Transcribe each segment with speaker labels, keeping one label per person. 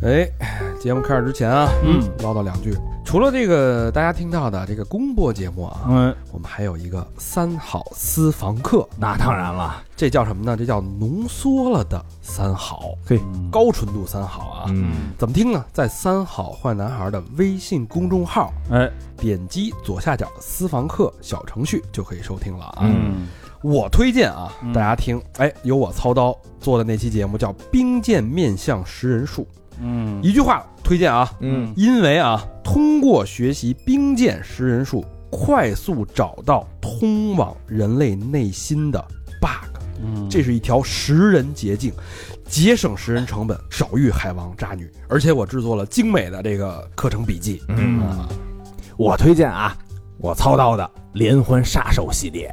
Speaker 1: 哎，节目开始之前啊，
Speaker 2: 嗯，
Speaker 1: 唠叨两句。除了这个大家听到的这个公播节目啊，
Speaker 2: 嗯，
Speaker 1: 我们还有一个三好私房课，
Speaker 2: 那当然了，
Speaker 1: 这叫什么呢？这叫浓缩了的三好，
Speaker 2: 嘿，
Speaker 1: 高纯度三好啊。
Speaker 2: 嗯，
Speaker 1: 怎么听呢？在三好坏男孩的微信公众号，
Speaker 2: 哎，
Speaker 1: 点击左下角的私房课小程序就可以收听了啊。
Speaker 2: 嗯，
Speaker 1: 我推荐啊，
Speaker 2: 嗯。
Speaker 1: 大家听，哎，由我操刀做的那期节目叫《兵谏面相识人术》，
Speaker 2: 嗯，
Speaker 1: 一句话推荐啊，
Speaker 3: 嗯。
Speaker 1: 因为啊，通过学习兵谏识人术，快速找到通往人类内心的 bug，
Speaker 2: 嗯。
Speaker 1: 这是一条识人捷径，节省识人成本，少遇海王渣女。而且我制作了精美的这个课程笔记，
Speaker 2: 嗯。
Speaker 1: 啊，
Speaker 3: 我推荐啊，我操刀的连环杀手系列，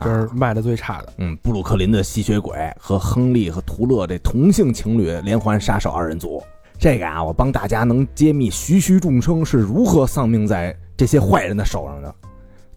Speaker 1: 这是卖的最差的。
Speaker 3: 嗯，布鲁克林的吸血鬼和亨利和图勒这同性情侣连环杀手二人组。这个啊，我帮大家能揭秘徐徐众生是如何丧命在这些坏人的手上的。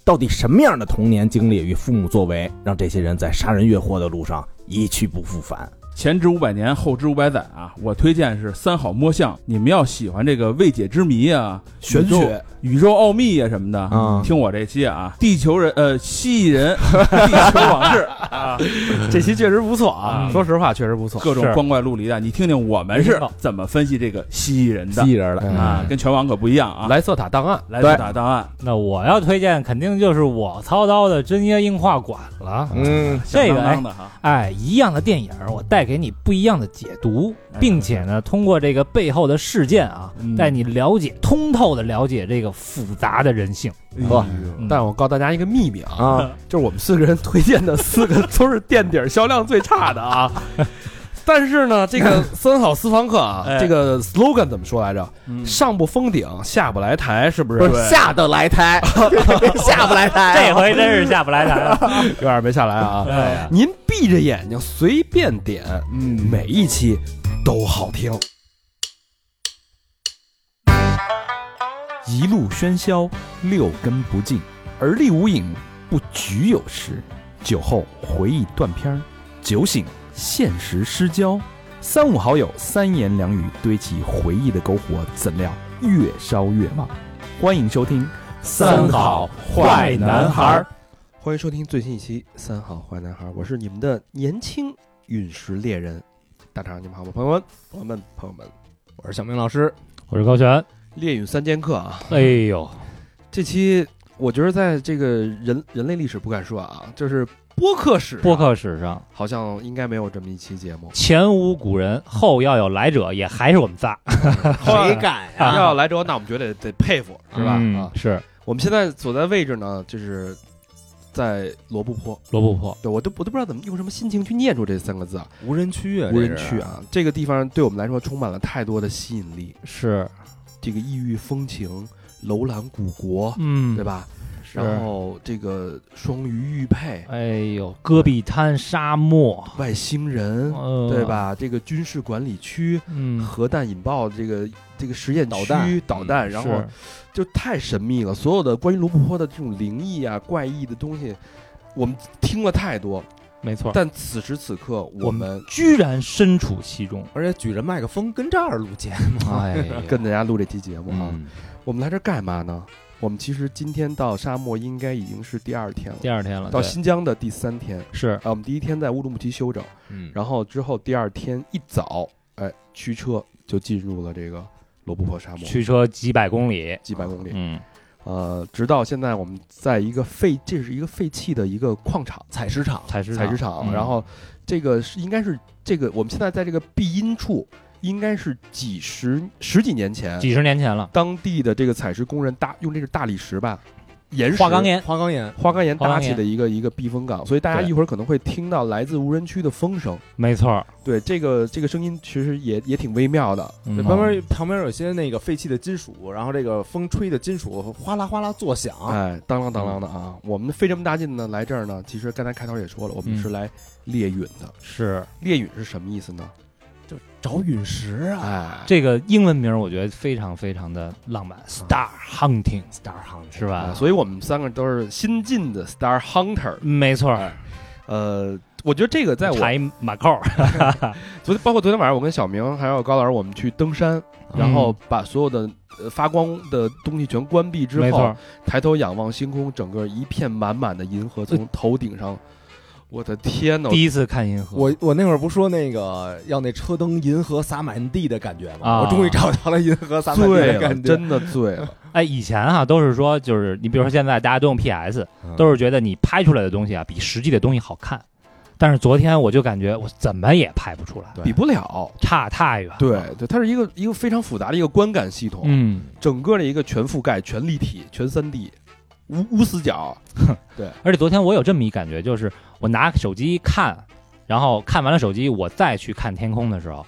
Speaker 3: 到底什么样的童年经历与父母作为，让这些人在杀人越货的路上一去不复返？
Speaker 2: 前知五百年，后知五百载啊！我推荐是三好摸象，你们要喜欢这个未解之谜啊、
Speaker 1: 玄学、
Speaker 2: 宇宙奥秘啊什么的，
Speaker 3: 啊。
Speaker 2: 听我这期啊，地球人呃蜥蜴人 地球往事啊，
Speaker 1: 这期确实不错啊，
Speaker 2: 嗯。
Speaker 1: 说实话确实不错。
Speaker 2: 各种光怪陆离的，你听听我们是怎么分析这个蜥蜴人的
Speaker 3: 蜥蜴人的
Speaker 1: 嗯。
Speaker 2: 啊，跟全网可不一样啊！
Speaker 1: 莱瑟塔档案，
Speaker 2: 莱瑟塔档案，
Speaker 4: 那我要推荐肯定就是我操刀的真耶硬化馆了。
Speaker 3: 嗯，
Speaker 4: 这个
Speaker 2: 响当当的哈，
Speaker 4: 哎，一样的电影，我带给你不一样的解读，并且呢，通过这个背后的事件啊，
Speaker 2: 嗯。
Speaker 4: 带你了解通透的了解这个复杂的人性。
Speaker 3: 呵
Speaker 4: 嗯
Speaker 1: 但我告诉大家一个秘密啊，
Speaker 3: 啊，
Speaker 1: 就是我们四个人推荐的四个都是垫底销量最差的啊。但是呢，这个三好私房课啊，
Speaker 2: 哎
Speaker 1: 这个 slogan 怎么说来着？
Speaker 2: 嗯
Speaker 1: 上不封顶，下不来台，是不是？
Speaker 3: 不是下得来台，下不来台，
Speaker 4: 这回真是下不来台了。
Speaker 1: 有点没下来啊。您闭着眼睛随便点，
Speaker 2: 嗯
Speaker 1: 每一期都好听。
Speaker 5: 一路喧嚣，六根不净，而立无影，不局有时。酒后回忆断片儿，酒醒现实失焦。三五好友，三言两语堆起回忆的篝火，怎料越烧越旺。欢迎收听《
Speaker 4: 三好坏男孩儿
Speaker 1: 欢迎收听最新一期《三好坏男孩》，我是你们的年轻陨石猎人大肠，你们好吗？朋友们，朋友们，朋友们，
Speaker 3: 我是小明老师，
Speaker 4: 我是高璇。
Speaker 1: 猎陨三剑客啊！
Speaker 4: 哎呦，
Speaker 1: 这期我觉得在这个人人类历史不敢说啊，就是播客史上，
Speaker 4: 播客史上
Speaker 1: 好像应该没有这么一期节目。
Speaker 4: 前无古人，后要有来者，也还是我们仨，
Speaker 3: 谁敢呀？
Speaker 1: 要来者后，那我们绝对得佩服，是吧？
Speaker 4: 嗯
Speaker 1: 啊，
Speaker 4: 是
Speaker 1: 我们现在所在位置呢，就是在罗布泊。
Speaker 4: 罗布泊。
Speaker 1: 对我都我都不知道怎么用什么心情去念出这三个字啊，
Speaker 3: 无人区啊，
Speaker 1: 无人区啊，这个地方对我们来说充满了太多的吸引力。
Speaker 4: 是，
Speaker 1: 这个异域风情、楼兰古国，
Speaker 4: 嗯，
Speaker 1: 对？吧？然后这个双鱼玉佩、
Speaker 4: 哎呦，戈壁滩沙漠，
Speaker 1: 外星人，
Speaker 4: 呃
Speaker 1: 对？吧？这个军事管理区、
Speaker 4: 嗯，
Speaker 1: 核弹引爆这个这个实验区
Speaker 3: 导弹
Speaker 1: 导弹，然后就太神秘了。所有的关于罗布泊的这种灵异啊、怪异的东西，我们听了太多。
Speaker 4: 没错。
Speaker 1: 但此时此刻，我
Speaker 4: 我
Speaker 1: 们
Speaker 4: 居然身处其中，
Speaker 3: 而且举着麦克风跟这儿录节目，
Speaker 4: 哎，
Speaker 1: 跟大家录这期节目啊，
Speaker 3: 嗯
Speaker 1: 我们来这儿干嘛呢？我们其实今天到沙漠应该已经是第二天了，
Speaker 4: 第二天了，
Speaker 1: 到新疆的第三天。
Speaker 4: 是
Speaker 1: 啊，我们第一天在乌鲁木齐休整，
Speaker 3: 嗯，
Speaker 1: 然后之后第二天一早，哎，驱车就进入了这个罗布泊沙漠，
Speaker 4: 驱车几百公里，
Speaker 1: 几百公里。
Speaker 4: 嗯，
Speaker 1: 呃，直到现在我们在一个废，这是一个废弃的一个矿场、
Speaker 3: 采石场，
Speaker 4: 采石
Speaker 1: 采石场，
Speaker 4: 嗯。
Speaker 1: 然后这个是应该是这个我们现在在这个避阴处，应该是几十十几年前，
Speaker 4: 几十年前了，
Speaker 1: 当地的这个采石工人大用这个大理石吧，岩石
Speaker 4: 花岗岩，
Speaker 3: 花岗岩，
Speaker 1: 花岗岩搭起的一个一个避风港，所以大家一会儿可能会听到来自无人区的风声。
Speaker 4: 没错儿，
Speaker 1: 对，这个这个声音其实也也挺微妙的。
Speaker 4: 嗯
Speaker 3: 旁边旁边有些那个废弃的金属，然后这个风吹的金属哗啦哗啦作响，
Speaker 1: 哎，当啷当啷的啊！我们费这么大劲呢来这儿呢，其实刚才开头也说了，我们
Speaker 4: 嗯
Speaker 1: 是来猎陨的。
Speaker 4: 是
Speaker 1: 猎陨是什么意思呢？
Speaker 3: 就找陨石啊
Speaker 1: 哎，
Speaker 4: 这个英文名，我觉得非常非常的浪漫，Star
Speaker 3: Hunting，Star Hunting
Speaker 4: 是吧？
Speaker 1: 啊所以我们三个都是新晋的 Star Hunter。
Speaker 4: 没错，
Speaker 1: 呃，我觉得这个在我
Speaker 4: 马扣儿，
Speaker 1: 昨天，包括昨天晚上，我跟小明还有高老师，我们去登山，然后把所有的呃发光的东西全关闭之后，，抬头仰望星空，整个一片满满的银河从头顶上，我的天呐！
Speaker 4: 第一次看银河，
Speaker 3: 我我那会儿不说那个要那车灯银河洒满地的感觉吗？
Speaker 4: 啊
Speaker 3: 我终于找到了银河洒满地，的感觉，
Speaker 1: 真的醉了。
Speaker 4: 哎，以前哈都是说，就是你比如说现在大家都用 PS，
Speaker 3: 嗯
Speaker 4: 都是觉得你拍出来的东西啊比实际的东西好看，但是昨天我就感觉我怎么也拍不出来，
Speaker 1: 比不了。
Speaker 4: 差太远了。
Speaker 1: 对对，它是一个一个非常复杂的一个观感系统，
Speaker 4: 嗯，
Speaker 1: 整个的一个全覆盖、全立体、全三 D，无无死角。
Speaker 4: 对而且昨天我有这么一感觉，就是我拿手机看，然后看完了手机，我再去看天空的时候，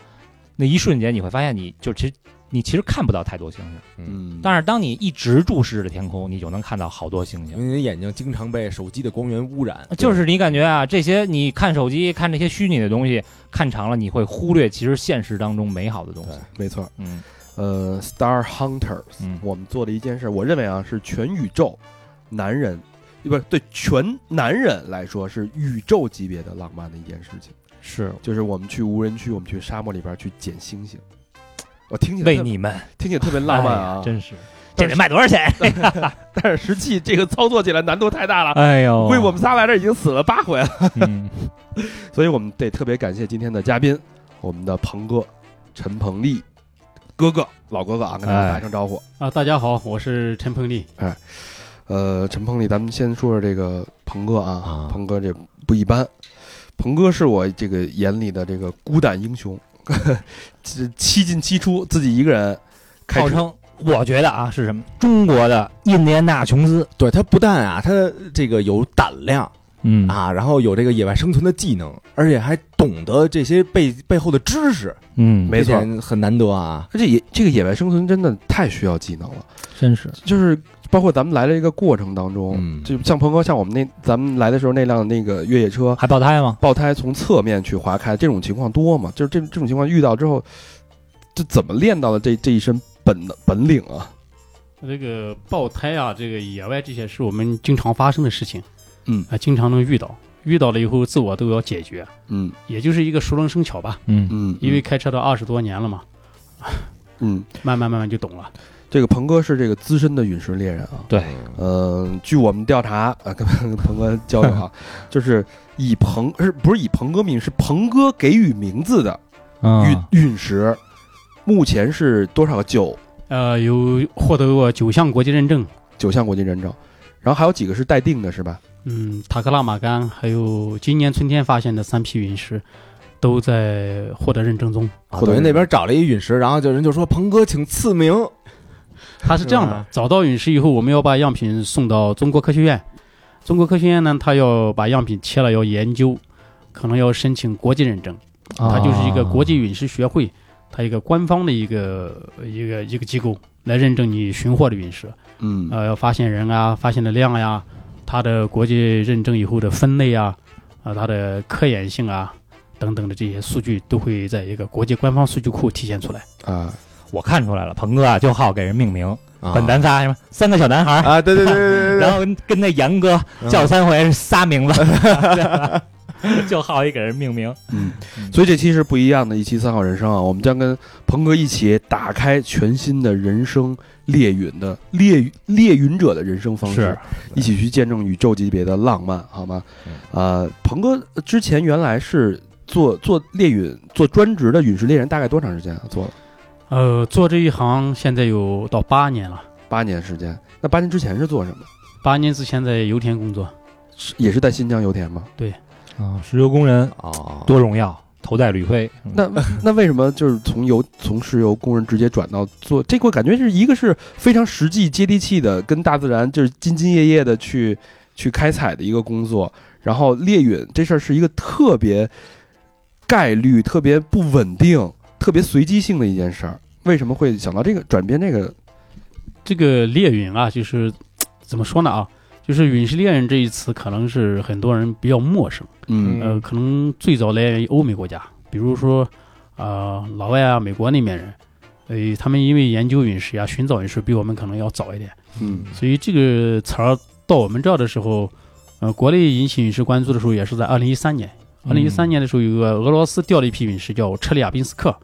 Speaker 4: 那一瞬间你会发现，你就其实你其实看不到太多星星，
Speaker 1: 嗯，
Speaker 4: 但是当你一直注视着天空，你就能看到好多星星。
Speaker 3: 因为你的眼睛经常被手机的光源污染，
Speaker 4: 就是你感觉啊，这些你看手机看这些虚拟的东西，看长了你会忽略其实现实当中美好的东西。
Speaker 1: 没错。
Speaker 4: 嗯
Speaker 1: 呃，Star Hunters，
Speaker 4: 嗯
Speaker 1: 我们做的一件事，我认为啊是全宇宙男人，不是对全男人来说是宇宙级别的浪漫的一件事情，
Speaker 4: 是
Speaker 1: 就是我们去无人区，我们去沙漠里边去捡星星。我听起来
Speaker 4: 为你们
Speaker 1: 听起来特别浪漫
Speaker 4: 哎
Speaker 1: 啊
Speaker 4: 呀，真是这得卖多少钱？
Speaker 1: 但是实际这个操作起来难度太大了。
Speaker 4: 哎呦，
Speaker 1: 为我们仨来这已经死了八回了，
Speaker 4: 嗯
Speaker 1: 所以我们得特别感谢今天的嘉宾，我们的鹏哥陈鹏丽哥哥老哥哥啊，跟大家打声招呼。
Speaker 6: 啊，大家好，我是陈鹏丽。
Speaker 1: 呃，陈鹏丽，咱们先说说这个鹏哥啊，
Speaker 3: 啊。
Speaker 1: 鹏哥这不一般，鹏哥是我这个眼里的这个孤胆英雄，这 七进七出，自己一个人开，
Speaker 4: 号称我觉得啊是什么？中国的印第安纳琼斯。
Speaker 3: 对他不但啊，他这个有胆量
Speaker 4: 嗯。
Speaker 3: 啊，然后有这个野外生存的技能，而且还懂得这些背背后的知识，
Speaker 4: 嗯，
Speaker 1: 没错。
Speaker 3: 很难得啊。
Speaker 1: 而且野这个野外生存真的太需要技能了，
Speaker 4: 真是。
Speaker 1: 就是包括咱们来的这个过程当中，
Speaker 3: 嗯
Speaker 1: 就像鹏哥，像我们那咱们来的时候那辆那个越野车
Speaker 4: 还爆胎吗？
Speaker 1: 爆胎从侧面去划开，这种情况多吗？就是这这种情况遇到之后，这怎么练到的这这一身本能本领啊？
Speaker 6: 这个爆胎啊，这个野外这些是我们经常发生的事情，
Speaker 1: 嗯
Speaker 6: 啊，经常能遇到，遇到了以后自我都要解决，
Speaker 1: 嗯
Speaker 6: 也就是一个熟能生巧吧。
Speaker 4: 嗯
Speaker 1: 嗯，
Speaker 6: 因为开车都二十多年了嘛，
Speaker 1: 嗯，
Speaker 6: 慢慢慢慢就懂了。
Speaker 1: 这个鹏哥是这个资深的陨石猎人啊。
Speaker 4: 对，
Speaker 1: 呃，据我们调查啊，跟 跟鹏哥交流啊，就是以鹏是不是以鹏哥命，是鹏哥给予名字的
Speaker 4: 嗯
Speaker 1: 陨陨石，目前是多少个九
Speaker 6: 呃，有获得过九项国际认证，
Speaker 1: 九项国际认证，然后还有几个是待定的，是吧？
Speaker 6: 嗯，塔克拉玛干，还有今年春天发现的三批陨石，都在获得认证中。
Speaker 3: 啊，等于那边找了一陨石，然后就人就说鹏哥请赐名，
Speaker 6: 它是这样的，找到陨石以后，我们要把样品送到中国科学院。中国科学院呢，它要把样品切了要研究，可能要申请国际认证。它就是一个国际陨石学会，它一个官方的一个一个一个机构来认证你寻获的陨石，
Speaker 1: 嗯
Speaker 6: 呃，发现人啊，发现的量呀，它的国际认证以后的分类啊，啊，它的科研性啊等等的这些数据都会在一个国际官方数据库体现出来。
Speaker 1: 啊，
Speaker 4: 我看出来了，鹏哥啊就好给人命名，
Speaker 3: 啊。
Speaker 4: 本咱仨什么三个小男孩儿，
Speaker 3: 啊，对对对对
Speaker 4: 然后跟跟那杨哥
Speaker 3: 嗯。
Speaker 4: 叫三回是仨名字，就好一给人命名。
Speaker 1: 嗯，所以这期是不一样的一期三好人生啊，我们将跟鹏哥一起打开全新的人生猎陨的猎猎陨者的人生方式，一起去见证宇宙级别的浪漫，好吗？呃，鹏哥之前原来是做做猎陨做专职的陨石猎人，大概多长时间啊？做了
Speaker 6: 呃，做这一行现在有到八年了，
Speaker 1: 八年时间。那八年之前是做什么？
Speaker 6: 八年之前在油田工作。
Speaker 1: 是也是在新疆油田吗？
Speaker 4: 啊，石油工人
Speaker 3: 啊，
Speaker 4: 多荣耀，头戴铝盔。
Speaker 1: 那那为什么就是从油从石油工人直接转到做这个？感觉是一个是非常实际接地气的，跟大自然就是兢兢业业的去去开采的一个工作。然后猎陨这事儿是一个特别概率、特别不稳定、特别随机性的一件事儿。为什么会想到这个转变？这个
Speaker 6: 这个猎陨啊，就是怎么说呢啊？就是陨石猎人这一词，可能是很多人比较陌生。
Speaker 1: 嗯
Speaker 6: 呃，可能最早来源于欧美国家，比如说，呃，老外啊，美国那边人，呃，他们因为研究陨石呀、寻找陨石比我们可能要早一点，
Speaker 1: 嗯
Speaker 6: 所以这个词儿到我们这儿的时候，呃，国内引起陨石关注的时候也是在二零一三年，二零一三年的时候，有个俄罗斯掉了一批陨石，叫车里亚宾斯克，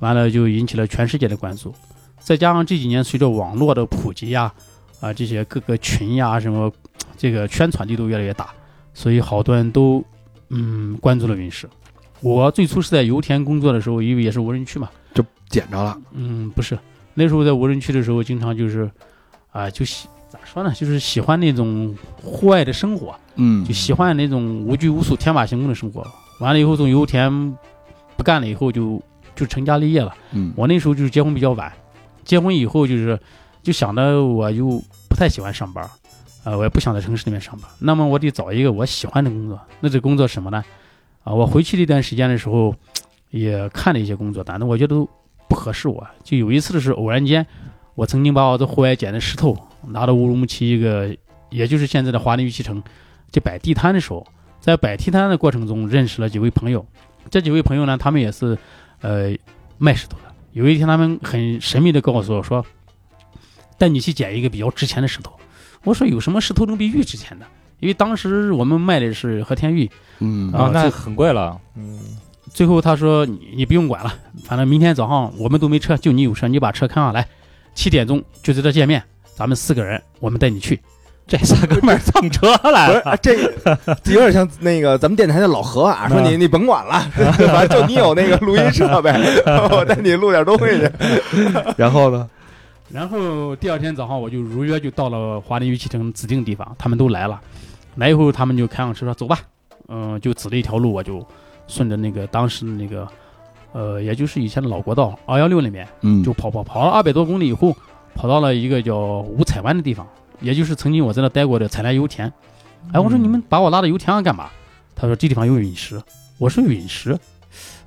Speaker 6: 完了就引起了全世界的关注。再加上这几年随着网络的普及呀，啊这些各个群呀什么，这个宣传力度越来越大，所以好多人都嗯关注了陨石。我最初是在油田工作的时候，因为也是无人区嘛，就
Speaker 1: 捡着了，
Speaker 6: 嗯，不是，那时候在无人区的时候，经常就是啊、就喜咋说呢，就是喜欢那种户外的生活，
Speaker 1: 嗯
Speaker 6: 就喜欢那种无拘无束、天马行空的生活。完了以后，从油田不干了以后就，就成家立业了。
Speaker 1: 嗯
Speaker 6: 我那时候就是结婚比较晚，结婚以后就是就想着我又不太喜欢上班，呃，我也不想在城市里面上班，那么我得找一个我喜欢的工作。那这工作什么呢？啊，我回去这段时间的时候，也看了一些工作，但是我觉得都不合适我。就有一次的是偶然间，我曾经把我在户外捡的石头拿到乌鲁木齐一个，也就是现在的华南玉器城，去摆地摊的时候，在摆地摊的过程中认识了几位朋友。这几位朋友呢，他们也是呃卖石头的。有一天，他们很神秘的告诉我说，带你去捡一个比较值钱的石头。我说有什么石头能比玉值钱的？因为当时我们卖的是和田玉，
Speaker 1: 嗯
Speaker 6: 啊
Speaker 4: 那很贵了。
Speaker 3: 嗯，
Speaker 6: 最后他说你你不用管了，反正明天早上我们都没车，就你有车，你把车开上来，七点钟就在这见面，咱们四个人，我们带你去。
Speaker 4: 这仨哥们儿蹭车来了，
Speaker 3: 是啊这这有点像那个咱们电台的老何啊，说你你甭管了，反正就你有那个录音设备，我带你录点东西去。
Speaker 1: 然后呢？
Speaker 6: 然后第二天早上我就如约就到了华林玉器城指定地方，他们都来了，来以后他们就开上车说走吧，嗯、就指了一条路，我就顺着那个当时的那个，呃，也就是以前的老国道二幺六那边，
Speaker 1: 嗯
Speaker 6: 就跑跑跑了二百多公里以后，跑到了一个叫五彩湾的地方，也就是曾经我在那待过的采来油田。哎，我说你们把我拉到油田上干嘛？他说这地方有陨石。我说陨石。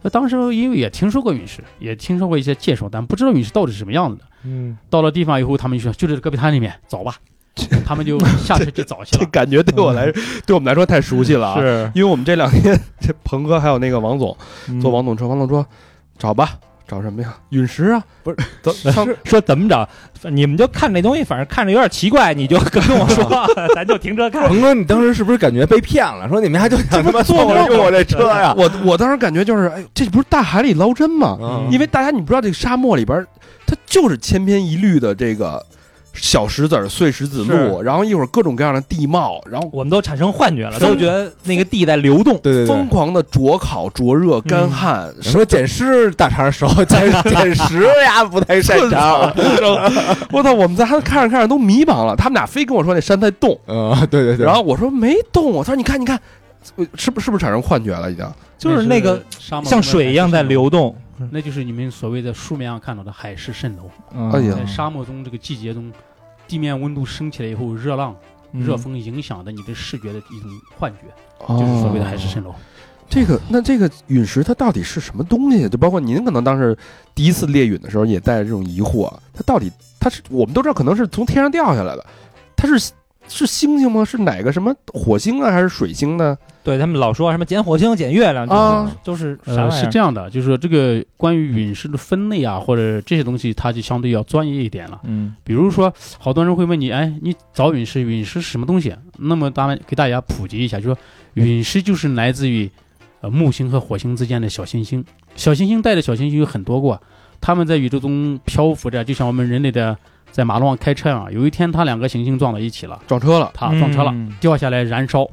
Speaker 6: 那当时因为也听说过陨石，也听说过一些介绍，但不知道陨石到底是什么样子的。
Speaker 3: 嗯，
Speaker 6: 到了地方以后，他们就说就在戈壁滩里面找吧，他们就下车去找去了。
Speaker 1: 这感觉对我来，对我们来说太熟悉了啊！
Speaker 4: 是
Speaker 1: 因为我们这两天，这鹏哥还有那个王总
Speaker 4: 嗯
Speaker 1: 坐王总车，王总说找吧，找什么呀？陨石啊，
Speaker 3: 不是
Speaker 1: 走上
Speaker 4: 说怎么找，你们就看这东西，反正看着有点奇怪，你就跟我说，咱就停车看。
Speaker 3: 鹏哥，你当时是不是感觉被骗了？说你们还就想他妈坐我用我这车呀？
Speaker 1: 我我当时感觉就是，哎，这不是大海里捞针吗？
Speaker 3: 嗯
Speaker 1: 因为大家你不知道，这个沙漠里边，它就是千篇一律的这个小石子儿、碎石子路，然后一会儿各种各样的地貌，然后
Speaker 4: 我们都产生幻觉了，都觉得那个地在流动。
Speaker 3: 对对对
Speaker 1: 疯，狂的灼烤、灼热、干旱，
Speaker 3: 说捡尸大肠熟，捡捡石呀不太擅长。
Speaker 1: 我操！我们在还看着看着都迷茫了。他们俩非跟我说那山在动，
Speaker 3: 嗯，对对对。
Speaker 1: 然后我说没动，我说你看你看，呃是不是不是产生幻觉了已经？
Speaker 4: 就是那个像水一样在流动。
Speaker 6: 那就是你们所谓的书面上看到的海市蜃楼。
Speaker 1: 哎呀
Speaker 6: 在沙漠中这个季节中，地面温度升起来以后，热浪、
Speaker 4: 嗯
Speaker 6: 热风影响的你的视觉的一种幻觉，
Speaker 1: 哦
Speaker 6: 就是所谓的海市蜃楼。
Speaker 1: 这个那这个陨石它到底是什么东西？就包括您可能当时第一次猎陨的时候也带着这种疑惑，它到底它是我们都知道可能是从天上掉下来的，它是是星星吗？是哪个什么火星啊，还是水星呢？
Speaker 4: 对他们老说什么捡火星、捡月亮
Speaker 1: 啊，
Speaker 4: 都是啥
Speaker 6: 呃，
Speaker 4: 意儿？
Speaker 6: 是这样的，就是说这个关于陨石的分类啊，或者这些东西，它就相对要专业一点了。
Speaker 4: 嗯
Speaker 6: 比如说，好多人会问你，哎，你找陨石，陨石是什么东西？那么，当然给大家普及一下，就说陨石就是来自于呃木星和火星之间的小行星。小行星带的小行星有很多个，它们在宇宙中漂浮着，就像我们人类的在马路上开车啊。有一天，他两个行星撞到一起了，
Speaker 1: 撞车了，
Speaker 6: 他撞车了，
Speaker 4: 嗯
Speaker 6: 掉下来燃烧，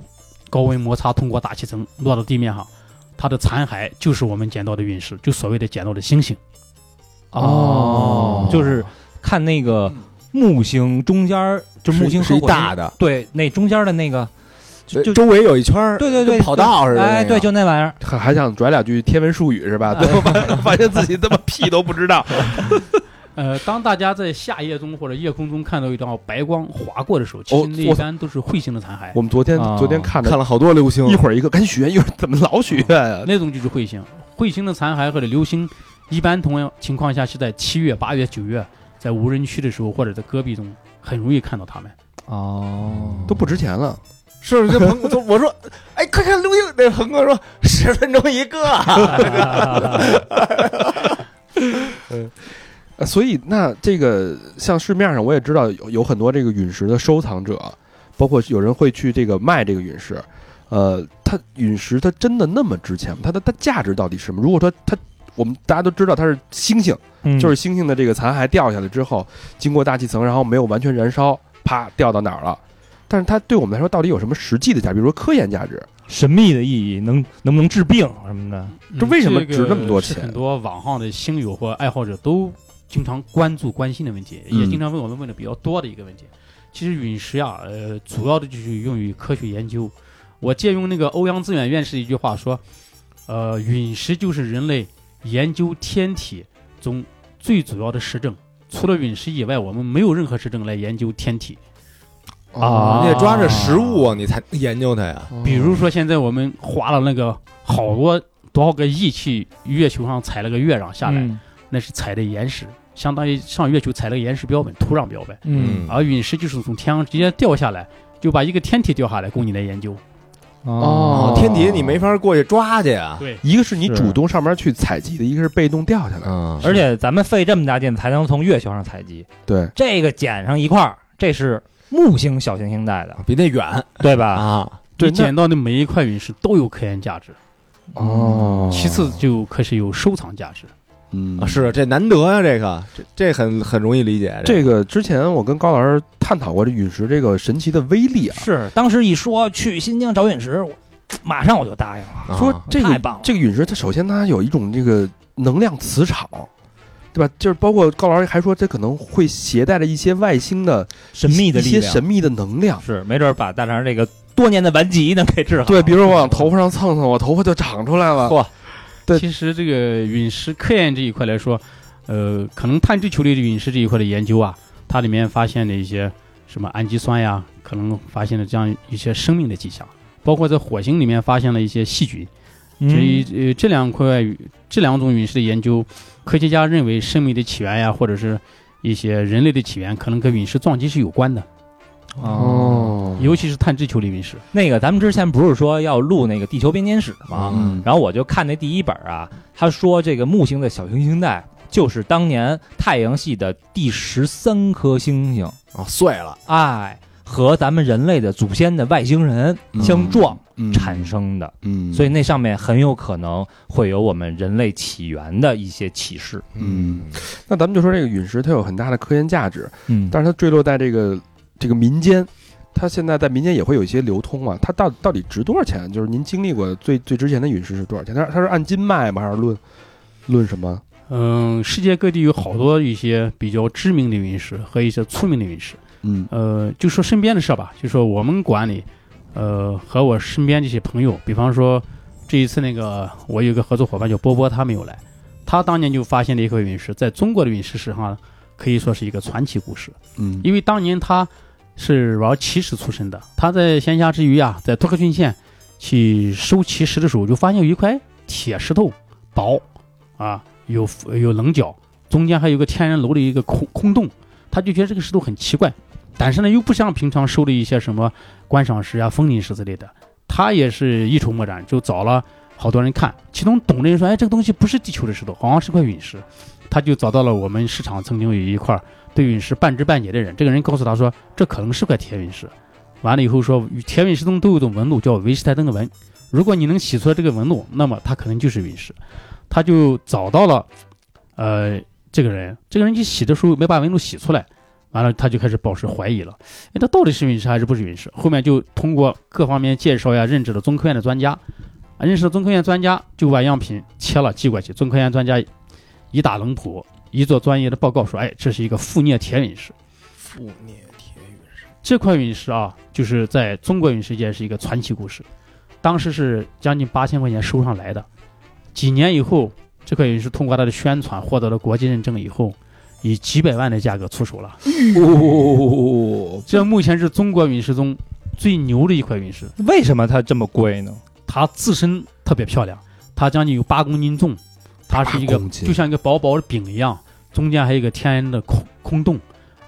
Speaker 6: 高温摩擦通过大气层落到地面上，它的残骸就是我们捡到的陨石，就所谓的捡到的星星。
Speaker 4: 哦，就是看那个木星中间儿，就木星
Speaker 3: 是一大的，
Speaker 4: 对，那中间的那个，就就
Speaker 3: 周围有一圈儿
Speaker 4: 对对对，
Speaker 3: 跑道似的。
Speaker 4: 哎，对，就那玩意儿。
Speaker 1: 还还想拽两句天文术语是吧？最后发发现自己他妈屁都不知道。
Speaker 6: 呃，当大家在夏夜中或者夜空中看到一道白光划过的时候，其
Speaker 1: 哦
Speaker 6: 实那一般都是彗星的残骸，
Speaker 1: 我们昨天
Speaker 4: 哦
Speaker 1: 昨天看的
Speaker 3: 看了好多流星，
Speaker 1: 一会儿一个赶紧许愿，一会儿怎么老许愿啊？
Speaker 6: 那种就是彗星。彗星的残骸或者流星，一般同样情况下是在七月、八月、九月，在无人区的时候或者在戈壁中，很容易看到它们。
Speaker 4: 哦，
Speaker 1: 都不值钱了。
Speaker 3: 是不是？这鹏哥，我说，哎，快看流星！那鹏哥说十分钟一个，
Speaker 1: 呃，所以那这个像市面上我也知道有有很多这个陨石的收藏者，包括有人会去这个卖这个陨石，呃，它陨石它真的那么值钱吗？它的它价值到底是什么？如果说它，我们大家都知道它是星星，
Speaker 4: 嗯
Speaker 1: 就是星星的这个残骸掉下来之后，经过大气层，然后没有完全燃烧，啪掉到哪儿了？但是它对我们来说到底有什么实际的价值？比如说科研价值，
Speaker 4: 神秘的意义，能能不能治病什么的？
Speaker 1: 这为什么值那么多钱
Speaker 6: 是很多网上的星友或爱好者都经常关注、关心的问题，
Speaker 1: 嗯
Speaker 6: 也经常问我们问的比较多的一个问题。其实陨石呀，呃，主要的就是用于科学研究。我借用那个欧阳自远院士的一句话说，呃，陨石就是人类研究天体中最主要的实证。除了陨石以外，我们没有任何实证来研究天体。
Speaker 4: 啊
Speaker 3: 你得抓着实物啊，你才研究它呀。
Speaker 6: 比如说，现在我们花了那个好多多少个亿去月球上采了个月壤下来，
Speaker 4: 嗯
Speaker 6: 那是采的岩石，相当于上月球采了个岩石标本、土壤标本。
Speaker 3: 嗯
Speaker 6: 而陨石就是从天上直接掉下来，就把一个天体掉下来供你来研究。
Speaker 1: 哦
Speaker 3: 天体你没法过去抓去啊。
Speaker 6: 对，
Speaker 1: 一个是你主动上面去采集的，一个是被动掉下来的。
Speaker 3: 嗯，
Speaker 4: 而且咱们费这么大劲才能从月球上采集，
Speaker 1: 对，
Speaker 4: 这个捡上一块儿，这是木星小行星带的，
Speaker 3: 比那远
Speaker 4: 对吧？
Speaker 3: 啊。
Speaker 1: 对
Speaker 6: 捡到的每一块陨石都有科研价值。
Speaker 1: 哦
Speaker 6: 其次就可是有收藏价值。
Speaker 1: 嗯
Speaker 3: 啊，是这难得呀，这个这这很很容易理解。
Speaker 1: 这个之前我跟高老师探讨过这陨石这个神奇的威力啊，
Speaker 4: 是，当时一说去新疆找陨石，马上我就答应了。
Speaker 3: 啊
Speaker 1: 说这个
Speaker 4: 太棒了
Speaker 1: 这个陨石它首先它有一种这个能量磁场，对吧？就是包括高老师还说这可能会携带着一些外星的
Speaker 4: 神秘的
Speaker 1: 一
Speaker 4: 力量
Speaker 1: 些神秘的能量。
Speaker 4: 是，没准儿把大肠这个多年的顽疾能给治好。
Speaker 1: 对，比如说我往头发上蹭蹭，我头发就长出来了。
Speaker 3: 嚯
Speaker 1: 对。
Speaker 6: 其实这个陨石科研这一块来说，呃，可能碳追球类的陨石这一块的研究啊，它里面发现的一些什么氨基酸呀，可能发现了这样一些生命的迹象，包括在火星里面发现了一些细菌。
Speaker 4: 嗯，
Speaker 6: 所以呃，这两块这两种陨石的研究，科学家认为生命的起源呀，或者是一些人类的起源，可能跟陨石撞击是有关的，
Speaker 4: 哦，
Speaker 6: 尤其是碳质球类陨石。
Speaker 4: 那个咱们之前不是说要录那个地球编年史吗？
Speaker 1: 嗯。
Speaker 4: 然后我就看那第一本啊，他说这个木星的小行星带就是当年太阳系的第十三颗星星，
Speaker 3: 啊碎了，
Speaker 4: 哎，和咱们人类的祖先的外星人相撞
Speaker 1: 嗯。
Speaker 4: 产生的，
Speaker 1: 嗯，
Speaker 4: 所以那上面很有可能会有我们人类起源的一些启示。
Speaker 1: 嗯，那咱们就说这个陨石它有很大的科研价值，
Speaker 4: 嗯。
Speaker 1: 但是它坠落在这个这个民间，它现在在民间也会有一些流通嘛。它到到底值多少钱？就是您经历过最最值钱的陨石是多少钱？它它是按斤卖吗？还是论论什么？
Speaker 6: 嗯，世界各地有好多一些比较知名的陨石和一些出名的陨石。
Speaker 1: 嗯
Speaker 6: 呃，就说身边的事儿吧，就说我们管理，呃，和我身边这些朋友，比方说这一次那个我有个合作伙伴叫波波，他没有来，他当年就发现了一颗陨石，在中国的陨石史上可以说是一个传奇故事，
Speaker 1: 嗯
Speaker 6: 因为当年他是玩奇石出身的，他在闲暇之余啊，在托克逊县去收奇石的时候，就发现有一块铁石头，薄啊，有有棱角，中间还有个天然楼的一个空空洞，他就觉得这个石头很奇怪，但是呢又不像平常收的一些什么观赏石啊、风景石之类的，他也是一筹莫展，就找了好多人看，其中懂的人说，哎，这个东西不是地球的石头，好像是块陨石，他就找到了我们市场曾经有一块对陨石半知半解的人，这个人告诉他说，这可能是块铁陨石。完了以后说，铁陨石中都有种纹路叫维斯泰登的纹，如果你能洗出来这个纹路，那么它可能就是陨石。他就找到了，呃，这个人，这个人去洗的时候没把纹路洗出来，完了他就开始保持怀疑了，哎，他到底是陨石还是不是陨石？后面就通过各方面介绍呀，认识了中科院的专家，认识了中科院专家，就把样品切了寄过去，中科院专家一打冷谱，一座专业的报告说，哎，这是一个富镍铁陨石。
Speaker 3: 富镍铁陨石，
Speaker 6: 这块陨石啊，就是在中国陨石界是一个传奇故事。当时是将近八千块钱收上来的，几年以后，这块陨石通过它的宣传获得了国际认证以后，以几百万的价格出手了。
Speaker 1: 哦，
Speaker 6: 这目前是中国陨石中最牛的一块陨石，
Speaker 4: 为什么它这么贵呢？
Speaker 6: 它自身特别漂亮，它将近有八公斤重，它是一个就像一个薄薄的饼一样，中间还有一个天然的空空洞，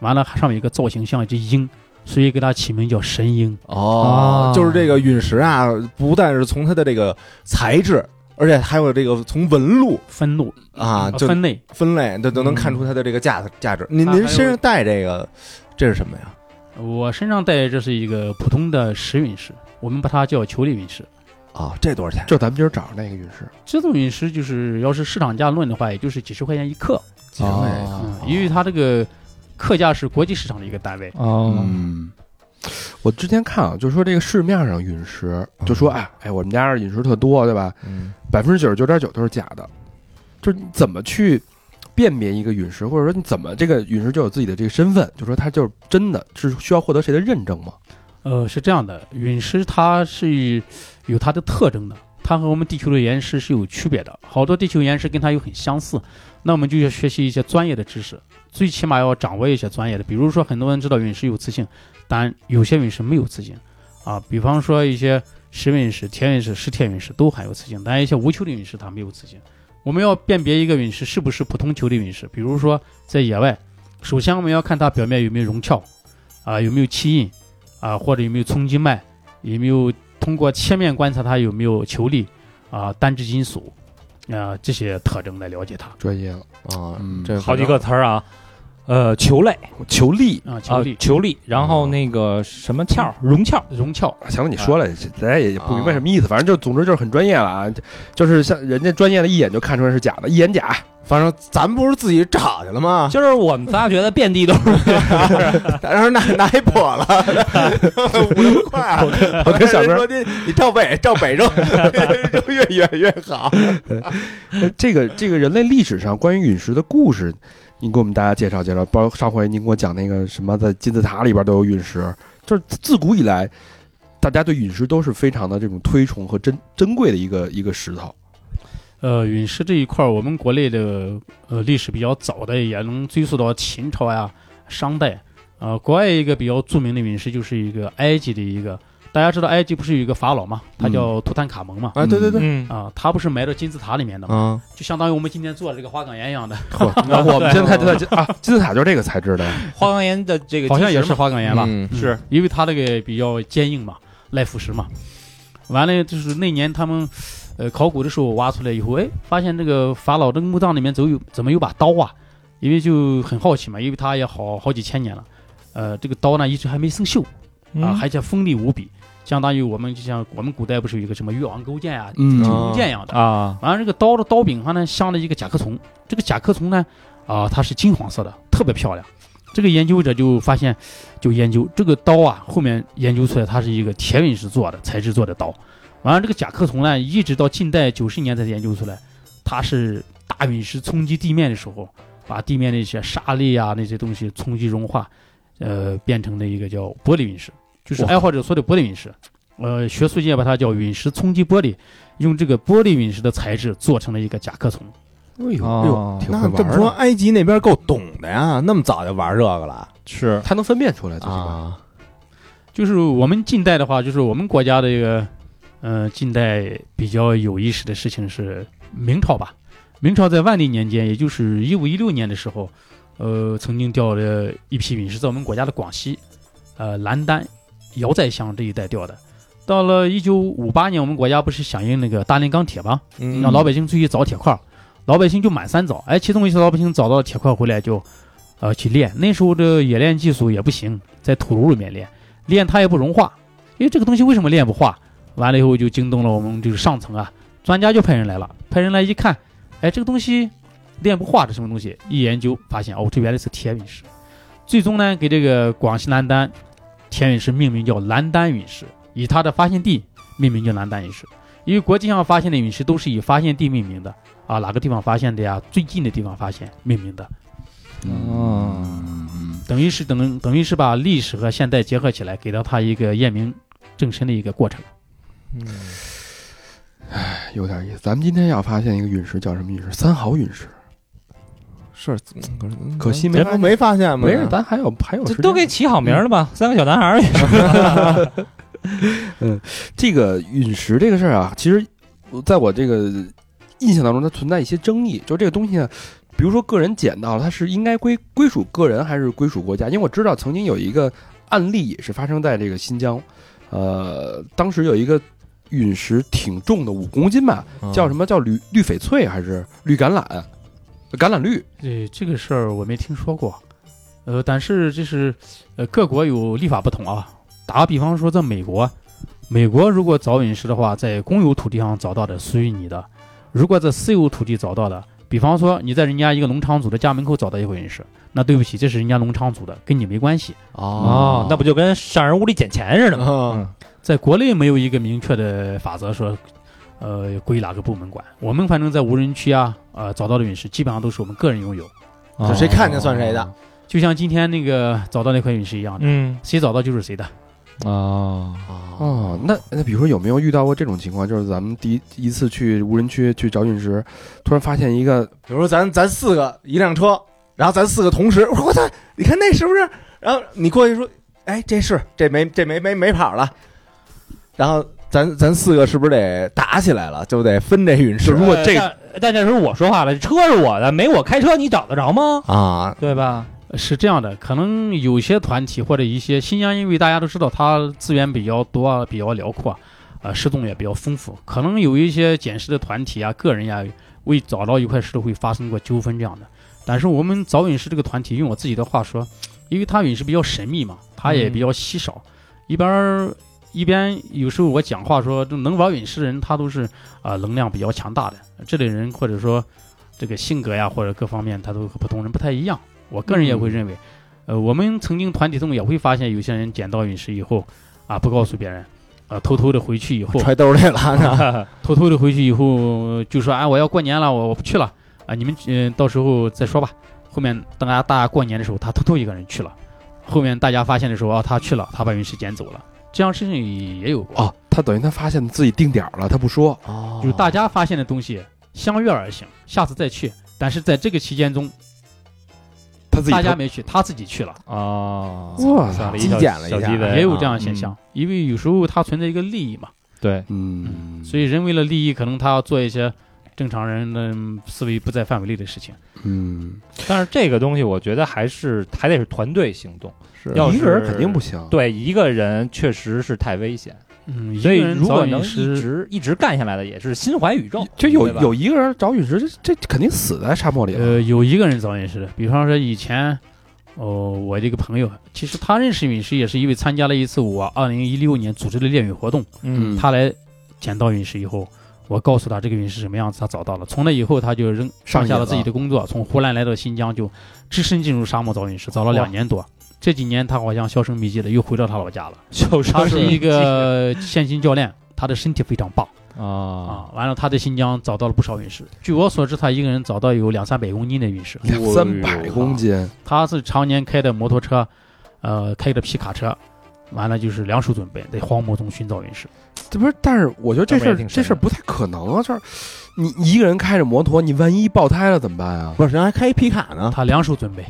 Speaker 6: 完了上面有一个造型像一只鹰，所以给它起名叫神鹰。
Speaker 3: 哦，就是这个陨石啊，不但是从它的这个材质，而且还有这个从纹路
Speaker 6: 分路
Speaker 3: 啊，
Speaker 6: 分类，
Speaker 3: 分类都都能看出它的这个价价值。您您身上带这个，这是什么呀？
Speaker 6: 我身上带这是一个普通的石陨石，我们把它叫球粒陨石。
Speaker 3: 啊，这多少钱？
Speaker 1: 就咱们今儿找着那个陨石，
Speaker 6: 这种陨石就是要是市场价论的话，也就是几十块钱一克，
Speaker 1: 几十块钱
Speaker 3: 哦
Speaker 6: 嗯，因为它这个克价是国际市场的一个单位。
Speaker 4: 哦，
Speaker 3: 嗯，
Speaker 1: 我之前看啊，就说这个市面上陨石，就说哎哎，我们家这陨石特多，对吧？
Speaker 3: 嗯
Speaker 1: 百分之九十九点九都是假的，就是你怎么去辨别一个陨石，或者说你怎么这个陨石就有自己的这个身份，就说它就是真的，是需要获得谁的认证吗？
Speaker 6: 呃，是这样的，陨石它是有它的特征的，它和我们地球的岩石是有区别的。好多地球岩石跟它又很相似，那我们就要学习一些专业的知识，最起码要掌握一些专业的。比如说，很多人知道陨石有磁性，但有些陨石没有磁性啊。比方说一些石陨石、铁陨石、石铁陨石都含有磁性，但一些无球的陨石它没有磁性。我们要辨别一个陨石是不是普通球的陨石，比如说在野外，首先我们要看它表面有没有熔壳，啊，有没有气印。啊，或者有没有冲击脉，有没有通过切面观察它有没有球粒啊、单质金属啊这些特征来了解它。
Speaker 1: 专业了，
Speaker 3: 啊
Speaker 1: 嗯，
Speaker 3: 这
Speaker 4: 好几个词儿啊，呃，球类
Speaker 1: 球粒。
Speaker 6: 啊，球
Speaker 4: 啊
Speaker 6: 粒、，
Speaker 4: 球粒，然后那个什么壳儿，熔壳儿，
Speaker 6: 熔壳。
Speaker 1: 行了，你说了，咱也也不明白
Speaker 3: 啊
Speaker 1: 什么意思，反正就总之就是很专业了啊，就是像人家专业的一眼就看出来是假的，一眼假。
Speaker 3: 反正咱不是自己找去了吗？
Speaker 4: 就是我们仨觉得遍地都是。
Speaker 3: 然后拿拿一破了，五六块啊。
Speaker 1: 我跟小哥
Speaker 3: 说你你照北照北扔，扔 越远越好。
Speaker 1: 呃这个这个人类历史上关于陨石的故事，您给我们大家介绍介绍。包括上回您给我讲那个什么，在金字塔里边都有陨石，就是自古以来，大家对陨石都是非常的这种推崇和珍珍贵的一个一个石头。
Speaker 6: 呃，陨石这一块，我们国内的呃历史比较早的，也能追溯到秦朝呀、商代。呃，国外一个比较著名的陨石就是一个埃及的一个，大家知道埃及不是有一个法老嘛？他叫图坦卡蒙嘛。
Speaker 3: 啊，对对对，
Speaker 4: 嗯，
Speaker 6: 啊，他不是埋到金字塔里面的嘛，
Speaker 3: 啊，
Speaker 6: 就相当于我们今天做的这个花岗岩一样的。
Speaker 1: 我们现在就在金啊，金字塔就是这个材质的。
Speaker 4: 花岗岩的这个
Speaker 6: 好像也是花岗岩吧？
Speaker 3: 嗯
Speaker 6: 是因为它这个比较坚硬嘛，耐腐蚀嘛。完了就是那年他们呃考古的时候挖出来以后，哎，发现这个法老这个墓葬里面怎么有怎么有把刀啊？因为就很好奇嘛，因为他也好好几千年了，呃，这个刀呢一直还没生锈啊，而且锋利无比，相当于我们就像我们古代不是有一个什么越王勾践啊、
Speaker 1: 嗯
Speaker 6: 青龙剑一样的。
Speaker 4: 啊，
Speaker 6: 完了，这个刀的刀柄上呢镶了一个甲壳虫，这个甲壳虫呢，啊、它是金黄色的，特别漂亮。这个研究者就发现，就研究这个刀啊，后面研究出来它是一个铁陨石做的材质做的刀。完了，这个甲壳虫呢，一直到近代九十年才研究出来，它是大陨石冲击地面的时候，把地面的一些沙粒啊那些东西冲击融化，呃，变成了一个叫玻璃陨石，就是爱好者说的玻璃陨石。呃，学术界把它叫陨石冲击玻璃，用这个玻璃陨石的材质做成了一个甲壳虫。
Speaker 1: 哎呦
Speaker 4: 哦
Speaker 1: 哎呦，挺
Speaker 3: 那这么说。埃及那边够懂的呀，那么早就玩这个了
Speaker 4: 是
Speaker 1: 他能分辨出来？
Speaker 6: 就是我们近代的话，就是我们国家的一个，呃，近代比较有意思的事情是明朝吧。明朝在万历年间，也就是一五一六年的时候，呃，曾经调了一批陨石在我们国家的广西，呃，兰丹、瑶寨乡这一带调的。到了一九五八年，我们国家不是响应那个大炼钢铁吗？
Speaker 3: 嗯
Speaker 6: 让老百姓出去找铁块儿，老百姓就满山找，哎，其中一些老百姓找到了铁块回来就，呃，去炼。那时候这冶炼技术也不行，在土炉里面炼，炼它也不融化，因为这个东西为什么炼不化？完了以后就惊动了我们这个上层啊，专家就派人来了，派人来一看，哎，这个东西炼不化，这什么东西？一研究发现，哦，这原来是铁陨石。最终呢，给这个广西南丹铁陨石命名叫蓝丹陨石，以它的发现地命名叫蓝丹陨石。因为国际上发现的陨石都是以发现地命名的啊，哪个地方发现的呀？最近的地方发现命名的，
Speaker 4: 嗯，
Speaker 6: 等于是等等于是把历史和现代结合起来，给到它一个验明正身的一个过程。
Speaker 1: 嗯哎有点意思。咱们今天要发现一个陨石，叫什么陨石？三好陨石。
Speaker 3: 是，嗯
Speaker 1: 可惜没
Speaker 3: 发现吗？
Speaker 1: 没事，咱还有还有
Speaker 4: 这都给起好名儿了吧？三个小男孩儿也是，
Speaker 1: 这个陨石这个事儿啊，其实在我这个印象当中，它存在一些争议。就这个东西呢，比如说个人捡到了，它是应该归归属个人还是归属国家？因为我知道曾经有一个案例也是发生在这个新疆，呃，当时有一个陨石挺重的，五公斤吧，
Speaker 3: 嗯
Speaker 1: 叫什么叫绿绿翡翠还是绿橄榄？橄榄绿，
Speaker 6: 这这个事儿我没听说过，呃，但是这是呃各国有立法不同啊。打个比方说，在美国，美国如果找陨石的话，在公有土地上找到的属于你的；如果在私有土地找到的，比方说你在人家一个农场主的家门口找到一块陨石，那对不起，这是人家农场主的，跟你没关系。
Speaker 4: 哦，那不就跟上人屋里捡钱似的吗？
Speaker 3: 嗯
Speaker 6: 在国内没有一个明确的法则说，呃，归哪个部门管。我们反正在无人区啊，呃，找到的陨石基本上都是我们个人拥有，
Speaker 3: 就谁看见算谁的。
Speaker 6: 就像今天那个找到那块陨石一样的，
Speaker 4: 嗯
Speaker 6: 谁找到就是谁的。
Speaker 4: 哦，
Speaker 1: 哦，那那比如说有没有遇到过这种情况？就是咱们第一一次去无人区去找陨石，突然发现一个
Speaker 3: 比如说咱咱四个一辆车，然后咱四个同时，我说我操，你看那是不是？然后你过去说，哎，这是这没这没没没跑了，然后咱咱四个是不是得打起来了？就得分这陨石
Speaker 1: 如果这
Speaker 4: 但但这时候我说话了，车是我的，没我开车，你找得着吗？
Speaker 3: 啊？
Speaker 4: 对吧？
Speaker 6: 是这样的，可能有些团体或者一些新疆，因为大家都知道它资源比较多啊，比较辽阔，呃，石洞也比较丰富，可能有一些捡石的团体啊、个人呀，为找到一块石头会发生过纠纷这样的。但是我们找陨石这个团体，用我自己的话说，因为它陨石比较神秘嘛，它也比较稀少，一般儿一边有时候我讲话说，这能玩陨石的人，他都是啊、能量比较强大的。这类人，或者说这个性格呀或者各方面，他都和普通人不太一样。我个人也会认为，呃，我们曾经团体中也会发现，有些人捡到陨石以后啊，不告诉别人，啊，偷偷的回去以后，
Speaker 3: 揣兜里了，
Speaker 6: 偷偷的回去以后就说，哎，我要过年了，我我不去了，啊，你们嗯、到时候再说吧。后面等大家大家过年的时候，他偷偷一个人去了，后面大家发现的时候啊，他去了，他把陨石捡走了，这样事情也有过。
Speaker 1: 哦，他等于他发现自己定点了，他不说。
Speaker 3: 哦
Speaker 6: 就是大家发现的东西相约而行，下次再去。但是在这个期间中，
Speaker 1: 他自己偷
Speaker 6: 大家没去，他自己去了，
Speaker 4: 哦，
Speaker 1: 哇
Speaker 3: 极
Speaker 4: 算了一小
Speaker 3: 简了一下
Speaker 6: 也有
Speaker 4: 啊
Speaker 6: 这样的现象。因为有时候它存在一个利益嘛，
Speaker 4: 对，
Speaker 1: 嗯，
Speaker 6: 所以人为了利益，可能他要做一些正常人的思维不在范围内的事情。
Speaker 1: 嗯，
Speaker 4: 但是这个东西我觉得还是还得是团队行动，
Speaker 1: 是
Speaker 4: 要
Speaker 1: 一个人肯定不行。
Speaker 4: 对一个人确实是太危险，
Speaker 6: 嗯，
Speaker 4: 所以如果能一，直一直干下来的，也是心怀宇宙。
Speaker 1: 就有有一个人找陨石，这这肯定死在沙漠里了。
Speaker 6: 呃，有一个人找陨石，比方说以前，哦，我这个朋友，其实他认识陨石也是因为参加了一次我二零一六年组织的猎陨活动，
Speaker 1: 嗯
Speaker 6: 他来捡到陨石以后，我告诉他这个陨石什么样子，他找到了。从那以后，他就扔放下了自己的工作，从湖南来到新疆，就只身进入沙漠找陨石，找了两年多。这几年他好像销声匿迹的，又回到他老家了。
Speaker 4: 就
Speaker 6: 他是一个健行教练，他的身体非常棒
Speaker 4: 啊，
Speaker 6: 啊。完了，他在新疆找到了不少陨石。据我所知，他一个人找到有两三百公斤的陨石。
Speaker 1: 两三百公斤，
Speaker 6: 他是常年开的摩托车，呃，开的皮卡车，完了就是两手准备，在荒漠中寻找陨石。
Speaker 1: 这不是？但是我觉得这事儿这事儿不太可能啊！就是你你一个人开着摩托，你万一爆胎了怎么办啊？
Speaker 3: 不是人还开一皮卡呢，
Speaker 6: 他两手准备，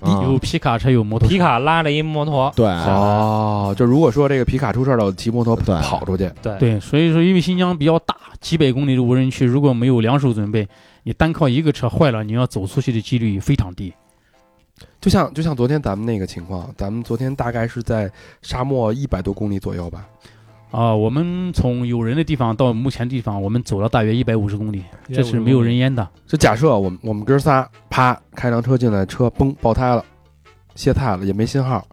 Speaker 3: 啊
Speaker 6: 有皮卡车，有摩托车。
Speaker 4: 皮卡拉着一摩托，
Speaker 3: 对
Speaker 1: 哦，就如果说这个皮卡出事儿了，我骑摩托跑出去，
Speaker 4: 对
Speaker 6: 对，所以说因为新疆比较大，几百公里的无人区，如果没有两手准备，你单靠一个车坏了，你要走出去的几率非常低。
Speaker 1: 就像就像昨天咱们那个情况，咱们昨天大概是在沙漠一百多公里左右吧。
Speaker 6: 啊、我们从有人的地方到目前地方，我们走了大约一百五十公里，这是没有人烟的。
Speaker 1: 就假设我们我们哥仨啪开辆车进来，车嘣爆胎了，歇菜了，也没信号。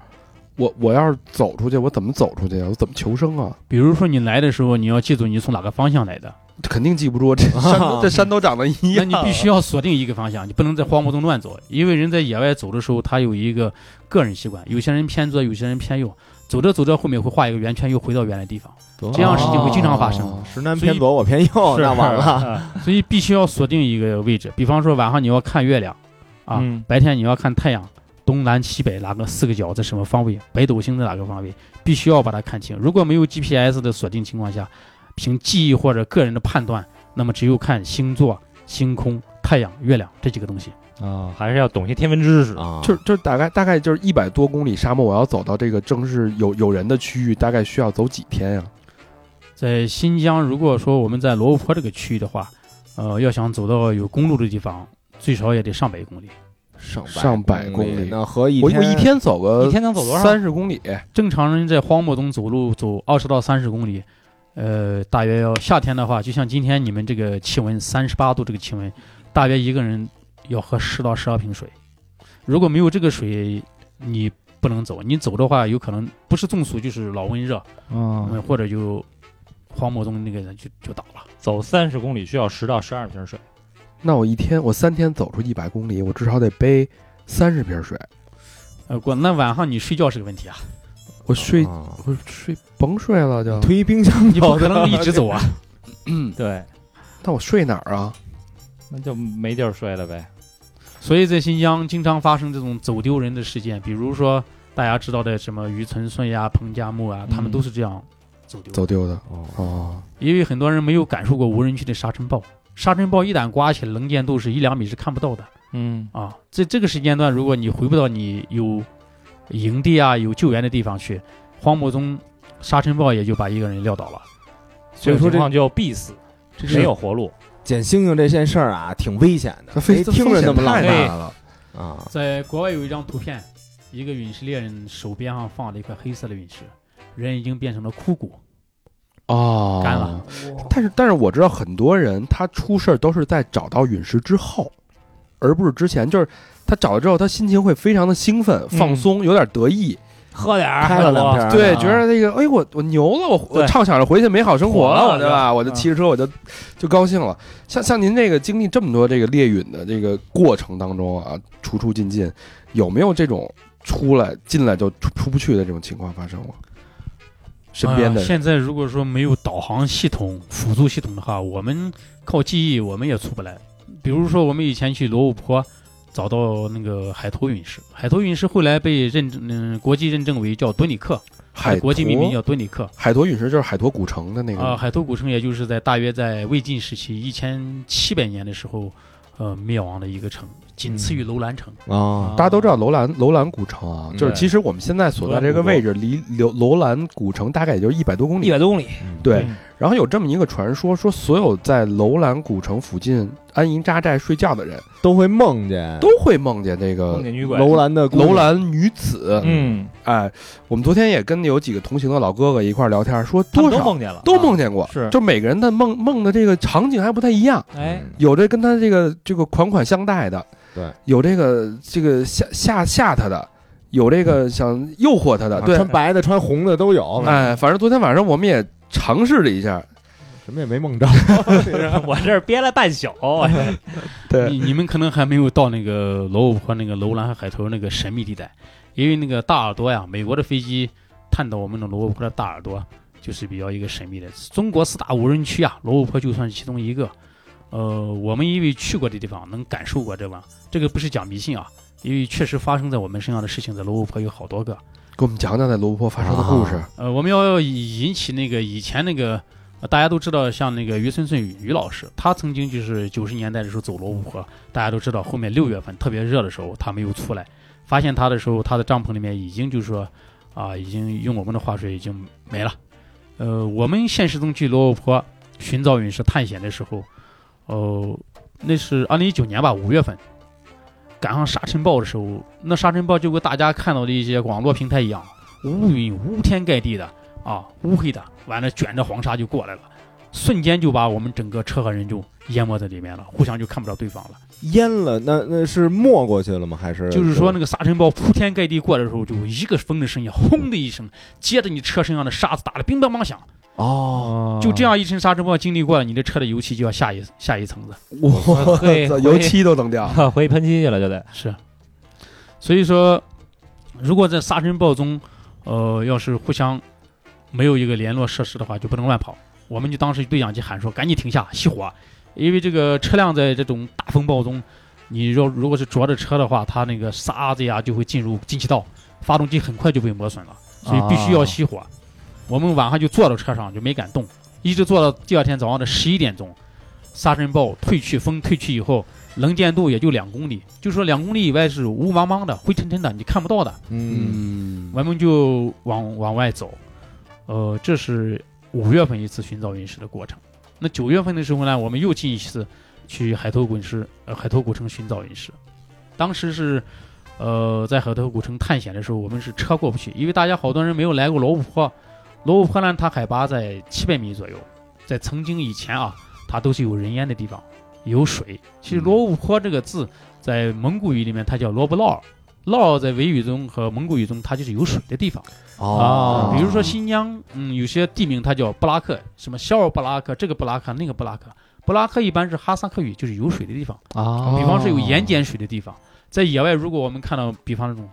Speaker 1: 我我要是走出去，我怎么走出去啊？我怎么求生啊？
Speaker 6: 比如说你来的时候，你要记住你从哪个方向来的，
Speaker 1: 这肯定记不住，这山都 这山都长得一样那。
Speaker 6: 你必须要锁定一个方向，你不能在荒漠中乱走，因为人在野外走的时候，他有一个个人习惯，有些人偏左，有些人偏右，走着走着后面会画一个圆圈，又回到原来地方，这样事情会经常发生。
Speaker 1: 哦
Speaker 3: 石南偏左，我偏右，
Speaker 6: 是
Speaker 3: 那完了。
Speaker 4: 啊
Speaker 6: 所以必须要锁定一个位置，比方说晚上你要看月亮，啊，
Speaker 4: 嗯
Speaker 6: 白天你要看太阳，东南西北哪个四个角在什么方位，北斗星在哪个方位，必须要把它看清。如果没有 GPS 的锁定情况下，凭记忆或者个人的判断，那么只有看星座、星空、太阳、月亮这几个东西。
Speaker 4: 啊，还是要懂些天文知识。
Speaker 3: 啊，
Speaker 1: 就就大概大概就是一百多公里沙漠，我要走到这个正式有有人的区域，大概需要走几天呀、
Speaker 6: 在新疆，如果说我们在罗布泊这个区域的话，呃，要想走到有公路的地方，最少也得上百公里。
Speaker 3: 上
Speaker 1: 上百公里
Speaker 3: 那和一
Speaker 1: 我一天走个
Speaker 4: 一天能走多少？
Speaker 1: 三十公里，
Speaker 6: 正常人在荒漠中走路走二十到三十公里，呃，大约要夏天的话，就像今天你们这个气温三十八度这个气温，大约一个人要喝十到十二瓶水。如果没有这个水，你不能走，你走的话有可能不是中暑就是老温热，
Speaker 4: 嗯，
Speaker 6: 嗯，或者就荒漠中那个人就就倒了。
Speaker 4: 走三十公里需要十到十二瓶水。
Speaker 1: 那我一天我三天走出一百公里，我至少得背三十瓶水。
Speaker 6: 呃，过那晚上你睡觉是个问题啊，
Speaker 1: 我睡
Speaker 3: 啊
Speaker 1: 我睡甭睡了就，
Speaker 3: 推冰箱
Speaker 6: 你不可能 一直走啊。
Speaker 1: 嗯，
Speaker 4: 对，
Speaker 1: 那我睡哪儿啊？
Speaker 4: 那就没地儿睡了呗。
Speaker 6: 所以在新疆经常发生这种走丢人的事件，比如说大家知道的什么于存顺呀、彭加木啊，他们
Speaker 4: 嗯
Speaker 6: 都是这样走丢的。
Speaker 1: 走丢的
Speaker 3: 哦，
Speaker 1: 哦，
Speaker 6: 因为很多人没有感受过无人区的沙尘暴，沙尘暴一旦刮起来，能见度是一两米是看不到的
Speaker 4: 嗯，
Speaker 6: 啊。在这个时间段，如果你回不到你有营地啊、有救援的地方去，荒漠中沙尘暴也就把一个人撂倒了。
Speaker 3: 所以说这
Speaker 4: 情况就必死，
Speaker 3: 这是
Speaker 4: 没有活路。
Speaker 3: 捡星星这件事儿啊，挺危险的，听着那么浪漫
Speaker 1: 了。
Speaker 3: 啊。
Speaker 6: 在国外有一张图片，一个陨石猎人手边上放了一块黑色的陨石，人已经变成了枯骨。
Speaker 1: 哦，
Speaker 6: 干了。
Speaker 1: 但是但是我知道很多人他出事儿都是在找到陨石之后，而不是之前。就是他找了之后，他心情会非常的兴奋、放松，有点得意，
Speaker 4: 喝点儿，
Speaker 3: 开了两瓶
Speaker 1: 对，
Speaker 3: 啊
Speaker 1: 觉得那个哎我我牛了，我我畅想着回去美好生活
Speaker 4: 火了
Speaker 1: 对吧？我就骑着车我就就高兴了。像像您这个经历这么多这个猎陨的这个过程当中啊，出出进进，有没有这种出来进来就出出不去的这种情况发生过？身边的
Speaker 6: 呃现在如果说没有导航系统、辅助系统的话，我们靠记忆我们也出不来。比如说，我们以前去罗布泊找到那个海头陨石，海头陨石后来被认证，嗯，国际认证为叫敦里克，
Speaker 1: 海
Speaker 6: 国际命名叫敦里克。
Speaker 1: 海坨陨石就是海坨古城的那个
Speaker 6: 啊、海头古城也就是在大约在魏晋时期一千七百年的时候，呃，灭亡的一个城，仅次于楼兰城。
Speaker 3: 啊，
Speaker 1: 大家都知道楼兰楼兰古城啊，
Speaker 3: 嗯
Speaker 1: 就是其实我们现在所在这个位置离楼楼兰古城大概也就是一百多公里。
Speaker 4: 一百多公里。
Speaker 1: 对
Speaker 4: 嗯，
Speaker 1: 然后有这么一个传说，说所有在楼兰古城附近安营扎寨睡觉的人
Speaker 3: 都会梦见
Speaker 1: 都会梦见这个
Speaker 4: 梦见女鬼。
Speaker 3: 楼兰的
Speaker 1: 楼兰女子。
Speaker 4: 嗯，
Speaker 1: 哎，我们昨天也跟有几个同行的老哥哥一块聊天，说多少
Speaker 4: 都梦见了，
Speaker 1: 都梦
Speaker 4: 见。
Speaker 1: 见过，
Speaker 4: 是
Speaker 1: 就每个人的梦梦的这个场景还不太一样。
Speaker 4: 哎，
Speaker 1: 有这跟他这个这个款款相待的，
Speaker 3: 对，
Speaker 1: 有这个这个吓吓吓他的，有这个想诱惑他的，
Speaker 3: 穿白的穿红的都有，
Speaker 1: 哎，反正昨天晚上我们也尝试了一下，
Speaker 3: 什么也没梦着。
Speaker 4: 我这儿憋了半宿。
Speaker 1: 对
Speaker 6: 你你们可能还没有到那个罗布泊那个楼兰和海头那个神秘地带，因为那个大耳朵呀，美国的飞机探到我们的罗布泊的大耳朵，就是比较一个神秘的。中国四大无人区啊，罗布泊就算是其中一个。呃，我们因为去过的地方，能感受过这吧？这个不是讲迷信啊，因为确实发生在我们身上的事情，在罗布泊有好多个。
Speaker 1: 给我们讲讲在罗布泊发生的故事。
Speaker 6: 呃，我们要引起那个以前那个、大家都知道，像那个于春顺于老师，他曾经就是九十年代的时候走罗布泊，大家都知道，后面六月份特别热的时候，他没有出来，发现他的时候，他的帐篷里面已经就是说啊、已经用我们的话说已经没了。呃，我们现实中去罗布泊寻找陨石探险的时候，哦、那是二零一九年吧，五月份。赶上沙尘暴的时候，那沙尘暴就跟大家看到的一些网络平台一样，乌云乌天盖地的啊，乌黑的，完了卷着黄沙就过来了，瞬间就把我们整个车和人就淹没在里面了，互相就看不着对方了。
Speaker 3: 淹了，那那是没过去了吗？还是
Speaker 6: 就是说那个沙尘暴铺天盖地过来的时候，就一个风的声音，轰的一声，接着你车身上的沙子打得乒乓乓响，
Speaker 3: 哦，
Speaker 6: 就这样一层沙尘暴经历过了，你的车的油漆就要下一下一层子。
Speaker 1: 我
Speaker 4: 嘿
Speaker 1: 操，油漆都能掉。
Speaker 4: 回喷漆去了就得。
Speaker 6: 是，所以说，如果在沙尘暴中，呃，要是互相没有一个联络设施的话，就不能乱跑。我们就当时对讲机喊说：“赶紧停下，熄火！”因为这个车辆在这种大风暴中，你若如果是着着车的话，它那个沙子呀就会进入进气道，发动机很快就被磨损了，所以必须要熄火。我们晚上就坐到车上就没敢动，一直坐到第二天早上的十一点钟，沙尘暴退去，风退去以后，能见度也就两公里，就说两公里以外是雾茫茫的、灰沉沉的，你看不到的。
Speaker 3: 嗯，
Speaker 1: 嗯，
Speaker 6: 我们就往往外走，呃，这是五月份一次寻找陨石的过程。那九月份的时候呢，我们又进一次去海头滚石，呃，海头古城寻找陨石。当时是，呃，在海头古城探险的时候，我们是车过不去，因为大家好多人没有来过罗布泊。罗布泊呢，它海拔在七百米左右，在曾经以前啊，它都是有人烟的地方，有水。其实罗布泊这个字在蒙古语里面它叫罗布劳尔，涝在维语中和蒙古语中，它就是有水的地方。
Speaker 4: 哦
Speaker 6: 比如说新疆，嗯，有些地名它叫布拉克，什么肖尔布拉克，这个布拉克那个布拉克。布拉克一般是哈萨克语，就是有水的地方。
Speaker 4: 啊
Speaker 6: 比方是有盐碱水的地方，在野外，如果我们看到，比方那种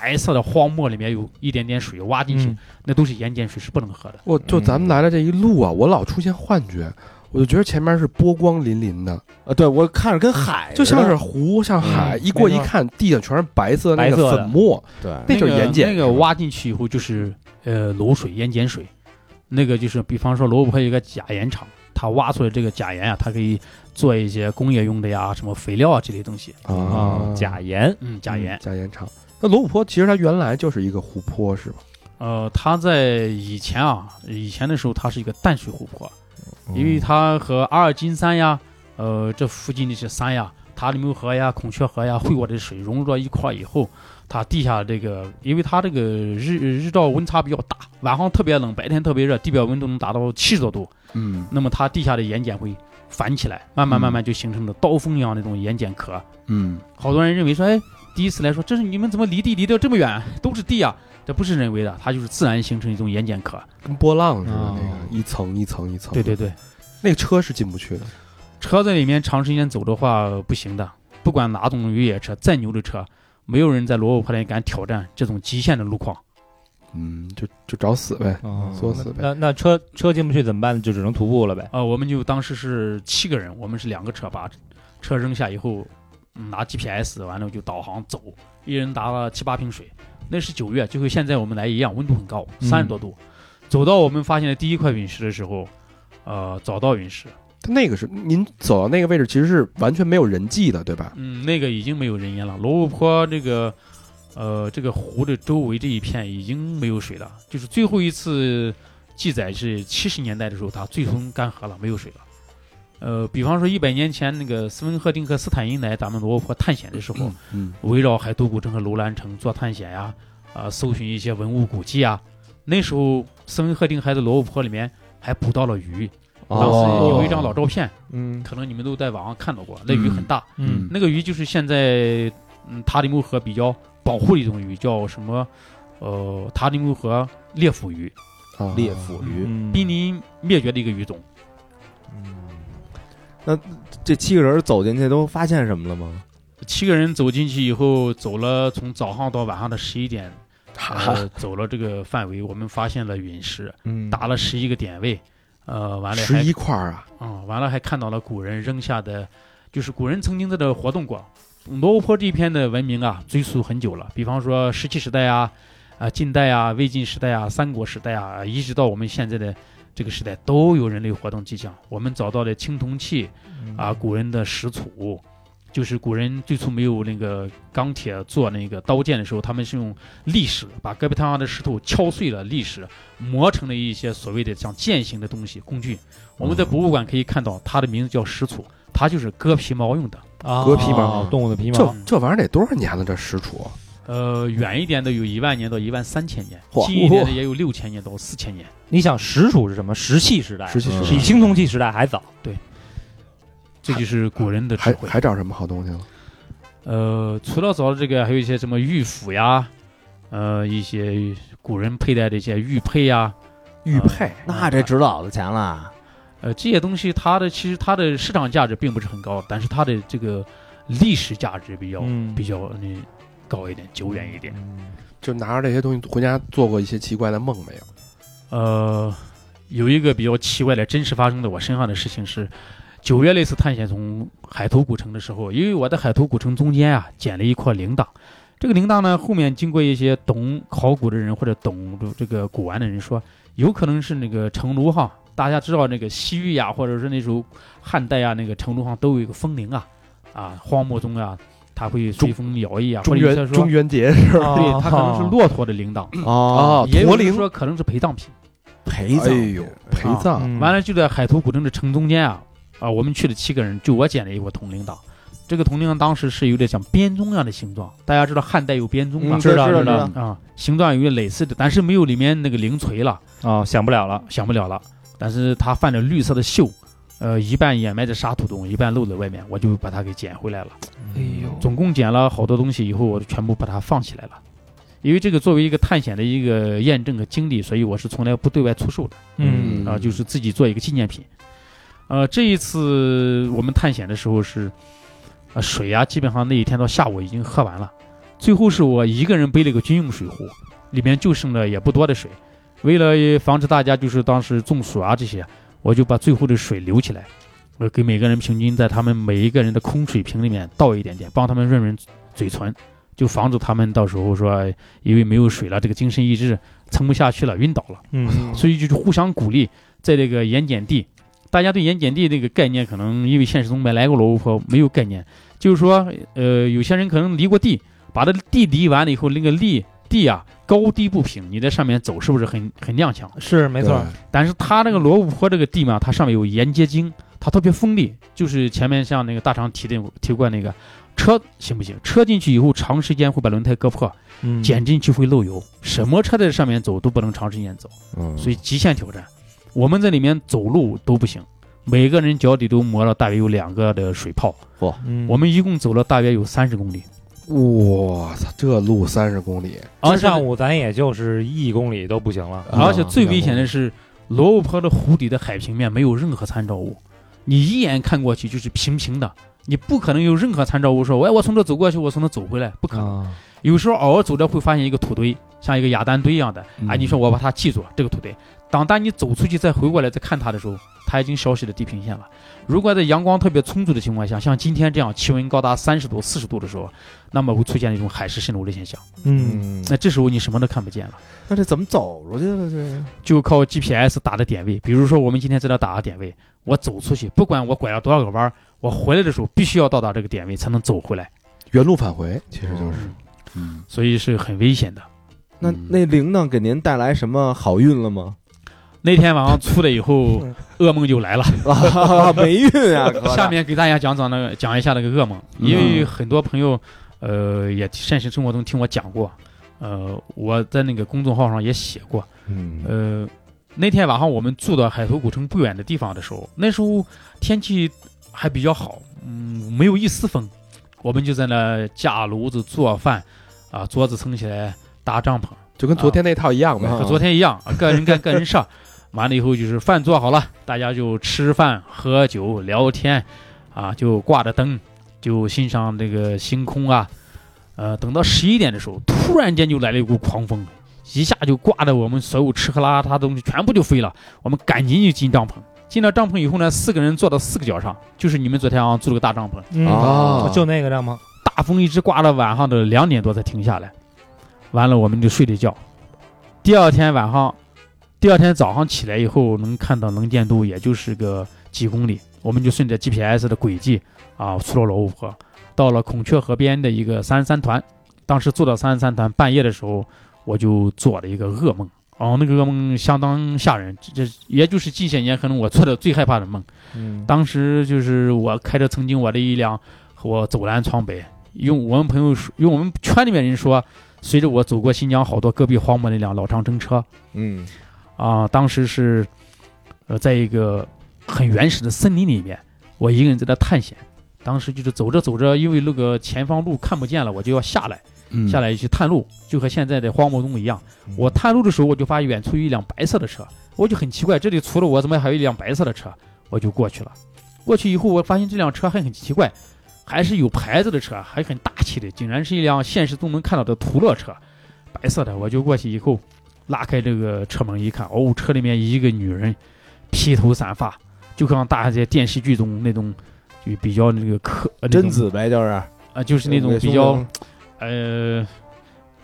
Speaker 6: 白色的荒漠里面有一点点水挖进去，
Speaker 4: 嗯
Speaker 6: 那都是盐碱水，是不能喝的。
Speaker 1: 我就咱们来的这一路啊，我老出现幻觉，我就觉得前面是波光粼粼的，
Speaker 3: 呃，对我看着跟海
Speaker 1: 就像是湖，像海，
Speaker 3: 嗯
Speaker 1: 一过一看，地上全是白色的那个
Speaker 4: 白色的
Speaker 1: 粉末，
Speaker 3: 对，
Speaker 1: 那就是盐碱
Speaker 6: 那个挖进去以后就是呃卤水、盐碱水，那个就是比方说罗布泊有一个假盐厂，它挖出来这个假盐啊，它可以做一些工业用的呀，什么肥料啊这类东西。
Speaker 4: 啊，假盐
Speaker 6: 嗯，假盐。
Speaker 1: 加盐厂。那罗布泊其实它原来就是一个湖泊，是吧？
Speaker 6: 呃，它在以前啊，以前的时候它是一个淡水湖泊，因为它和阿尔金山呀，呃，这附近那些山呀，塔里木河呀、孔雀河呀，汇过的水融入到一块儿以后，它地下这个，因为它这个日日照温差比较大，晚上特别冷，白天特别热，地表温度能达到七十多度，
Speaker 1: 嗯
Speaker 6: 那么它地下的盐碱会反起来，慢慢慢慢就形成了刀锋一样那种盐碱壳。
Speaker 1: 嗯
Speaker 6: 好多人认为说，哎，第一次来说，这是你们怎么离地离得这么远，都是地啊？这不是人为的，它就是自然形成一种盐碱壳。
Speaker 1: 跟波浪似的，
Speaker 6: 哦
Speaker 1: 那个一层一层一层。
Speaker 6: 对对，对，
Speaker 1: 那个车是进不去的。
Speaker 6: 车在里面长时间走的话不行的，不管哪种越野车，再牛的车，没有人在罗布泊里敢挑战这种极限的路况。
Speaker 1: 嗯，就就找死呗，
Speaker 4: 哦
Speaker 1: 作死呗。
Speaker 4: 那那车车进不去怎么办？就只能徒步了呗。
Speaker 6: 呃，我们就当时是七个人，我们是两个车，把车扔下以后，嗯拿 GPS 完了就导航走，一人拿了七八瓶水。那是九月，就和现在我们来一样，温度很高，
Speaker 4: 嗯
Speaker 6: 三十多度。走到我们发现的第一块陨石的时候，呃，找到陨石，
Speaker 1: 它那个是您走到那个位置，其实是完全没有人迹的，对吧？
Speaker 6: 嗯，那个已经没有人烟了。罗布泊这个，呃，这个湖的周围这一片已经没有水了。就是最后一次记载是七十年代的时候，它最终干涸了，没有水了。呃，比方说一百年前那个斯文赫定和斯坦因来咱们罗布泊探险的时候，
Speaker 1: 嗯
Speaker 6: 围绕海都古城和楼兰城做探险呀，啊、搜寻一些文物古迹啊。那时候斯文赫定还在罗布泊里面还捕到了鱼，当时有一张老照片，
Speaker 3: 嗯
Speaker 6: 可能你们都在网上看到过，那鱼很大。
Speaker 1: 嗯
Speaker 6: 那个鱼就是现在嗯塔里木河比较保护的一种鱼，叫什么？呃，塔里木河猎腹鱼，
Speaker 1: 啊
Speaker 3: 猎腹鱼，
Speaker 4: 嗯
Speaker 6: 濒临灭绝的一个鱼种。
Speaker 3: 那这七个人走进去都发现什么了吗？
Speaker 6: 七个人走进去以后，走了从早上到晚上的十一点，呃，走了这个范围，我们发现了陨石，
Speaker 3: 嗯
Speaker 6: 打了十一个点位，呃，完了还
Speaker 1: 十一块儿啊，
Speaker 6: 嗯、完了还看到了古人扔下的，就是古人曾经在这活动过。罗布泊这一片的文明啊，追溯很久了，比方说石器时代啊，啊近代啊、魏晋时代啊、三国时代啊，一直到我们现在的这个时代，都有人类活动迹象。我们找到的青铜器啊，古人的石杵，就是古人最初没有那个钢铁做那个刀剑的时候，他们是用砾石把戈壁滩上的石头敲碎了，砾石磨成了一些所谓的像剑形的东西工具。我们在博物馆可以看到，它的名字叫石杵，它就是割皮毛用的。
Speaker 4: 啊
Speaker 1: 割皮毛
Speaker 4: 动物的皮毛，
Speaker 1: 这这玩意儿得多少年了？这石杵
Speaker 6: 呃，远一点的有一万年到一万三千年，近一点的也有六千年到四千年。
Speaker 4: 你想石楚是什么？石器时代，
Speaker 1: 石器时代
Speaker 4: 比青铜器时代还早。
Speaker 6: 对这就是古人的智
Speaker 1: 还
Speaker 6: 慧。
Speaker 1: 还找什么好东西了？
Speaker 6: 呃，除了找这个，还有一些什么玉斧呀，呃，一些古人佩戴的一些玉佩呀，
Speaker 1: 玉佩
Speaker 3: 那这值老子钱了。
Speaker 6: 呃，这些东西它的其实它的市场价值并不是很高，但是它的这个历史价值比较、
Speaker 4: 嗯
Speaker 6: 比较那高一点，久远一点。
Speaker 1: 就拿着这些东西回家做过一些奇怪的梦没有？
Speaker 6: 呃，有一个比较奇怪的真实发生在我身上的事情是，九月那次探险从海头古城的时候，因为我在海头古城中间啊捡了一块铃铛，这个铃铛呢后面经过一些懂考古的人或者懂这个古玩的人说，有可能是那个成都哈，大家知道那个西域呀，或者是那时候汉代啊，那个成都上都有一个风铃啊，啊，荒漠中啊，它会随风摇曳啊，或
Speaker 1: 中元中。元节是吧？
Speaker 6: 对，它可能是骆驼的铃铛，
Speaker 1: 啊
Speaker 6: 也有人说可能是陪葬品。
Speaker 3: 陪葬，
Speaker 1: 哎呦，陪葬
Speaker 4: 嗯
Speaker 6: 完了就在海头古镇的城中间啊，啊，我们去了七个人，就我捡了一块铜铃铛。这个铜铃铛当时是有点像编钟一样的形状，大家知道汉代有编钟吗？
Speaker 3: 嗯
Speaker 4: 知道
Speaker 3: 知道
Speaker 4: 知道
Speaker 3: 知道
Speaker 6: 啊，形状有点类似的，但是没有里面那个铃锤了，
Speaker 4: 啊，响不了了。
Speaker 6: 响不了了。但是它泛着绿色的锈，呃，一半掩埋在沙土中，一半露在外面，我就把它给捡回来了。
Speaker 1: 哎呦，
Speaker 6: 总共捡了好多东西以后，我就全部把它放起来了。因为这个作为一个探险的一个验证和经历，所以我是从来不对外出售的。
Speaker 4: 嗯
Speaker 6: 啊，就是自己做一个纪念品。呃，这一次我们探险的时候是，呃，水啊、基本上那一天到下午已经喝完了，最后是我一个人背了个军用水壶，里面就剩了也不多的水。为了防止大家就是当时中暑啊这些，我就把最后的水留起来，我给每个人平均在他们每一个人的空水瓶里面倒一点点，帮他们润润嘴唇，就防止他们到时候说因为没有水了，这个精神意志撑不下去了，晕倒了。
Speaker 4: 嗯
Speaker 6: 所以就是互相鼓励，在这个盐碱地，大家对盐碱地这个概念可能因为现实中没来过罗布泊，没有概念，就是说，呃，有些人可能犁过地，把这地犁完了以后，那个地地啊高低不平，你在上面走是不是很很踉跄？
Speaker 4: 是没错，
Speaker 6: 但是它那个罗布泊这个地嘛，它上面有沿结晶，它特别锋利，就是前面像那个大长提的提过那个车行不行？车进去以后，长时间会把轮胎割破，
Speaker 4: 嗯
Speaker 6: 减进去会漏油，什么车在上面走都不能长时间走。
Speaker 3: 嗯，
Speaker 6: 所以极限挑战，我们在里面走路都不行，每个人脚底都磨了大约有两个的水泡。
Speaker 4: 嗯
Speaker 6: 我们一共走了大约有三十公里，
Speaker 1: 我操，这路三十公里，
Speaker 6: 而
Speaker 4: 上午咱也就是一公里都不行了。
Speaker 6: 而且最危险的是，罗布泊的湖底的海平面没有任何参照物，你一眼看过去就是平平的，你不可能有任何参照物说，哎，我从这走过去，我从那走回来，不可能。
Speaker 4: 啊，
Speaker 6: 有时候偶尔走着会发现一个土堆，像一个雅丹堆一样的，
Speaker 1: 嗯
Speaker 6: 哎，你说我把它记住这个土堆，当当你走出去再回过来再看它的时候，它已经消失的地平线了。如果在阳光特别充足的情况下，像今天这样气温高达三十度、四十度的时候，那么会出现一种海市蜃楼的现象。
Speaker 4: 嗯，
Speaker 3: 嗯，
Speaker 6: 那这时候你什么都看不见了，
Speaker 3: 那这怎么走出去的？这
Speaker 6: 就靠 GPS 打的点位。比如说我们今天在这打个点位，我走出去，不管我拐了多少个弯儿，我回来的时候必须要到达这个点位才能走回来，
Speaker 1: 原路返回，其实就是，嗯，
Speaker 6: 所以是很危险的。
Speaker 3: 那那铃铛给您带来什么好运了吗？
Speaker 6: 那天晚上出来以后，噩梦就来了。
Speaker 3: 啊，霉运啊！
Speaker 6: 下面给大家讲讲那个讲一下那个噩梦，因为很多朋友，呃，也现实生活中听我讲过，呃，我在那个公众号上也写过，
Speaker 3: 嗯
Speaker 6: 呃，那天晚上我们住到海头古城不远的地方的时候，那时候天气还比较好，嗯，没有一丝风，我们就在那架炉子做饭，啊，桌子撑起来搭帐篷，
Speaker 1: 就跟昨天那套一样呗。
Speaker 3: 啊
Speaker 6: 和昨天一样，个人干个人事儿。完了以后就是饭做好了，大家就吃饭、喝酒、聊天，啊，就挂着灯，就欣赏这个星空啊。呃，等到十一点的时候，突然间就来了一股狂风，一下就刮得我们所有吃喝拉撒的东西全部就飞了。我们赶紧就进帐篷。进了帐篷以后呢，四个人坐到四个角上，就是你们昨天晚上住了个大帐篷。
Speaker 4: 嗯
Speaker 1: 啊
Speaker 4: 就那个帐篷，
Speaker 6: 大风一直刮到晚上的两点多才停下来，完了我们就睡了觉。第二天晚上，第二天早上起来以后，能看到能见度也就是个几公里，我们就顺着 GPS 的轨迹啊，出了罗布泊，到了孔雀河边的一个三十三团。当时坐到三十三团，半夜的时候我就做了一个噩梦，哦，那个噩梦相当吓人，这这也就是近些年可能我做的最害怕的梦。
Speaker 3: 嗯
Speaker 6: 当时就是我开着曾经我的一辆和我走南闯北，用我们朋友说，用我们圈里面人说，随着我走过新疆好多戈壁荒漠那辆老长征车
Speaker 3: 嗯
Speaker 6: 啊，当时是呃在一个很原始的森林里面，我一个人在那探险。当时就是走着走着，因为那个前方路看不见了，我就要下来，
Speaker 1: 嗯
Speaker 6: 下来去探路，就和现在的荒漠中一样。我探路的时候，我就发现远处有一辆白色的车，我就很奇怪，这里除了我，怎么还有一辆白色的车？我就过去了。过去以后，我发现这辆车还很奇怪，还是有牌子的车，还很大气的，竟然是一辆现实中能看到的途乐车，白色的。我就过去以后，拉开这个车门一看，哦，车里面一个女人，披头散发，就像大家在电视剧中那种，就比较那个可
Speaker 3: 贞子呗，就是
Speaker 6: 啊，就是那种比较呃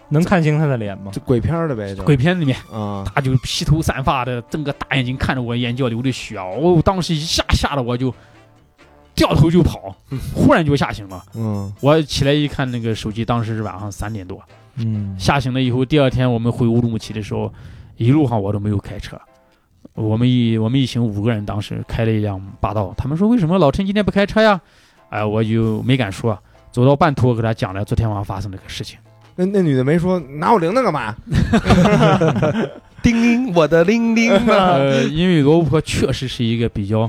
Speaker 4: 能看清她的脸吗？
Speaker 3: 就鬼片的呗，就
Speaker 6: 鬼片里面。
Speaker 3: 啊，
Speaker 6: 她就披头散发的，睁个大眼睛看着我，眼角流着血啊！哦，当时一下吓得我就掉头就跑，忽然就吓醒了。
Speaker 3: 嗯
Speaker 6: 我起来一看，那个手机当时是晚上三点多。
Speaker 4: 嗯
Speaker 6: 吓醒了以后，第二天我们回乌鲁木齐的时候，一路上我都没有开车。我们一我们一行五个人，当时开了一辆霸道。他们说为什么老陈今天不开车呀？哎，我就没敢说。走到半途，我给他讲了昨天晚上发生这个事情。
Speaker 3: 那那女的没说拿我铃铛干嘛？
Speaker 1: 叮铃，我的铃铃啊！
Speaker 6: 呃，因为罗布泊确实是一个比较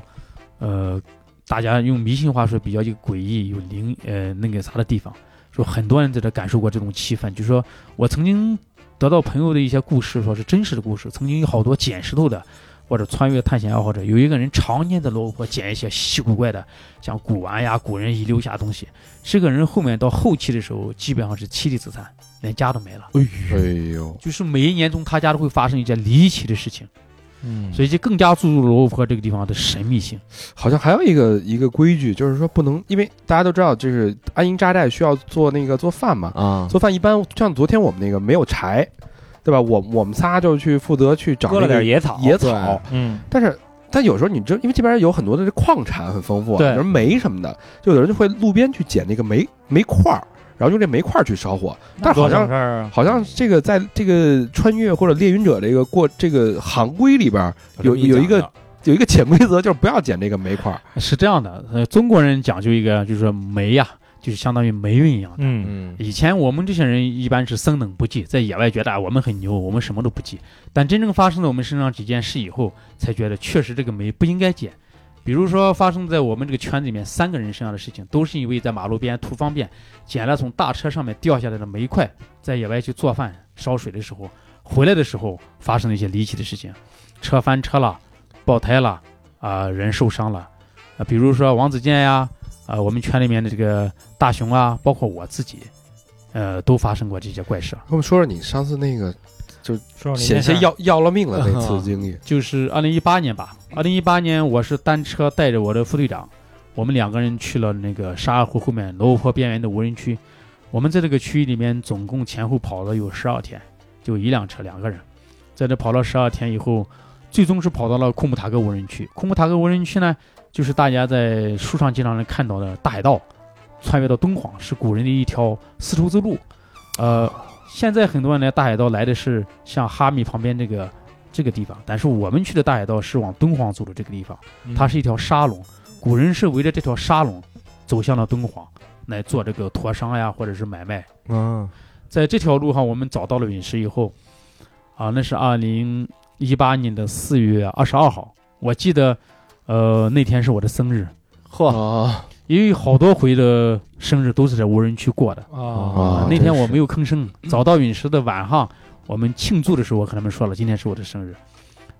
Speaker 6: 呃，大家用迷信话说比较一个诡异有灵呃那个啥的地方，说很多人在这感受过这种气氛，就是说我曾经得到朋友的一些故事，说是真实的故事，曾经有好多捡石头的。或者穿越探险爱好者，有一个人常年在罗布泊捡一些稀奇古怪的，像古玩呀、古人遗留下的东西。这个人后面到后期的时候，基本上是妻离子散，连家都没了。
Speaker 1: 哎呦，
Speaker 6: 就是每一年中他家都会发生一件离奇的事情，
Speaker 4: 嗯。
Speaker 6: 所以就更加注入罗布泊这个地方的神秘性。
Speaker 1: 好像还有一个一个规矩，就是说不能，因为大家都知道，就是安营扎寨需要做那个做饭嘛，
Speaker 3: 啊，
Speaker 1: 做饭一般像昨天我们那个没有柴，对吧？我我们仨就去负责去找
Speaker 4: 割了
Speaker 1: 那个
Speaker 4: 点野草，
Speaker 1: 野草，
Speaker 4: 嗯，
Speaker 1: 但是但有时候你知道，因为这边有很多的这矿产很丰富，
Speaker 4: 对。
Speaker 1: 比如煤什么的，就有人就会路边去捡那个煤煤块儿，然后用这煤块儿去烧火。但是好像
Speaker 4: 啊，
Speaker 1: 好像这个在这个穿越或者猎云者这个过这个行规里边儿有有一个有一个潜规则，就是不要捡这个煤块儿。
Speaker 6: 是这样的，呃，中国人讲究一个，就是说煤呀、就是相当于霉运一样的。
Speaker 4: 嗯
Speaker 3: 嗯
Speaker 6: 以前我们这些人一般是生冷不忌，在野外觉得啊我们很牛，我们什么都不忌。但真正发生在我们身上几件事以后，才觉得确实这个煤不应该捡。比如说发生在我们这个圈子里面三个人身上的事情，都是因为在马路边图方便，捡了从大车上面掉下来的煤块，在野外去做饭烧水的时候，回来的时候发生了一些离奇的事情，车翻车了，爆胎了，啊、人受伤了，啊、比如说王子健呀，啊、我们圈里面的这个大熊啊，包括我自己，呃，都发生过这些怪事。
Speaker 1: 跟我们说说你上次那个
Speaker 4: 说说你
Speaker 1: 险些要要了命了那次经历。
Speaker 6: 就是二零一八年吧，二零一八年我是单车带着我的副队长，我们两个人去了那个沙二湖后面罗布泊边缘的无人区。我们在这个区域里面总共前后跑了有十二天，就一辆车两个人，在这跑了十二天以后，最终是跑到了库姆塔格无人区。库姆塔格无人区呢，就是大家在书上经常能看到的大海道，穿越到敦煌是古人的一条丝绸之路。呃，现在很多人来大海道来的是像哈密旁边这个这个地方，但是我们去的大海道是往敦煌走的这个地方，它是一条沙龙，古人是围着这条沙龙走向了敦煌来做这个托商呀，或者是买卖。
Speaker 3: 嗯，
Speaker 6: 在这条路上，我们找到了陨石以后，啊，那是二零一八年的四月二十二号，我记得，呃，那天是我的生日，
Speaker 3: 嚯，
Speaker 1: 啊
Speaker 6: 因为好多回的生日都是在无人区过的。
Speaker 1: 啊
Speaker 6: 那天我没有吭声。早到陨石的晚上，我们庆祝的时候，我和他们说了，今天是我的生日。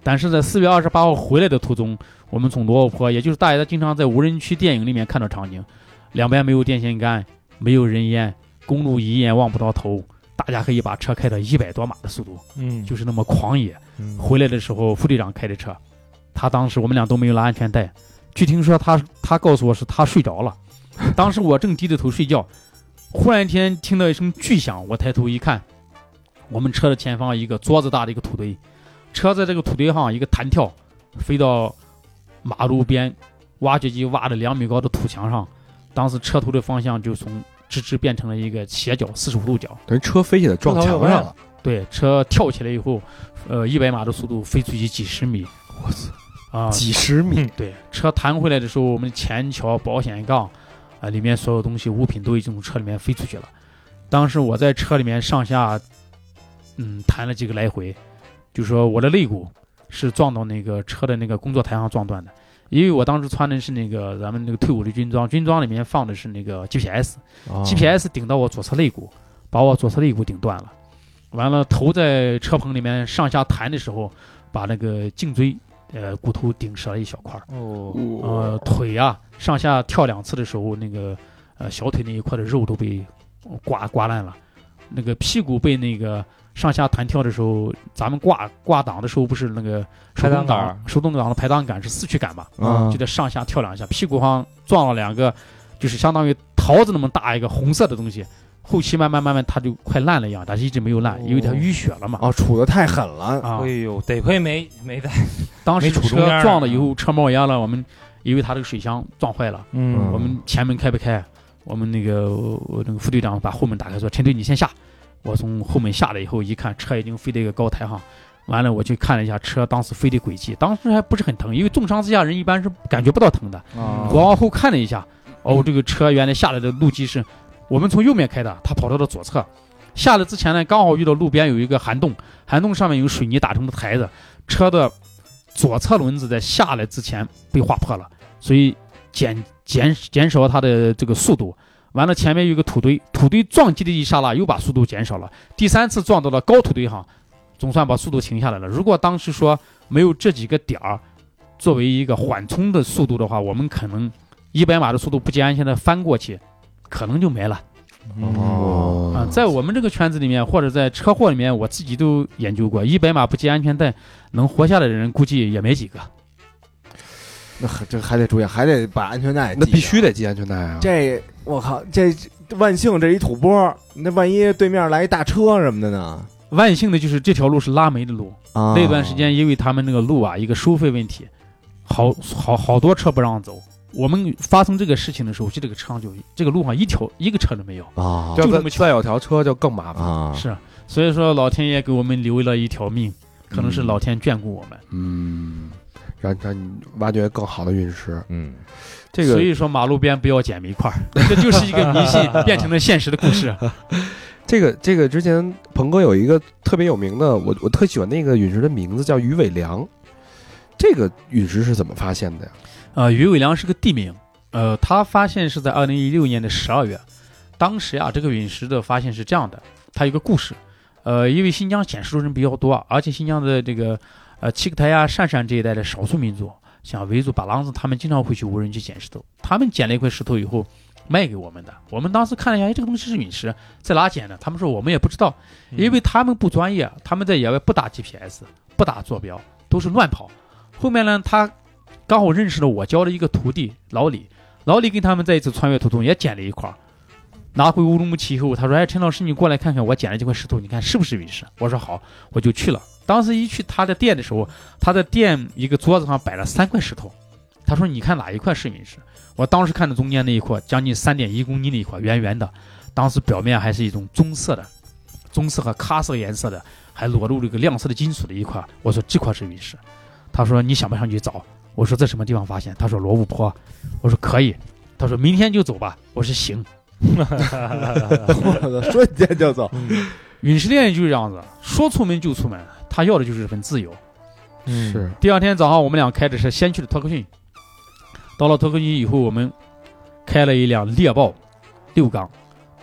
Speaker 6: 但是在四月二十八号回来的途中，我们从罗布泊，也就是大家经常在无人区电影里面看到场景，两边没有电线杆，没有人烟，公路一眼望不到头，大家可以把车开到一百多码的速度，
Speaker 4: 嗯，
Speaker 6: 就是那么狂野。
Speaker 3: 嗯
Speaker 6: 回来的时候，副队长开的车，他当时我们俩都没有拉安全带，据听说他他告诉我是他睡着了，当时我正低着头睡觉，忽然间听到一声巨响，我抬头一看，我们车的前方一个桌子大的一个土堆，车在这个土堆上一个弹跳，飞到马路边，挖掘机挖的两米高的土墙上，当时车头的方向就从直直变成了一个斜角，四十五度角。
Speaker 1: 等于车飞起来撞墙上了。
Speaker 6: 对，车跳起来以后，呃，一百码的速度飞出去几十米，
Speaker 1: 我操，
Speaker 6: 啊，
Speaker 1: 几十米，
Speaker 6: 对，车弹回来的时候，我们前桥、保险杠，啊、里面所有东西物品都已经从车里面飞出去了。当时我在车里面上下，嗯，弹了几个来回，就说我的肋骨是撞到那个车的那个工作台上撞断的，因为我当时穿的是那个咱们那个退伍的军装，军装里面放的是那个 GPS，GPS 顶到我左侧肋骨，把我左侧肋骨顶断了。完了，头在车棚里面上下弹的时候，把那个颈椎呃骨头顶折了一小块儿。
Speaker 4: 哦，
Speaker 6: 呃，腿啊上下跳两次的时候，那个呃小腿那一块的肉都被呃刮刮烂了。那个屁股被那个上下弹跳的时候，咱们挂挂档的时候不是那个手动挡
Speaker 4: 杆
Speaker 6: 手动挡的排档杆是四驱杆吧？
Speaker 3: 啊
Speaker 6: 就得上下跳两下，屁股上撞了两个，就是相当于桃子那么大一个红色的东西。后期慢慢慢慢它就快烂了一样，但是一直没有烂，因为它淤血了嘛。
Speaker 3: 哦，杵的太狠了，
Speaker 6: 啊
Speaker 4: 哎，呦，得亏没没在，
Speaker 6: 当时
Speaker 4: 杵
Speaker 6: 车撞了以后，车冒烟了，我们因为它这个水箱撞坏了，
Speaker 3: 嗯
Speaker 6: 我们前门开不开，我们那个那个副队长把后门打开说：“陈队，你先下。”我从后门下来以后，一看车已经飞到一个高台上，完了我去看了一下车当时飞的轨迹，当时还不是很疼，因为重伤之下人一般是感觉不到疼的。
Speaker 4: 啊
Speaker 6: 我往后看了一下，哦，这个车原来下来的路基是我们从右面开的，他跑到了左侧。下来之前呢，刚好遇到路边有一个涵洞，涵洞上面有水泥打成的台子，车的左侧轮子在下来之前被划破了，所以减减减少它的这个速度。完了，前面有一个土堆，土堆撞击的一刹那又把速度减少了。第三次撞到了高土堆上，总算把速度停下来了。如果当时说没有这几个点儿作为一个缓冲的速度的话，我们可能一百码的速度不系安全带翻过去，可能就没了。
Speaker 3: 哦
Speaker 6: 啊，在我们这个圈子里面，或者在车祸里面，我自己都研究过，一百码不系安全带能活下来的人，估计也没几个。
Speaker 3: 那还这还得注意，还得把安全带。
Speaker 1: 那必须得系安全带啊！
Speaker 3: 这我靠，这万幸这一土坡，那万一对面来一大车什么的呢？
Speaker 6: 万幸的就是这条路是拉煤的路，
Speaker 3: 啊，
Speaker 6: 那段时间因为他们那个路啊，一个收费问题，好好好多车不让走。我们发生这个事情的时候，就这个车上就这个路上一条一个车都没有。
Speaker 3: 啊
Speaker 1: 再
Speaker 6: 就这么巧
Speaker 1: 再有条车就更麻烦。
Speaker 3: 啊，
Speaker 6: 是，所以说老天爷给我们留了一条命，可能是老天眷顾我们。
Speaker 1: 嗯，让让你挖掘更好的陨石。
Speaker 3: 嗯，
Speaker 1: 这个
Speaker 6: 所以说马路边不要捡煤块，这就是一个迷信变成了现实的故事。
Speaker 1: 这个这个之前鹏哥有一个特别有名的，我我特喜欢那个陨石的名字叫鱼尾梁。这个陨石是怎么发现的呀？
Speaker 6: 呃，于伟良是个地名，呃，他发现是在二零一六年的十二月。当时啊，这个陨石的发现是这样的，它有个故事。呃，因为新疆捡石头人比较多，而且新疆的这个呃七克台呀、鄯善这一带的少数民族，像维族、巴郎子，他们经常会去无人区捡石头。他们捡了一块石头以后卖给我们的，我们当时看了一下，哎，这个东西是陨石，在哪捡的？他们说我们也不知道，因为他们不专业，他们在野外不打 GPS，不打坐标，都是乱跑。后面呢，他刚好认识了我教的一个徒弟老李，老李跟他们在一次穿越途中也捡了一块，拿回乌鲁木齐以后，他说：“哎，陈老师，你过来看看我捡了这块石头，你看是不是陨石？”我说：“好。”我就去了。当时一去他的店的时候，他的店一个桌子上摆了三块石头，他说：“你看哪一块是陨石？”我当时看的中间那一块，将近三点一公斤的一块，圆圆的，当时表面还是一种棕色的，棕色和咖色颜色的，还裸露这个亮色的金属的一块。我说这块是陨石。他说：“你想不想去找？”我说：“在什么地方发现？”他说：“罗布泊。”我说：“可以。”他说明天就走吧。我说：“行。
Speaker 3: 我操，瞬间就走，”
Speaker 6: 陨石恋就是这样子，说出门就出门，他要的就是这份自由。
Speaker 1: 是
Speaker 6: 第二天早上，我们俩开着车先去了托克逊。到了托克逊以后，我们开了一辆猎豹六缸，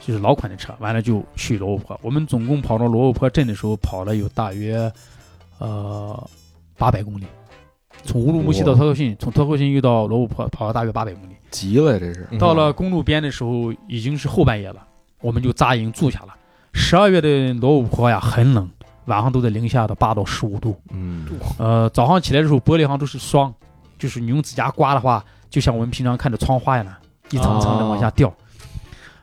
Speaker 6: 就是老款的车，完了就去罗布泊。我们总共跑到罗布泊镇的时候，跑了有大约呃八百公里，从乌鲁木齐到托克逊，从托克逊又到罗布泊，跑了大约八百公里。
Speaker 1: 急了，这是
Speaker 6: 到了公路边的时候，已经是后半夜了，我们就扎营住下了。十二月的罗布泊呀，很冷，晚上都在零下的八到十五度。
Speaker 3: 嗯，
Speaker 6: 呃，早上起来的时候，玻璃上都是霜，就是你用指甲刮的话，就像我们平常看的窗花一样，一层层的往下掉。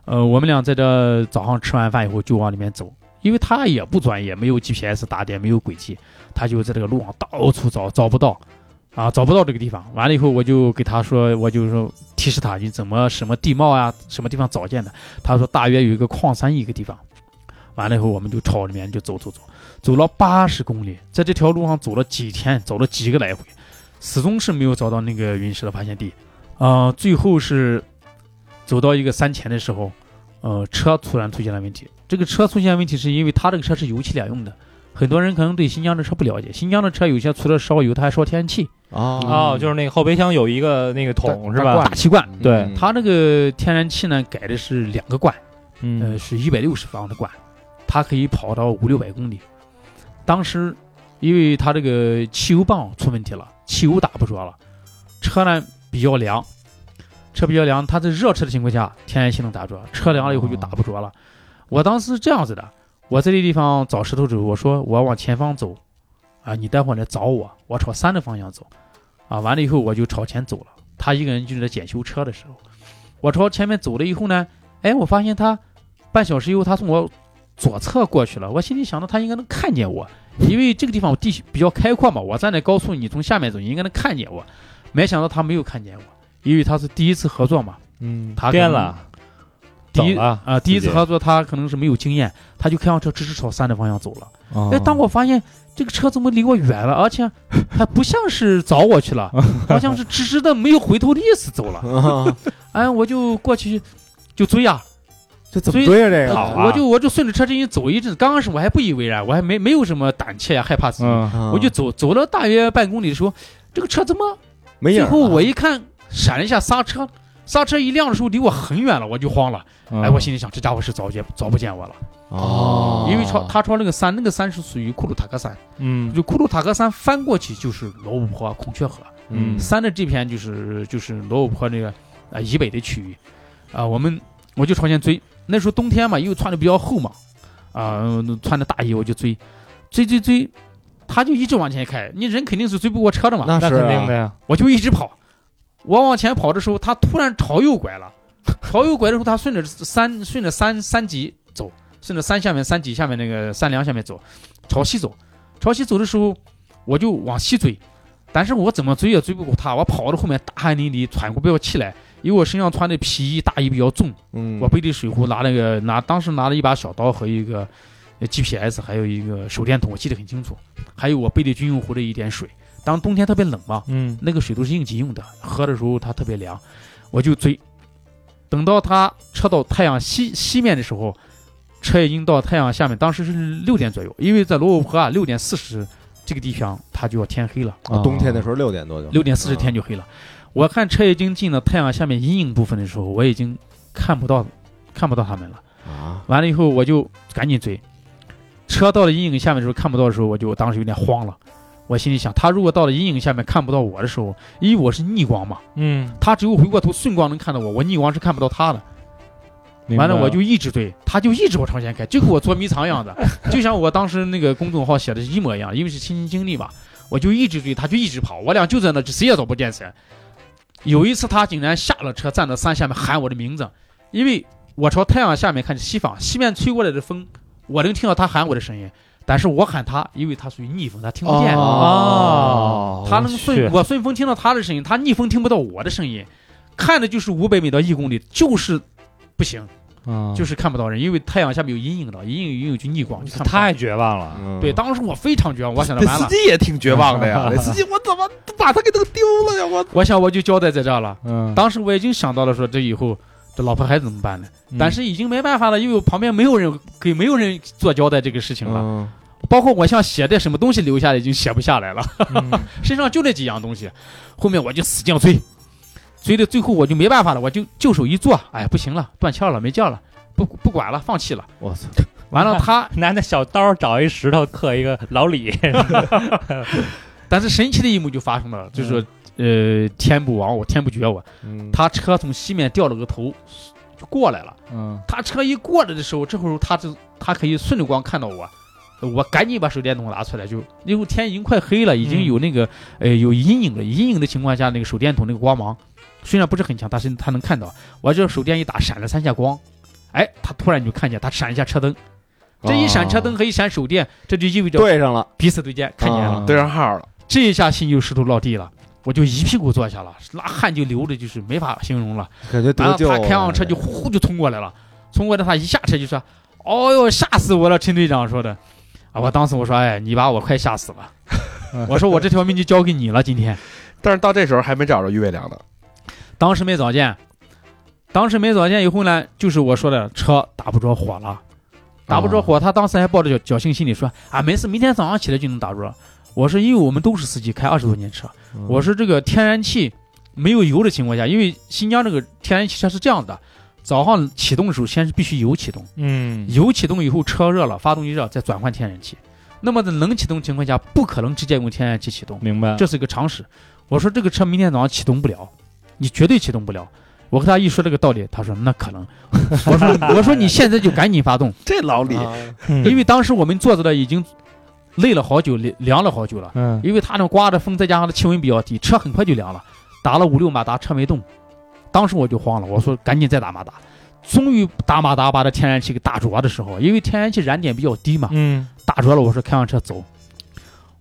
Speaker 6: 呃，我们俩在这早上吃完饭以后就往里面走，因为他也不专业，没有 GPS 打点，没有轨迹，他就在这个路上到处找，找不到，啊，找不到这个地方。完了以后，我就给他说，我就说提示他你怎么什么地貌啊，什么地方找见的。他说大约有一个矿山一个地方。完了以后，我们就朝里面就走走走，走了八十公里，在这条路上走了几天，走了几个来回，始终是没有找到那个陨石的发现地。呃，最后是走到一个山前的时候，呃，车突然出现了问题。这个车出现问题是因为他这个车是油气两用的。很多人可能对新疆的车不了解，新疆的车有些除了烧油，它还烧天然气、
Speaker 3: 啊
Speaker 4: 哦，就是那个后备箱有一个那个桶是吧？
Speaker 6: 大气罐。
Speaker 4: 对，
Speaker 3: 嗯
Speaker 6: 它那个天然气呢改的是两个罐，呃，
Speaker 4: 嗯，
Speaker 6: 是一百六十方的罐，它可以跑到五六百公里。当时因为它这个汽油泵出问题了，汽油打不着了，车呢比较凉，车比较凉，它在热车的情况下，天然气能打着，车凉了以后就打不着了。我当时是这样子的，我在这地方找石头之后，我说我往前方走，啊，你待会儿来找我，我朝山的方向走，啊，完了以后我就朝前走了。他一个人就是在检修车的时候，我朝前面走了以后呢，哎，我发现他半小时以后，他从我左侧过去了。我心里想到他应该能看见我，因为这个地方地形比较开阔嘛，我站在高速，你从下面走，你应该能看见我。没想到他没有看见我，因为他是第一次合作嘛，
Speaker 3: 嗯
Speaker 6: 他
Speaker 4: 变了，
Speaker 6: 第一啊，第一次
Speaker 4: 直接
Speaker 6: 合作他可能是没有经验，他就开上车直直朝山的方向走了。
Speaker 3: 哦
Speaker 6: 哎，当我发现这个车怎么离我远了，而且还不像是找我去了，好像是直直的没有回头的意思走了。
Speaker 3: 啊，
Speaker 6: 哎，我就过去就追啊，
Speaker 3: 这怎么追啊？这个
Speaker 6: 我就我就顺着车进去走一阵，刚开始我还不以为然，我还没没有什么胆怯呀、害怕什么，
Speaker 4: 嗯，
Speaker 3: 啊
Speaker 6: 我就走走了大约半公里的时候，这个车怎么
Speaker 3: 没。
Speaker 6: 最后我一看闪了一下刹车，刹车一亮的时候离我很远了，我就慌了。
Speaker 4: 嗯。
Speaker 6: 哎，我心里想，这家伙是早见早不见我了，
Speaker 3: 哦。
Speaker 6: 因为朝他朝那个山，那个山是属于库鲁塔克山，
Speaker 4: 嗯。
Speaker 6: 就库鲁塔克山翻过去就是罗布泊、孔雀河，
Speaker 3: 嗯。
Speaker 6: 山的这片就是就是罗布泊那个啊、以北的区域，啊、我们我就朝前追，那时候冬天嘛，又穿的比较厚嘛，啊、穿的大衣我就追，追追追，他就一直往前开，你人肯定是追不过车的嘛，
Speaker 4: 那
Speaker 3: 那是啊。
Speaker 4: 肯定的呀，
Speaker 6: 我就一直跑，我往前跑的时候，他突然朝右拐了，朝右拐的时候，他顺着山顺着山山脊走，顺着山下面山脊下面那个山梁下面走，朝西走，朝西走的时候，我就往西追，但是我怎么追也追不过他，我跑到后面大汗淋漓，喘不过气来，因为我身上穿的皮衣大衣比较重，
Speaker 3: 嗯。
Speaker 6: 我背的水壶，拿那个拿当时拿了一把小刀和一个呃 GPS，还有一个手电筒，我记得很清楚，还有我背的军用壶的一点水。当冬天特别冷嘛，
Speaker 4: 嗯
Speaker 6: 那个水都是应急用的，喝的时候它特别凉，我就追。等到它车到太阳西西面的时候，车已经到太阳下面，当时是六点左右，因为在罗布泊啊，六点四十这个地方它就要天黑了，
Speaker 3: 啊冬天的时候六点多就
Speaker 6: 六点四十天就黑了。我看车已经进了太阳下面阴影部分的时候，我已经看不到看不到他们了。
Speaker 3: 啊
Speaker 6: 完了以后，我就赶紧追。车到了阴影下面的时候看不到的时候，我就当时有点慌了。我心里想，他如果到了阴影下面看不到我的时候，因为我是逆光嘛，
Speaker 4: 嗯，
Speaker 6: 他只有回过头顺光能看到我，我逆光是看不到他的。完了，我就一直追，他就一直往朝前开，就跟我捉迷藏一样的，就像我当时那个公众号写的是一模一样，因为是亲身经历嘛，我就一直追，他就一直跑，我俩就在那，谁也找不见谁。有一次，他竟然下了车，站在山下面喊我的名字，因为我朝太阳下面看西方，西面吹过来的风，我能听到他喊我的声音，但是我喊他，因为他属于逆风，他听不见。
Speaker 4: 哦。
Speaker 6: 他能
Speaker 4: 去。
Speaker 6: 顺我顺风听到他的声音，他逆风听不到我的声音，看的就是五百米到一公里，就是不行，
Speaker 4: 嗯
Speaker 6: 就是看不到人，因为太阳下面有阴影的，阴影阴影就逆光，就看不
Speaker 4: 太绝望了，
Speaker 3: 嗯。
Speaker 6: 对。当时我非常绝望，我想着 完了，
Speaker 1: 司机也挺绝望的呀，司机我怎么把他给弄丢了呀？我。
Speaker 6: 我想我就交代在这儿了。
Speaker 4: 嗯，
Speaker 6: 当时我已经想到了说这以后这老婆孩子怎么办呢？
Speaker 4: 嗯。
Speaker 6: 但是已经没办法了，因为我旁边没有人给没有人做交代这个事情了，
Speaker 3: 嗯
Speaker 6: 包括我想写点什么东西留下来已经写不下来了。
Speaker 4: 嗯
Speaker 6: 身上就那几样东西，后面我就使劲追，追的最后我就没办法了，我就就手一坐，哎，不行了，断气了，没劲了，不不管了，放弃了。
Speaker 3: 我操
Speaker 6: 完了他，
Speaker 4: 拿那小刀找一石头刻一个老李，
Speaker 6: 但是神奇的一幕就发生了，就是说，呃，天不亡我，天不绝我，
Speaker 3: 嗯
Speaker 6: 他车从西面掉了个头，就过来了。
Speaker 4: 嗯
Speaker 6: 他车一过来的时候，这会儿他就他可以顺着光看到我。我赶紧把手电筒拿出来，就因为天已经快黑了，已经有那个、呃有阴影了。阴影的情况下，那个手电筒那个光芒虽然不是很强，但是他能看到。我这手电一打，闪了三下光，哎，他突然就看见他闪一下车灯，这一闪车灯和一闪手电，这就意味着
Speaker 3: 对上了，
Speaker 6: 彼此对见，看见了。
Speaker 3: 啊
Speaker 1: 对上号了，
Speaker 6: 这一下心就石头落地了，我就一屁股坐下了，那汗就流的，就是没法形容了。
Speaker 3: 感觉得救。
Speaker 6: 他开上车就呼就冲过来了，冲过来他一下车就说：“哦哟，吓死我了！”陈队长说的。啊，我当时我说：“哎，你把我快吓死了。”我说：“我这条命就交给你了，今天。
Speaker 1: 但是到这时候还没找着于伟良呢。”
Speaker 6: 当时没找见，当时没找见以后呢，就是我说的车打不着火了，打不着火。他当时还抱着侥侥幸心理说：“啊，没事，明天早上起来就能打着。”我说：“因为我们都是司机，开二十多年车，
Speaker 3: 嗯
Speaker 6: 我说这个天然气没有油的情况下，因为新疆这个天然气车是这样的，早上启动的时候先是必须油启动，
Speaker 4: 嗯
Speaker 6: 油启动以后车热了，发动机热，再转换天然气。那么在冷启动情况下，不可能直接用天然气启动，
Speaker 4: 明白，
Speaker 6: 这是一个常识。我说这个车明天早上启动不了，你绝对启动不了。我和他一说这个道理，他说那可能。我说我说你现在就赶紧发动，
Speaker 1: 这老李，
Speaker 3: 啊
Speaker 6: 因为当时我们坐着的已经累了好久，凉凉了好久了。
Speaker 4: 嗯
Speaker 6: 因为他那刮着风，再加上气温比较低，车很快就凉了，打了五六马达，车没动。当时我就慌了，我说赶紧再打马达。终于打马达把这天然气给打着的时候，因为天然气燃点比较低嘛，
Speaker 4: 嗯
Speaker 6: 打着了。我说开上车走。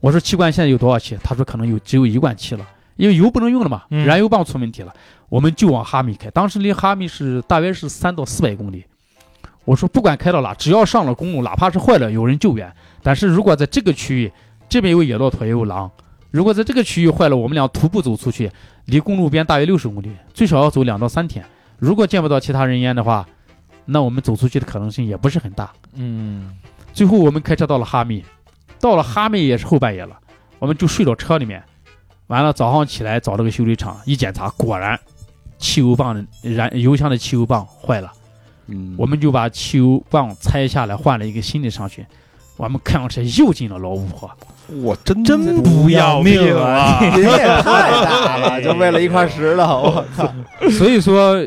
Speaker 6: 我说气罐现在有多少气？他说可能有只有一罐气了，因为油不能用了嘛，
Speaker 4: 嗯
Speaker 6: 燃油棒出问题了。我们就往哈密开，当时离哈密是大约是三到四百公里。我说不管开到哪，只要上了公路，哪怕是坏了，有人救援。但是如果在这个区域，这边有野骆驼，也有狼，如果在这个区域坏了，我们俩徒步走出去，离公路边大约六十公里，最少要走两到三天。如果见不到其他人烟的话，那我们走出去的可能性也不是很大。
Speaker 4: 嗯
Speaker 6: 最后我们开车到了哈密，到了哈密也是后半夜了，我们就睡到车里面。完了早上起来找了个修理厂，一检查，果然汽油棒的燃油箱的汽油棒坏了。
Speaker 1: 嗯
Speaker 6: 我们就把汽油棒拆下来换了一个新的上去，我们看上去又进了老五河。
Speaker 1: 我真
Speaker 3: 真
Speaker 4: 不要命啊！
Speaker 3: 瘾也太大了，就为了一块石头，我操！
Speaker 6: 所以说，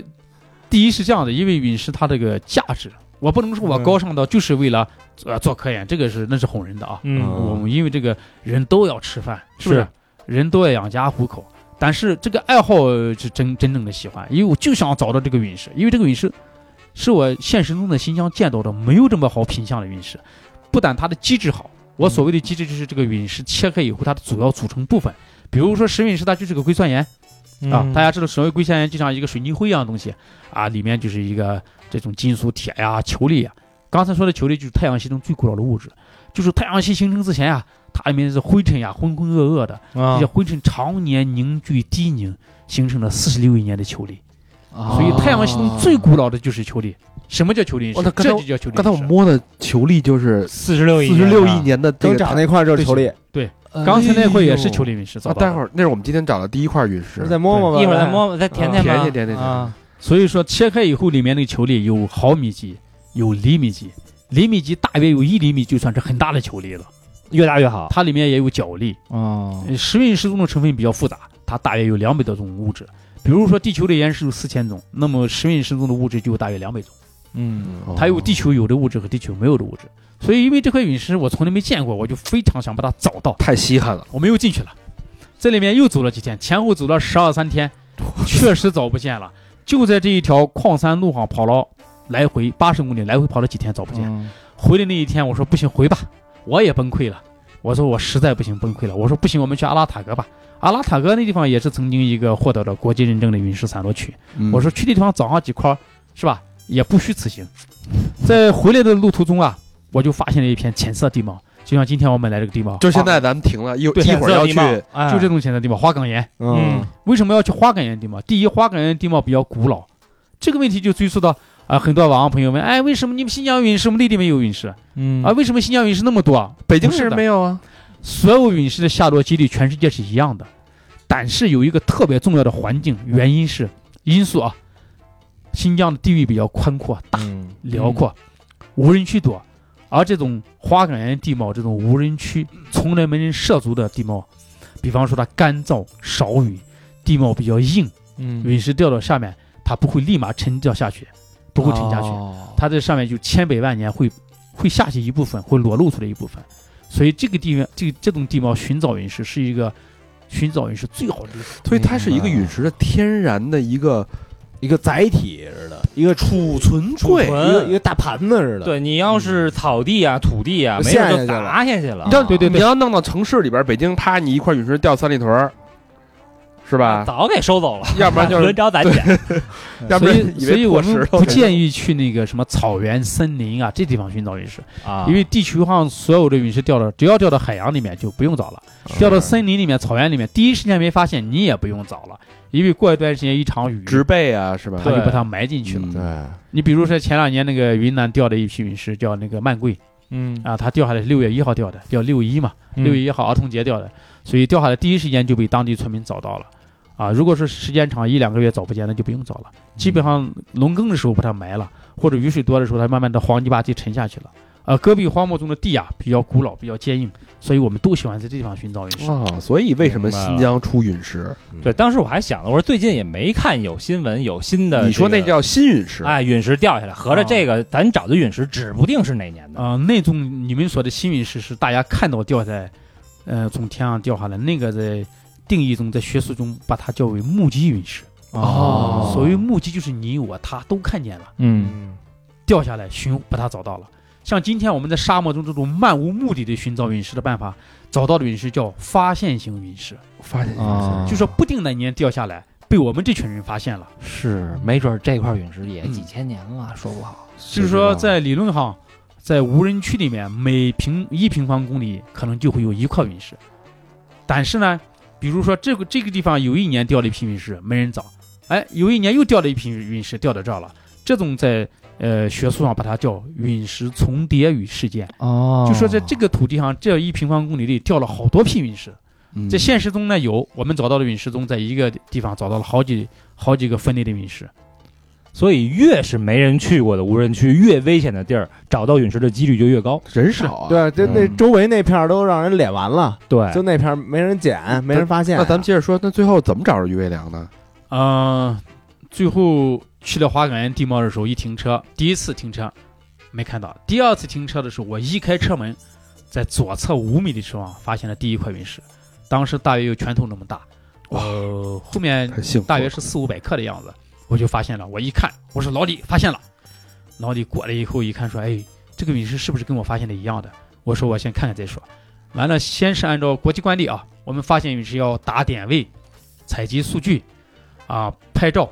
Speaker 6: 第一是这样的，因为陨石它这个价值，我不能说我高尚到就是为了呃做科研，这个是那是哄人的啊。
Speaker 4: 嗯
Speaker 6: 我们因为这个人都要吃饭，是不是
Speaker 4: 是？
Speaker 6: 人都要养家糊口，但是这个爱好呃是真真正的喜欢，因为我就想找到这个陨石，因为这个陨石是我现实中的新疆见到的没有这么好品相的陨石，不但它的机制好，我所谓的机制就是这个陨石切开以后它的主要组成部分，比如说石陨石它就是个硅酸盐。啊，大家知道所谓硅酸盐就像一个水泥灰一样的东西啊，里面就是一个这种金属铁呀、球粒呀。刚才说的球粒就是太阳系中最古老的物质，就是太阳系形成之前呀，它里面是灰尘呀，浑浑噩噩的，
Speaker 4: 啊
Speaker 6: 这些灰尘常年凝聚低凝，形成了四十六亿年的球粒。
Speaker 1: 啊
Speaker 6: 所以太阳系中最古老的就是球粒。什么叫球粒石
Speaker 1: 哦那？刚才
Speaker 6: 这就叫球粒石。
Speaker 1: 刚才我摸的球粒就是
Speaker 4: 四十六亿
Speaker 1: 四十六亿
Speaker 4: 年
Speaker 1: 年的这个
Speaker 3: 增长那块就是球粒，对
Speaker 6: 刚才那块也是球
Speaker 1: 粒。
Speaker 6: 陨石
Speaker 1: 啊，待会儿那是我们今天找的第一块陨石，
Speaker 3: 再摸摸吧，
Speaker 4: 一会儿再。摸摸再舔舔吧。
Speaker 1: 舔舔舔舔舔
Speaker 4: 啊，
Speaker 6: 所以说切开以后，里面那个球粒有毫米级，有厘米级，厘米级大约有一厘米就算是很大的球粒了。
Speaker 4: 越大越好。
Speaker 6: 它里面也有角粒。
Speaker 4: 哦
Speaker 6: 呃石陨石中的成分比较复杂，它大约有两百多种物质。比如说地球的岩石有四千种，那么石陨石中的物质就有大约两百种。
Speaker 4: 嗯
Speaker 1: 哦
Speaker 6: 它有地球有的物质和地球没有的物质。所以因为这块陨石我从来没见过，我就非常想把它找到。
Speaker 1: 太稀罕了。
Speaker 6: 我们又进去了，这里面又走了几天，前后走了十二三天，确实找不见了。就在这一条矿山路上跑了来回八十公里，来回跑了几天找不见。
Speaker 4: 嗯
Speaker 6: 回来那一天，我说不行，回吧，我也崩溃了。我说我实在不行，崩溃了。我说不行，我们去阿拉塔格吧。阿拉塔格那地方也是曾经一个获得了国际认证的陨石散落区。
Speaker 1: 嗯
Speaker 6: 我说去那地方找上几块儿，是吧？也不虚此行。在回来的路途中啊，我就发现了一片浅色地貌，就像今天我们来这个地貌，
Speaker 1: 就现在咱们停了，一一会儿要去
Speaker 6: 啊就这种浅色地貌，花岗岩。
Speaker 3: 嗯，
Speaker 6: 为什么要去花岗岩地貌？第一，花岗岩地貌比较古老，这个问题就追溯到啊、很多网上朋友问，哎，为什么你们新疆陨石，我们内地没有陨石
Speaker 4: 嗯
Speaker 6: 啊？为什么新疆陨石那么多啊？
Speaker 1: 北京市没有啊？
Speaker 6: 所有陨石的下落几率全世界是一样的，但是有一个特别重要的环境原因是因素啊，新疆的地域比较宽阔、大、
Speaker 3: 嗯
Speaker 6: 辽阔，无人区多，而这种花岗岩地貌这种无人区从来没人涉足的地貌，比方说它干燥少雨，地貌比较硬，
Speaker 4: 嗯。
Speaker 6: 陨石掉到下面，它不会立马沉掉下去，不会沉下去，
Speaker 4: 哦。
Speaker 6: 它在上面就千百万年会会下去一部分，会裸露出来一部分，所以这个地方这个这种地貌寻找陨石是一个寻找陨石最好的地方。
Speaker 1: 所以它是一个陨石的天然的一个
Speaker 3: 一个载体似的，一个
Speaker 1: 储存
Speaker 4: 储
Speaker 1: 柜。
Speaker 4: 存
Speaker 3: 一个一个大盘子似的。
Speaker 4: 对你要是草地啊、土地啊，
Speaker 3: 就
Speaker 4: 没事就
Speaker 3: 陷下去了
Speaker 4: 砸下去了。
Speaker 1: 你要
Speaker 6: 对对对
Speaker 1: 你要弄到城市里边，北京啪，你一块陨石掉三里屯儿，是吧？
Speaker 4: 早给收走了，
Speaker 1: 要不然就是
Speaker 4: 轮着咱捡。
Speaker 1: 要不
Speaker 6: 所
Speaker 1: 然以
Speaker 6: 所以我们不建议去那个什么草原、森林啊这地方寻找陨石，
Speaker 4: 啊，
Speaker 6: 因为地球上所有的陨石掉到只要掉到海洋里面就不用找了，掉到森林里面、草原里面，第一时间没发现你也不用找了，因为过一段时间一场雨，
Speaker 1: 植被啊，是吧？
Speaker 6: 它就把它埋进去了。
Speaker 1: 嗯
Speaker 3: 对，
Speaker 6: 你比如说前两年那个云南掉的一批陨石，叫那个曼桂
Speaker 4: 嗯
Speaker 6: 啊，它掉下来是六月一号掉的，叫六一嘛，
Speaker 4: 嗯
Speaker 6: 六月一号儿童节掉的，所以掉下来第一时间就被当地村民找到了。啊，如果是时间长一两个月找不见，那就不用找了。基本上农耕的时候把它埋了，或者雨水多的时候，它慢慢的黄泥巴地沉下去了。呃，戈壁荒漠中的地啊比较古老，比较坚硬，所以我们都喜欢在这地方寻找陨石。
Speaker 1: 啊，所以为什么新疆出陨石？
Speaker 4: 对，当时我还想了，我说最近也没看有新闻有新的这个，
Speaker 1: 你说那叫新陨石？
Speaker 4: 哎陨石掉下来，合着
Speaker 6: 啊
Speaker 4: 这个咱找的陨石指不定是哪年的。
Speaker 6: 啊、那种你们说的新陨石是大家看到掉在，呃，从天上掉下来，那个在定义中，在学术中把它叫为目击陨石。
Speaker 1: 哦
Speaker 6: 所谓目击就是你我他都看见了，
Speaker 4: 嗯
Speaker 6: 掉下来寻把它找到了。像今天我们在沙漠中这种漫无目的的寻找陨石的办法，找到的陨石叫发现型陨石，
Speaker 1: 发现
Speaker 4: 啊
Speaker 6: 就说不定哪年掉下来，被我们这群人发现了。
Speaker 4: 是，没准这块陨石也几千年了，说不好。
Speaker 6: 就是说，在理论上，在无人区里面，每平一平方公里可能就会有一块陨石。但是呢，比如说这个这个地方有一年掉了一批陨石，没人找，哎，有一年又掉了一批陨石，掉到这儿了。这种在呃学术上把它叫陨石重叠与事件，
Speaker 4: 哦。
Speaker 6: 就说在这个土地上这一平方公里里掉了好多批陨石，
Speaker 1: 嗯。
Speaker 6: 在现实中呢有，我们找到的陨石中，在一个地方找到了好几好几个分类的陨石。
Speaker 4: 所以越是没人去过的无人区，越危险的地儿，找到陨石的几率就越高。
Speaker 1: 人少啊。
Speaker 3: 对，就那
Speaker 4: 嗯
Speaker 3: 周围那片儿都让人敛完了，
Speaker 4: 对，
Speaker 3: 就那片儿没人捡，没人发现。
Speaker 1: 那咱们接着说，那最后怎么找着余卫良呢？
Speaker 6: 嗯、最后去了花岗岩地貌的时候，一停车，第一次停车没看到，第二次停车的时候，我一开车门，在左侧五米的地方发现了第一块陨石，当时大约有拳头那么大，呃，后面大约是四五百克的样子，我就发现了。我一看，我说老李发现了，老李过来以后一看说，哎，这个陨石是不是跟我发现的一样的？我说我先看看再说。完了，先是按照国际惯例啊，我们发现陨石要打点位、采集数据，啊，拍照、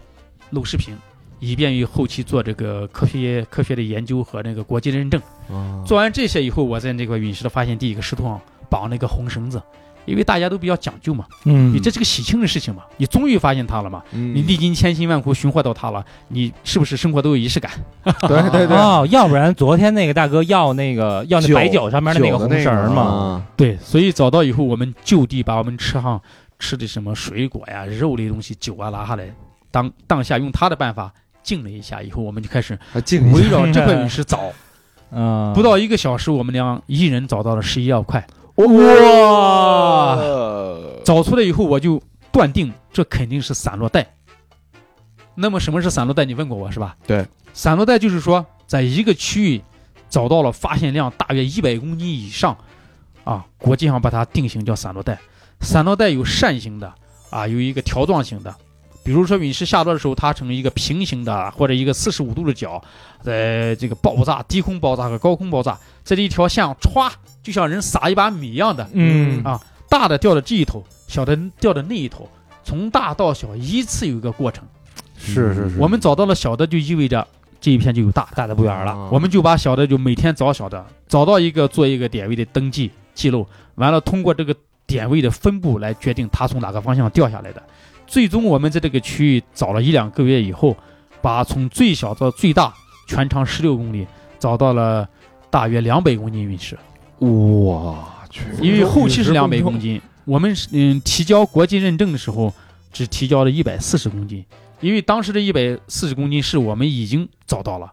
Speaker 6: 录视频，以便于后期做这个科学科学的研究和那个国际认证。
Speaker 3: 哦
Speaker 6: 做完这些以后，我在那个陨石的发现地一个石头上绑了一个红绳子，因为大家都比较讲究嘛，
Speaker 4: 嗯。
Speaker 6: 你这是个喜庆的事情嘛，你终于发现它了嘛，
Speaker 3: 嗯。
Speaker 6: 你历经千辛万苦寻获到它了，你是不是生活都有仪式感？
Speaker 3: 对对对。
Speaker 4: 哦，要不然昨天那个大哥要那个要那白酒上面的那个红绳儿嘛，
Speaker 3: 啊，
Speaker 6: 对，所以找到以后，我们就地把我们车上吃的什么水果呀、肉类东西、酒啊拿下来，当当下用他的办法敬了一下，以后我们就开始围绕这块陨石找，
Speaker 4: 嗯，
Speaker 6: 不到一个小时，我们俩一人找到了十一二块，
Speaker 1: 哇，
Speaker 6: 找出来以后，我就断定这肯定是散落带。那么什么是散落带？你问过我是吧？
Speaker 1: 对，
Speaker 6: 散落带就是说，在一个区域找到了发现量大约一百公斤以上，啊，国际上把它定型叫散落带。散落带有扇形的，啊，有一个条状型的。比如说陨石下落的时候，它成一个平行的或者一个四十五度的角，在这个爆炸、低空爆炸和高空爆炸，在这一条线上歘，就像人撒一把米一样的，
Speaker 4: 嗯
Speaker 6: 啊大的掉到这一头，小的掉到那一头，从大到小依次有一个过程。
Speaker 1: 是是是，
Speaker 6: 我们找到了小的，就意味着这一片就有大，
Speaker 4: 大的不远了。
Speaker 3: 啊
Speaker 6: 我们就把小的就每天找小的，找到一个做一个点位的登记记录，完了通过这个点位的分布来决定它从哪个方向掉下来的。最终我们在这个区域找了一两个月以后，把从最小到最大全长十六公里找到了大约两百公斤陨石。
Speaker 1: 我去，
Speaker 6: 因为后期是两百公斤，我们嗯提交国际认证的时候只提交了一百四十公斤，因为当时的一百四十公斤是我们已经找到了，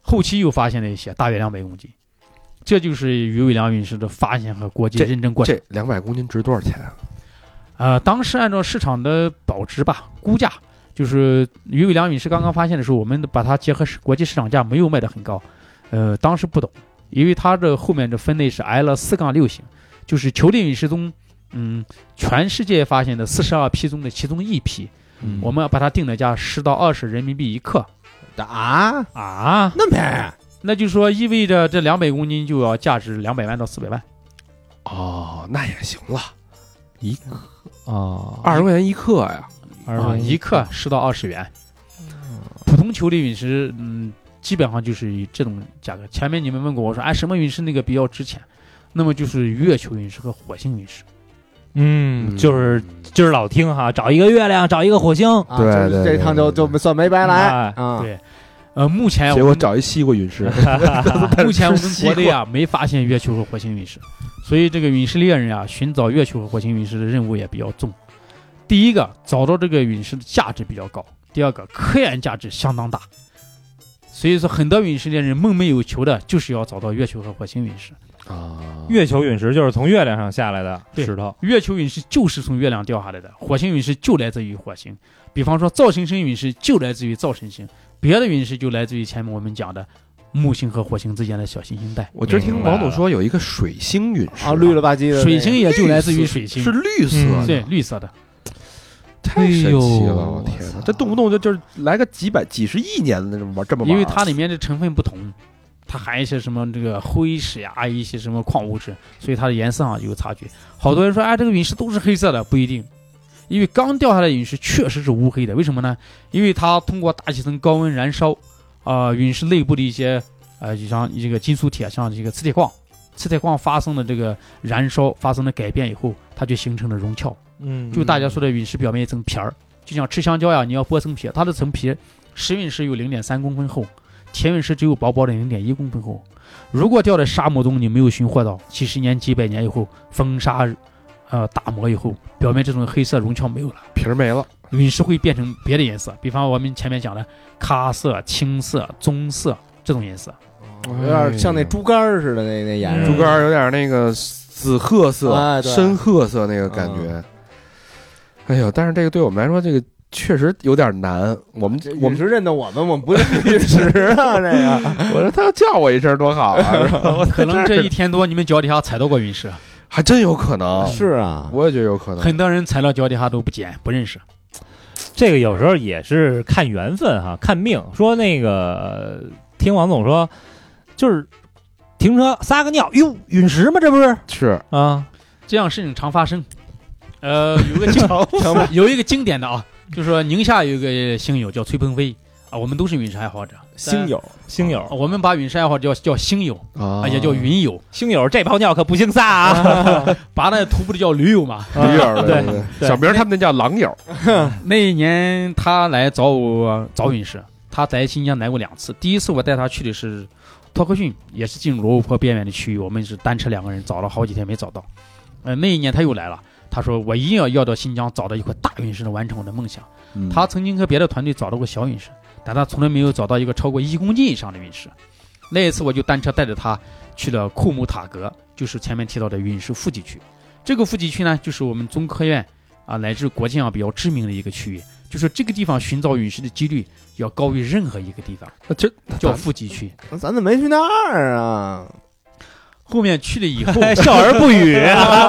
Speaker 6: 后期又发现了一些大约两百公斤，这就是鱼尾梁陨石的发现和国际认证过程。
Speaker 1: 这两百公斤值多少钱啊？
Speaker 6: 呃，当时按照市场的保值吧估价，就是鱼尾梁陨石刚刚发现的时候，我们把它结合市国际市场价没有卖得很高，呃，当时不懂，因为它这后面的分类是 L 四杠六型，就是球类陨石中，嗯，全世界发现的四十二批中的其中一批，
Speaker 4: 嗯。
Speaker 6: 我们把它定的价十到二十人民币一克，
Speaker 3: 啊，
Speaker 4: 啊，
Speaker 3: 那么便宜？
Speaker 6: 那就说意味着这两百公斤就要价值两百万到四百万。
Speaker 1: 哦，那也行了，
Speaker 4: 一克啊，
Speaker 1: 二十块钱一克呀。
Speaker 6: 啊，
Speaker 4: 二十
Speaker 6: 一克十到二十元。普通球类陨石，嗯，基本上就是以这种价格。前面你们问过我说，哎，什么陨石那个比较值钱？那么就是月球陨石和火星陨石。
Speaker 4: 嗯，就是就是老听哈，找一个月亮，找一个火星，
Speaker 3: 啊
Speaker 1: 对
Speaker 3: 就是
Speaker 1: 对对
Speaker 3: 这趟就就算没白来
Speaker 4: 哎
Speaker 3: 啊。
Speaker 6: 对，呃，目前
Speaker 1: 结
Speaker 6: 我
Speaker 1: 找一西瓜陨石，
Speaker 6: 目前我们国内啊没发现月球和火星陨石，所以这个陨石猎人啊寻找月球和火星陨石的任务也比较重。第一个，找到这个陨石的价值比较高；第二个，科研价值相当大。所以说，很多陨石猎人梦寐以求的就是要找到月球和火星陨石。
Speaker 1: 啊，
Speaker 4: 月球陨石就是从月亮上下来的
Speaker 6: 对
Speaker 4: 石头，
Speaker 6: 月球陨石就是从月亮掉下来的，火星陨石就来自于火星。比方说，造型星陨石就来自于造神星，别的陨石就来自于前面我们讲的木星和火星之间的小行星带。
Speaker 1: 我今儿听王总说有一个水星陨石
Speaker 3: 啊，绿了吧唧的，
Speaker 6: 水星也就来自于水星，
Speaker 1: 是绿色
Speaker 4: 嗯
Speaker 1: 的，
Speaker 6: 对，绿色的。
Speaker 1: 太神奇了！我天哪，这动不动就就是来个几百、几十亿年的那种玩这么玩，
Speaker 6: 因为它里面的成分不同，它含一些什么这个灰石呀，一些什么矿物质，所以它的颜色上有差距。好多人说，哎，这个陨石都是黑色的，不一定，因为刚掉下来的陨石确实是乌黑的。为什么呢？因为它通过大气层高温燃烧，啊、陨石内部的一些呃，就像这个金属铁，像这个磁铁矿，磁铁矿发生了这个燃烧，发生了改变以后，它就形成了熔壳。
Speaker 4: 嗯
Speaker 6: 就大家说的陨石表面一层皮儿，就像吃香蕉呀，你要剥层皮，它的层皮石陨石有零点三公分厚，铁陨石只有薄薄的零点一公分厚。如果掉在沙漠中，你没有寻获到，几十年、几百年以后，风沙呃打磨以后，表面这种黑色绒壳没有了，
Speaker 1: 皮儿没了，
Speaker 6: 陨石会变成别的颜色，比方我们前面讲的咖色、青色、棕色这种颜色。
Speaker 3: 有点像那猪肝儿似的那那颜色。
Speaker 1: 猪肝儿有点那个紫褐色、深褐色那个感觉。哎呦，但是这个对我们来说，这个确实有点难。我们我们
Speaker 3: 是认得我们，我们不认陨石啊，这个。
Speaker 1: 我说他要叫我一声多好啊！
Speaker 6: 可能这一天多你们脚底下踩到过陨石，
Speaker 1: 还真有可能，
Speaker 3: 是啊，
Speaker 1: 我也觉得有可能。
Speaker 6: 很多人踩到脚底下都不捡不认识。
Speaker 4: 这个有时候也是看缘分哈，看命。说那个听王总说，就是停车撒个尿，哟，陨石吗？这不是
Speaker 1: 是
Speaker 4: 啊？
Speaker 6: 这样事情常发生。呃，有个经 有一个经典的啊，就是说宁夏有一个星友叫崔鹏飞啊，我们都是陨石爱好者，
Speaker 3: 星友
Speaker 4: 星友，
Speaker 6: 我们把陨石爱好者叫叫星友
Speaker 1: 啊
Speaker 6: 啊，也叫云友，
Speaker 4: 星友，这泡尿可不姓撒啊！
Speaker 6: 把那徒步的叫驴友嘛。
Speaker 1: 驴友儿
Speaker 4: 对
Speaker 1: 对
Speaker 4: 对
Speaker 1: 小明他们那叫狼友，
Speaker 6: 那一年他来找我找陨石，他在新疆来过两次。第一次我带他去的是托克逊，也是进入罗布泊边缘的区域，我们是单车两个人找了好几天没找到。呃，那一年他又来了，他说我一定要要到新疆找到一块大陨石，能完成我的梦想。他曾经和别的团队找到过小陨石，但他从来没有找到一个超过一公斤以上的陨石。那一次我就单车带着他去了库木塔格，就是前面提到的陨石富集区。这个富集区呢，就是我们中科院啊乃至国际上比较知名的一个区域，就是这个地方寻找陨石的几率要高于任何一个地方，
Speaker 1: 那这
Speaker 6: 叫富集区。
Speaker 3: 咱怎么没去那儿啊？
Speaker 6: 后面去了以后，
Speaker 4: 笑而不语，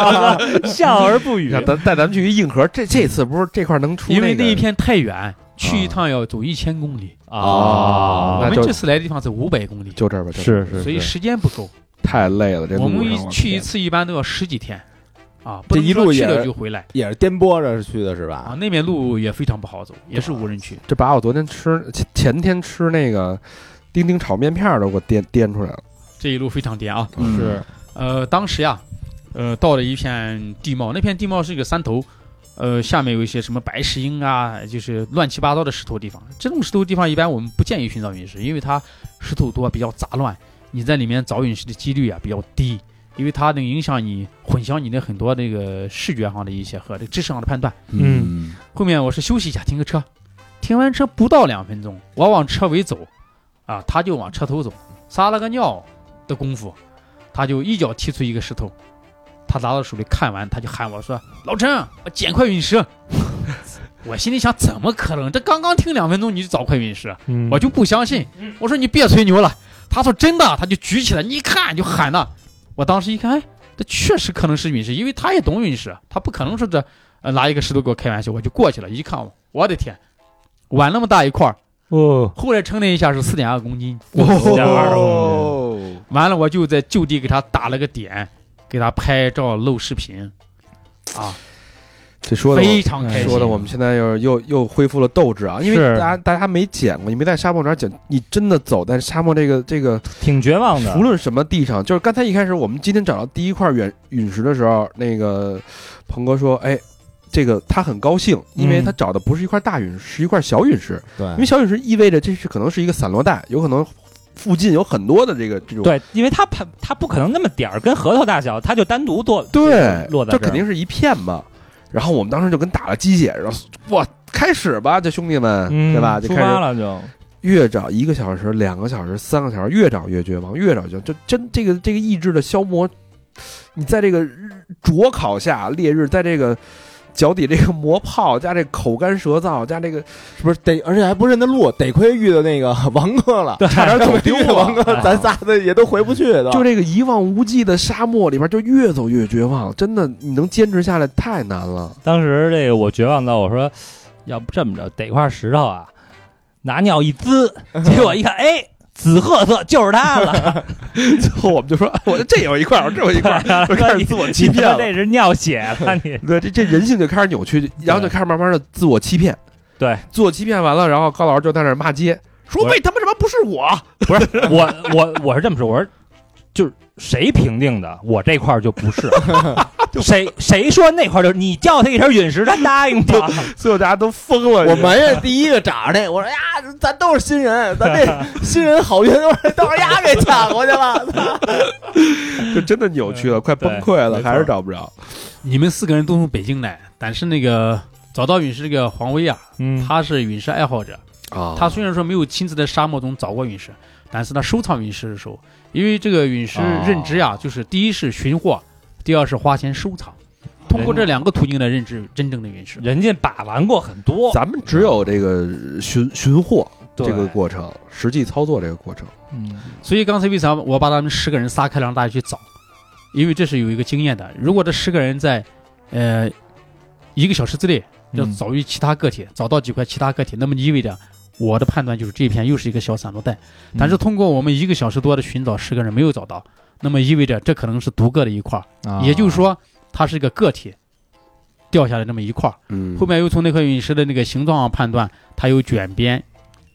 Speaker 4: 笑而不语。
Speaker 1: 让咱带咱们去一硬核，这这次不是这块能出
Speaker 6: 因为那一片太远，去一趟要走一千公里，
Speaker 1: 啊。
Speaker 6: 我们这次来的地方是五百公里，
Speaker 1: 就这儿吧，这
Speaker 4: 是是是，
Speaker 6: 所以时间不够。
Speaker 1: 太累了，这
Speaker 6: 我们一去一次一般都要十几天，啊，
Speaker 3: 这一路去
Speaker 6: 了就回来。
Speaker 3: 也是颠簸着去的是吧？啊。
Speaker 6: 那边路也非常不好走，也是无人区。
Speaker 1: 这把我昨天吃前前天吃那个丁丁炒面片儿都给我颠颠出来了。
Speaker 6: 这一路非常颠啊。
Speaker 3: 嗯
Speaker 4: 是
Speaker 6: 呃，当时呀，呃，到了一片地貌，那片地貌是一个山头，呃，下面有一些什么白石英啊，就是乱七八糟的石头地方。这种石头地方一般我们不建议寻找陨石，因为它石头多，比较杂乱，你在里面找陨石的几率啊比较低，因为它能影响你混淆你的很多这个视觉上的一些和这个知识上的判断。
Speaker 4: 嗯
Speaker 6: 后面我是休息一下，停个车，停完车不到两分钟，我往车尾走，啊，他就往车头走，撒了个尿的功夫，他就一脚踢出一个石头，他拿到手里看完，他就喊我说：“老陈，我捡块陨石。”我心里想，怎么可能？这刚刚听两分钟你就找块陨石，
Speaker 4: 嗯
Speaker 6: 我就不相信。我说你别吹牛了。他说真的，他就举起来，你一看就喊了。我当时一看，哎，这确实可能是陨石，因为他也懂陨石，他不可能说这呃拿一个石头给我开玩笑。我就过去了，一看，我的天，碗那么大一块儿，
Speaker 4: 哦，
Speaker 6: 后来称了一下是四点二公斤。
Speaker 4: 四点二
Speaker 1: 哦，
Speaker 6: 完了，我就在就地给他打了个点，给他拍照录视频，啊，
Speaker 1: 这说的
Speaker 6: 非常开心。
Speaker 1: 说的我们现在又又又恢复了斗志啊，因为大家大家没捡过，你没在沙漠里边捡，你真的走在沙漠这个这个，
Speaker 4: 挺绝望的。
Speaker 1: 无论什么地上，就是刚才一开始我们今天找到第一块陨陨石的时候，那个鹏哥说，哎。这个他很高兴，因为
Speaker 4: 嗯
Speaker 1: 他找的不是一块大陨石，是一块小陨石。
Speaker 3: 对
Speaker 1: 因为小陨石意味着这是可能是一个散落带，有可能附近有很多的这个这种
Speaker 4: 对，因为它它它不可能那么点儿，跟核桃大小，它就单独落
Speaker 1: 对，
Speaker 4: 落在这
Speaker 1: 这肯定是一片嘛。然后我们当时就跟打了鸡血，似的哇，开始吧，这兄弟们，
Speaker 4: 嗯
Speaker 1: 对吧？就
Speaker 4: 出
Speaker 1: 开始
Speaker 4: 发了就
Speaker 1: 越找一个小时、两个小时、三个小时，越找越绝望，越找越就真这个这个意志的消磨，你在这个日灼烤下烈日，在这个脚底这个磨泡，加这口干舌燥，加这个
Speaker 3: 是不是得？而且还不认得路，得亏遇到那个王哥了，差点 走丢了。王哥，咱仨的也都回不去了。
Speaker 1: 就这个一望无际的沙漠里边，就越走越绝望。真的，你能坚持下来太难了。
Speaker 4: 当时这个我绝望到我说，要不这么着，逮块石头啊，拿尿一滋，结果一看，哎，紫褐色就是它了，
Speaker 1: 最后我们就说，我这有一块，我这有一块，就开始自我欺骗了。
Speaker 4: 你说这是尿血了，你
Speaker 1: 对，这这人性就开始扭曲，然后就开始慢慢的自我欺骗。
Speaker 4: 对，
Speaker 1: 自我欺骗完了，然后高老师就在那儿骂街，说
Speaker 4: 我
Speaker 1: 为他妈什么不是我？
Speaker 4: 不是我我我是这么说，我说就是谁评定的，我这块儿就不是，谁谁说那块儿就是你叫他一声陨石，他答应吗？
Speaker 1: 最后大家都疯了。
Speaker 3: 我埋怨第一个找着那，我说呀，咱都是新人，咱这 新人好运都是都是丫给抢过去了。
Speaker 1: 就真的扭曲了，快崩溃了，还是找不着。
Speaker 6: 你们四个人都从北京来，但是那个找到陨石这个黄威啊，
Speaker 4: 嗯，
Speaker 6: 他是陨石爱好者。
Speaker 1: 啊，
Speaker 6: 他虽然说没有亲自在沙漠中找过陨石，但是他收藏陨石的时候，因为这个陨石
Speaker 1: 哦
Speaker 6: 认知呀，就是第一是寻获，第二是花钱收藏，通过这两个途径来认知真正的陨石。
Speaker 4: 人家把玩过很多，
Speaker 1: 咱们只有这个寻寻货
Speaker 4: 对
Speaker 1: 这个过程，实际操作这个过程。
Speaker 4: 嗯
Speaker 6: 所以刚才为啥我把他们十个人撒开了让大家去找？因为这是有一个经验的。如果这十个人在呃一个小时之内要
Speaker 4: 嗯
Speaker 6: 找于其他个体，找到几块其他个体，那么意味着我的判断就是这一片又是一个小散落带。但是通过我们一个小时多的寻找，十个人没有找到，那么意味着这可能是独个的一块儿，
Speaker 4: 啊。
Speaker 6: 也就是说它是一个个体掉下来这么一块儿。
Speaker 1: 嗯，
Speaker 6: 后面又从那块陨石的那个形状上判断，它有卷边，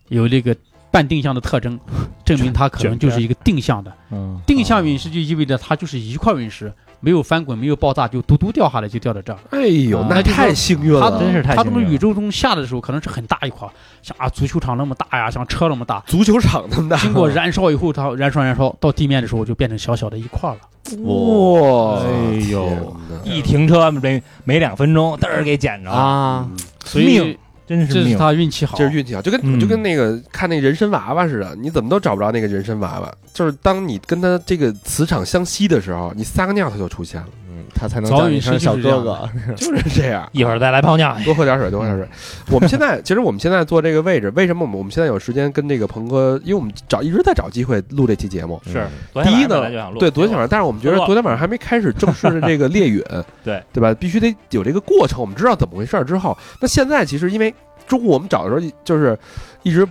Speaker 6: 有那个半定向的特征，证明它可能就是一个定向的。
Speaker 4: 嗯。
Speaker 6: 定向陨石就意味着它就是一块陨石，没有翻滚，没有爆炸，就嘟嘟掉下来，就掉到这儿。
Speaker 1: 哎呦，
Speaker 4: 啊
Speaker 1: 那太幸运
Speaker 6: 它
Speaker 1: 了，
Speaker 4: 真是太
Speaker 6: 它
Speaker 4: 幸运了
Speaker 6: 从宇宙中下的时候，可能是很大一块，像啊足球场那么大呀，像车那么大。
Speaker 1: 足球场那么大，
Speaker 6: 经过燃烧以后，它燃烧燃烧到地面的时候，就变成小小的一块了。
Speaker 1: 哇，
Speaker 4: 哎呦一停车没没两分钟，嘚儿给捡着了，
Speaker 3: 啊，
Speaker 6: 所以
Speaker 4: 命真是
Speaker 6: 这是
Speaker 4: 命。
Speaker 6: 他运气好。
Speaker 1: 这是运气好，就跟、
Speaker 4: 嗯
Speaker 1: 就跟那个看那个人参娃娃似的，你怎么都找不着那个人参娃娃。就是当你跟他这个磁场相吸的时候，你撒个尿他就出现了，
Speaker 3: 嗯，他才能
Speaker 6: 早
Speaker 3: 叫你
Speaker 6: 陨石就是
Speaker 3: 声小哥哥。
Speaker 1: 就是这样。
Speaker 4: 一会儿再来泡尿。
Speaker 1: 多喝点水，多喝点水。我们现在其实我们现在坐这个位置，为什么我们我们现在有时间跟这个鹏哥？因为我们找一直在找机会录这期节目。
Speaker 4: 是，
Speaker 1: 第一呢对，昨天晚上，但是我们觉得昨天晚上还没开始正式的这个猎允，
Speaker 4: 对
Speaker 1: 对吧？必须得有这个过程，我们知道怎么回事之后，那现在其实因为中午我们找的时候就是一直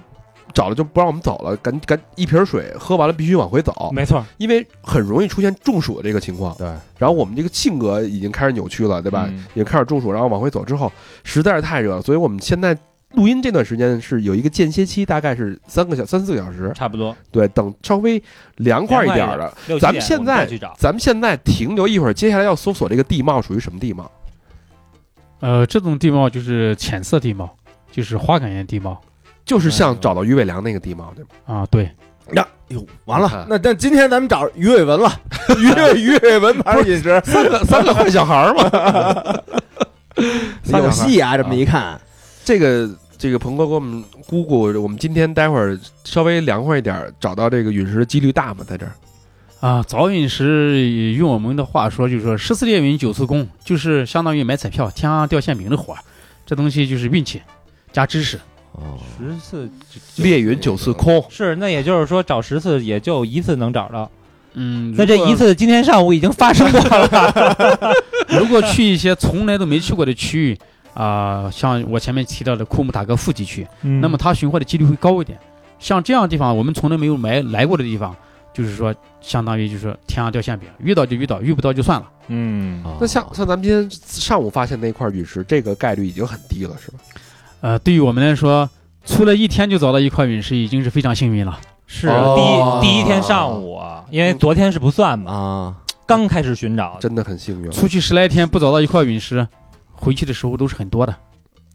Speaker 1: 找了就不让我们走了，赶赶一瓶水喝完了必须往回走，
Speaker 4: 没错，
Speaker 1: 因为很容易出现中暑的这个情况。
Speaker 3: 对，
Speaker 1: 然后我们这个性格已经开始扭曲了，对吧？
Speaker 3: 嗯
Speaker 1: 也开始中暑，然后往回走之后实在是太热了，所以我们现在录音这段时间是有一个间歇期，大概是三个小三四个小时。
Speaker 4: 差不多。
Speaker 1: 对，等稍微凉快一点儿的，咱们现在咱们现在停留一会儿，接下来要搜索这个地貌属于什么地貌？
Speaker 6: 呃，这种地貌就是浅色地貌，就是花岗岩地貌
Speaker 1: 就是像找到于伟良那个地貌，对吗？
Speaker 6: 啊。对，
Speaker 3: 呀，哟，完了，那但今天咱们找于伟文了，于伟于伟文牌饮食
Speaker 1: 三个三个坏小孩儿嘛。
Speaker 3: 有戏啊！这么一看，
Speaker 1: 这个这个鹏哥给我们估估，我们今天待会儿稍微凉快一点儿，找到这个陨石的几率大吗？在这儿？
Speaker 6: 啊，早陨石用我们的话说，就是说十次猎云九次空，就是相当于买彩票，天上掉馅饼的活儿。这东西就是运气加知识。
Speaker 3: 哦，
Speaker 4: 十次
Speaker 1: 猎云九次空，
Speaker 4: 是，那也就是说找十次也就一次能找到。
Speaker 6: 嗯，
Speaker 4: 那这一次今天上午已经发生过了。
Speaker 6: 如果去一些从来都没去过的区域啊、像我前面提到的库姆塔格富集区，
Speaker 4: 嗯
Speaker 6: 那么它寻获的几率会高一点。像这样的地方，我们从来没有来来过的地方，就是说相当于就是说天上掉馅饼，遇到就遇到，遇不到就算了。
Speaker 4: 嗯，
Speaker 1: 那像像咱们今天上午发现那块陨石，这个概率已经很低了，是吧？
Speaker 6: 呃，对于我们来说，出了一天就找到一块陨石，已经是非常幸运了。
Speaker 4: 是
Speaker 1: 哦
Speaker 4: 第一第一天上午啊，因为昨天是不算嘛，
Speaker 3: 啊，
Speaker 4: 刚开始寻找，
Speaker 1: 真的很幸运，
Speaker 6: 出去十来天不找到一块陨石，回去的时候都是很多的。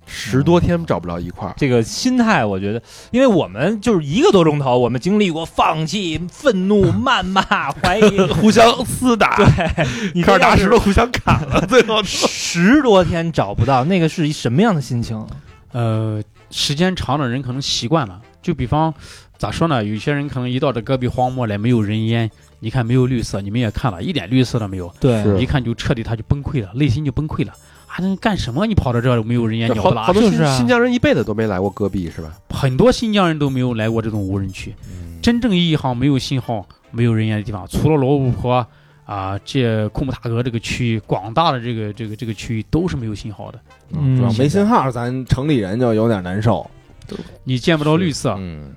Speaker 1: 十多天找不着一块儿。
Speaker 4: 这个心态，我觉得，因为我们就是一个多钟头，我们经历过放弃、愤怒、谩骂、怀疑，
Speaker 1: 互相厮打，
Speaker 4: 对，你
Speaker 1: 开始拿石头互相砍了，最后
Speaker 4: 十多天找不到，那个是一什么样的心情？
Speaker 6: 呃，时间长了，人可能习惯了。就比方咋说呢？有些人可能一到这戈壁荒漠来，没有人烟，你看没有绿色，你们也看了，一点绿色都没有，
Speaker 4: 对
Speaker 6: 一看就彻底他就崩溃了，内心就崩溃了。啊，那干什么？你跑到这儿没有人烟，鸟不拉屎？
Speaker 1: 好好多新
Speaker 4: 就是啊
Speaker 1: 新疆人一辈子都没来过戈壁，是吧？
Speaker 6: 很多新疆人都没有来过这种无人区，真正意义上没有信号、没有人烟的地方，除了罗布泊啊，这库姆塔格这个区域，广大的这个这个这个区域都是没有信号的，
Speaker 4: 嗯
Speaker 3: 主要没信号，咱城里人就有点难受。
Speaker 6: 你见不到绿色，
Speaker 3: 嗯，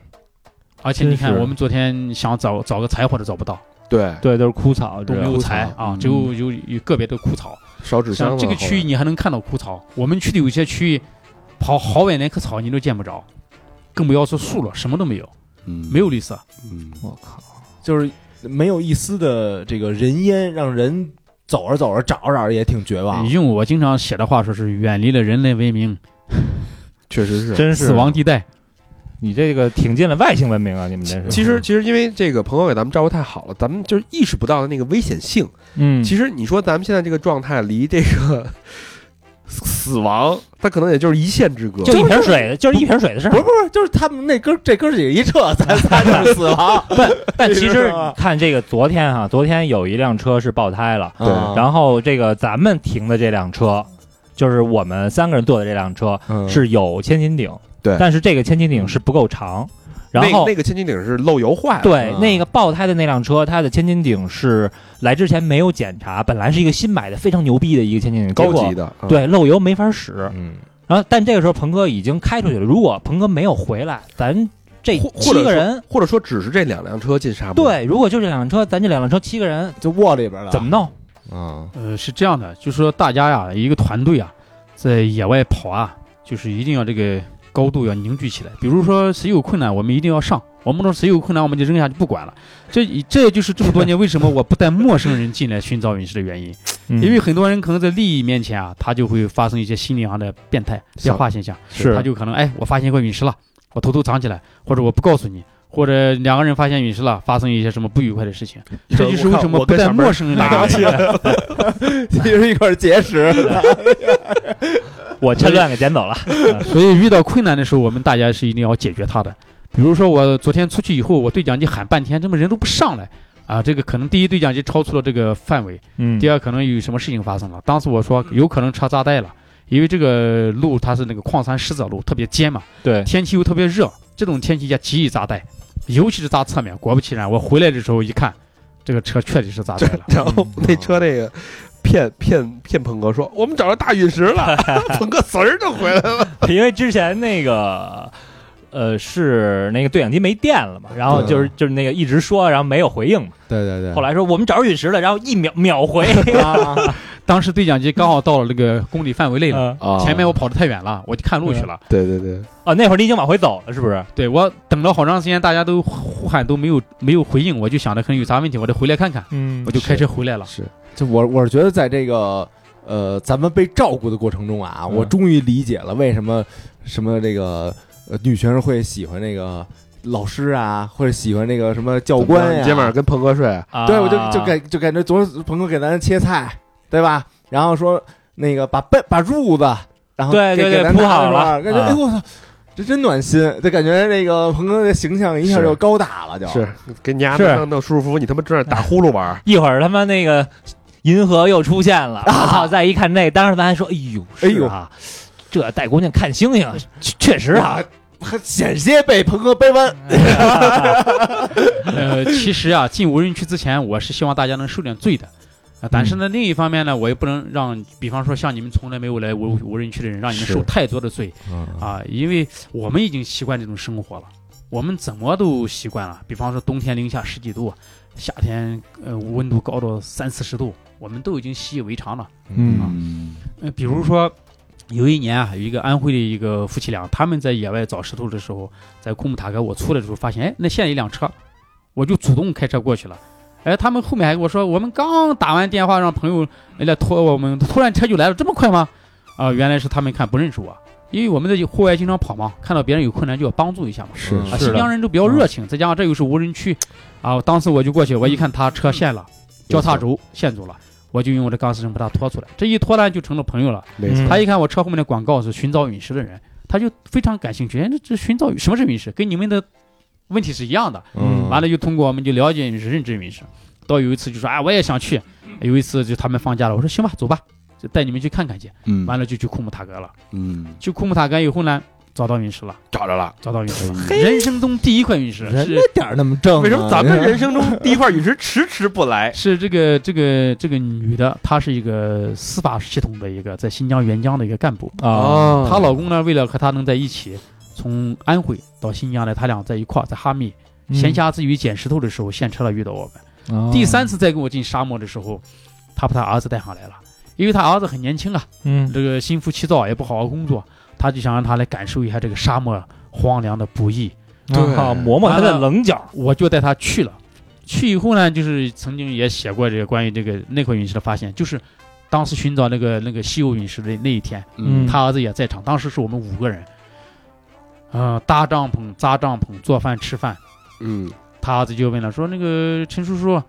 Speaker 6: 而且你看我们昨天想找找个柴火都找不到，
Speaker 1: 对，
Speaker 4: 对，都是枯草，
Speaker 6: 都没有柴啊，
Speaker 1: 嗯
Speaker 6: 只有有有个别的枯草。
Speaker 1: 烧纸箱子
Speaker 6: 这个区域你还能看到枯草，我们去的有些区域，跑好远连棵草你都见不着，更不要说树了，什么都没有，
Speaker 1: 嗯
Speaker 6: 没有绿色。
Speaker 1: 嗯，
Speaker 4: 我靠，
Speaker 3: 就是没有一丝的这个人烟，让人走着走着找着找着也挺绝望。
Speaker 6: 用我经常写的话说是远离了人类文明
Speaker 1: 确实是
Speaker 4: 真是
Speaker 6: 死亡地带。
Speaker 4: 你这个挺进了外星文明啊！你们这是，
Speaker 1: 其实其实因为这个朋友给咱们照顾太好了，咱们就是意识不到的那个危险性。
Speaker 4: 嗯，
Speaker 1: 其实你说咱们现在这个状态离这个死亡，它可能也就是一线之隔。
Speaker 4: 就一瓶水，就是一瓶水的事儿。
Speaker 3: 不。是不是，就是他们那哥这哥几个一撤，咱仨就是死亡。
Speaker 4: 但其实看这个昨天哈，昨天有一辆车是爆胎了，
Speaker 1: 对。
Speaker 3: 嗯
Speaker 4: 然后这个咱们停的这辆车，就是我们三个人坐的这辆车
Speaker 3: 嗯。
Speaker 4: 是有千斤顶，
Speaker 1: 对。
Speaker 4: 但是这个千斤顶是不够长，然后
Speaker 1: 那那个千斤顶是漏油坏了，
Speaker 3: 嗯
Speaker 4: 对那个爆胎的那辆车，它的千斤顶是来之前没有检查，本来是一个新买的非常牛逼的一个千斤顶，
Speaker 1: 高级的。嗯，
Speaker 4: 对漏油没法使。
Speaker 3: 嗯，
Speaker 4: 然后但这个时候鹏哥已经开出去了，如果鹏哥没有回来，咱这
Speaker 1: 或或者说
Speaker 4: 七个人。
Speaker 1: 或者说只是这两辆车进沙漠。，
Speaker 4: 对，如果就这两辆车，咱这两辆车七个人
Speaker 3: 就窝里边了。
Speaker 4: 怎么弄？
Speaker 3: 嗯
Speaker 6: 呃，是这样的，就是说大家呀，一个团队啊，在野外跑啊，就是一定要这个高度要凝聚起来。比如说谁有困难，我们一定要上；我们说谁有困难，我们就扔下去不管了。这这就是这么多年为什么我不带陌生人进来寻找陨石的原因。
Speaker 4: 嗯
Speaker 6: 因为很多人可能在利益面前啊，他就会发生一些心理上的变态变化现象，
Speaker 4: 是
Speaker 6: 他就可能哎，我发现一块陨石了，我偷偷藏起来，或者我不告诉你。或者两个人发现陨石了，发生一些什么不愉快的事情，这就是为什么不带陌生人来进来。
Speaker 3: 其实一块结石。
Speaker 4: 我趁乱给捡走了。
Speaker 6: 所以遇到困难的时候，我们大家是一定要解决它的。比如说我昨天出去以后，我对讲机喊半天，怎么人都不上来啊？这个可能第一对讲机超出了这个范围，
Speaker 4: 嗯
Speaker 6: 第二可能有什么事情发生了。当时我说有可能车扎带了，因为这个路它是那个矿山石子路，特别尖嘛，
Speaker 4: 对，
Speaker 6: 天气又特别热，这种天气下极易扎带，尤其是砸侧面。果不其然，我回来的时候一看，这个车确实是砸碎了。
Speaker 1: 然后那车那个骗骗骗鹏哥说我们找着大陨石了，鹏哥死儿就回来了。
Speaker 4: 因为之前那个。呃，是那个对讲机没电了嘛，然后就是就是那个一直说，然后没有回应嘛。
Speaker 3: 对对对
Speaker 4: 后来说我们找着陨石了，然后一秒秒回。
Speaker 3: 啊，
Speaker 6: 当时对讲机刚好到了这个公里范围内了，前面我跑得太远了，我就看路去了。
Speaker 1: 对对对，
Speaker 4: 啊，那会儿你已经往回走了，是不是？
Speaker 6: 对我等了好长时间，大家都呼喊都没有没有回应，我就想着可能有啥问题，我得回来看看，
Speaker 4: 嗯
Speaker 6: 我就开车回来了。
Speaker 1: 是
Speaker 3: 就我我是觉得在这个呃咱们被照顾的过程中啊，
Speaker 6: 嗯
Speaker 3: 我终于理解了为什么什么这个呃女学生会喜欢那个老师啊，或者喜欢那个什么教官呀、
Speaker 1: 你今晚上跟鹏哥睡，
Speaker 4: 啊。
Speaker 3: 对，我就就感就感觉昨儿鹏哥给咱切菜，对吧？然后说那个把被把褥子，然后
Speaker 4: 对对对
Speaker 3: 给给咱
Speaker 4: 铺好了。
Speaker 3: 感觉
Speaker 4: 啊。
Speaker 3: 哎我操，这真暖心，就感觉那个鹏哥的形象一下就高大了，就。是
Speaker 1: 给你丫
Speaker 4: 是。
Speaker 1: 弄弄舒舒服服，你他妈正在打呼噜玩儿。
Speaker 4: 一会儿他妈那个银河又出现了，我操！再一看那，当时咱还说，哎呦，
Speaker 3: 哎呦
Speaker 4: 是啊，这带姑娘看星星，确确实啊，
Speaker 3: 还险些被鹏哥掰弯。
Speaker 6: 呃，其实啊，进无人区之前，我是希望大家能受点罪的。啊，但是呢，另一方面呢，我也不能让，比方说像你们从来没有来无无人区的人，让你们受太多的罪啊，因为我们已经习惯这种生活了，我们怎么都习惯了。比方说冬天零下十几度，夏天呃温度高到三四十度，我们都已经习以为常了。
Speaker 1: 嗯
Speaker 6: 呃，比如说有一年啊，有一个安徽的一个夫妻俩，他们在野外找石头的时候，在库木塔格我出来的时候，发现哎，那现在一辆车，我就主动开车过去了。哎，他们后面还跟我说，我们刚打完电话让朋友来拖我们，突然车就来了，这么快吗？啊、原来是他们看不认识我，因为我们在户外经常跑嘛，看到别人有困难就要帮助一下嘛。
Speaker 1: 是
Speaker 6: 啊，新疆人都比较热情，再加上这又是无人区，啊，当时我就过去，我一看他车陷了，交叉轴陷住了，我就用我的钢丝绳把他拖出来，这一拖呢就成了朋友了。
Speaker 1: 没错
Speaker 4: 嗯，
Speaker 6: 他一看我车后面的广告是寻找陨石的人，他就非常感兴趣，哎，这这寻找什么是陨石？跟你们的问题是一样的。
Speaker 3: 嗯
Speaker 6: 完了就通过我们就了解陨石、认知陨石。到有一次就说，哎，我也想去。有一次就他们放假了，我说行吧，走吧，就带你们去看看去。
Speaker 1: 嗯
Speaker 6: 完了就去库木塔格了。
Speaker 1: 嗯，
Speaker 6: 去库木塔格以后呢，找到陨石了，
Speaker 1: 找着了。
Speaker 6: 找到陨石了。人生中第一块陨石是
Speaker 3: 人那点儿那么正啊，
Speaker 1: 为什么咱们人生中第一块陨石迟迟不来？
Speaker 6: 是这个这个这个女的，她是一个司法系统的一个在新疆援疆的一个干部。
Speaker 1: 哦
Speaker 6: 她老公呢，为了和她能在一起，从安徽到新疆来，他俩在一块儿，在哈密闲暇之余捡石头的时候，现车了遇到我们。第三次再跟我进沙漠的时候，他把他儿子带上来了，因为他儿子很年轻啊，
Speaker 4: 嗯
Speaker 6: 这个心浮气躁，也不好好工作，他就想让他来感受一下这个沙漠荒凉的不易。
Speaker 1: 对
Speaker 4: 好磨磨他的棱角，
Speaker 6: 我就带他去了。去以后呢，就是曾经也写过这个关于这个那块陨石的发现，就是当时寻找那个那个稀有陨石的那一天，
Speaker 4: 嗯
Speaker 6: 他儿子也在场，当时是我们五个人。呃，搭帐篷、扎帐篷、做饭、吃饭。
Speaker 1: 嗯
Speaker 6: 他儿子就问了，说那个陈叔叔，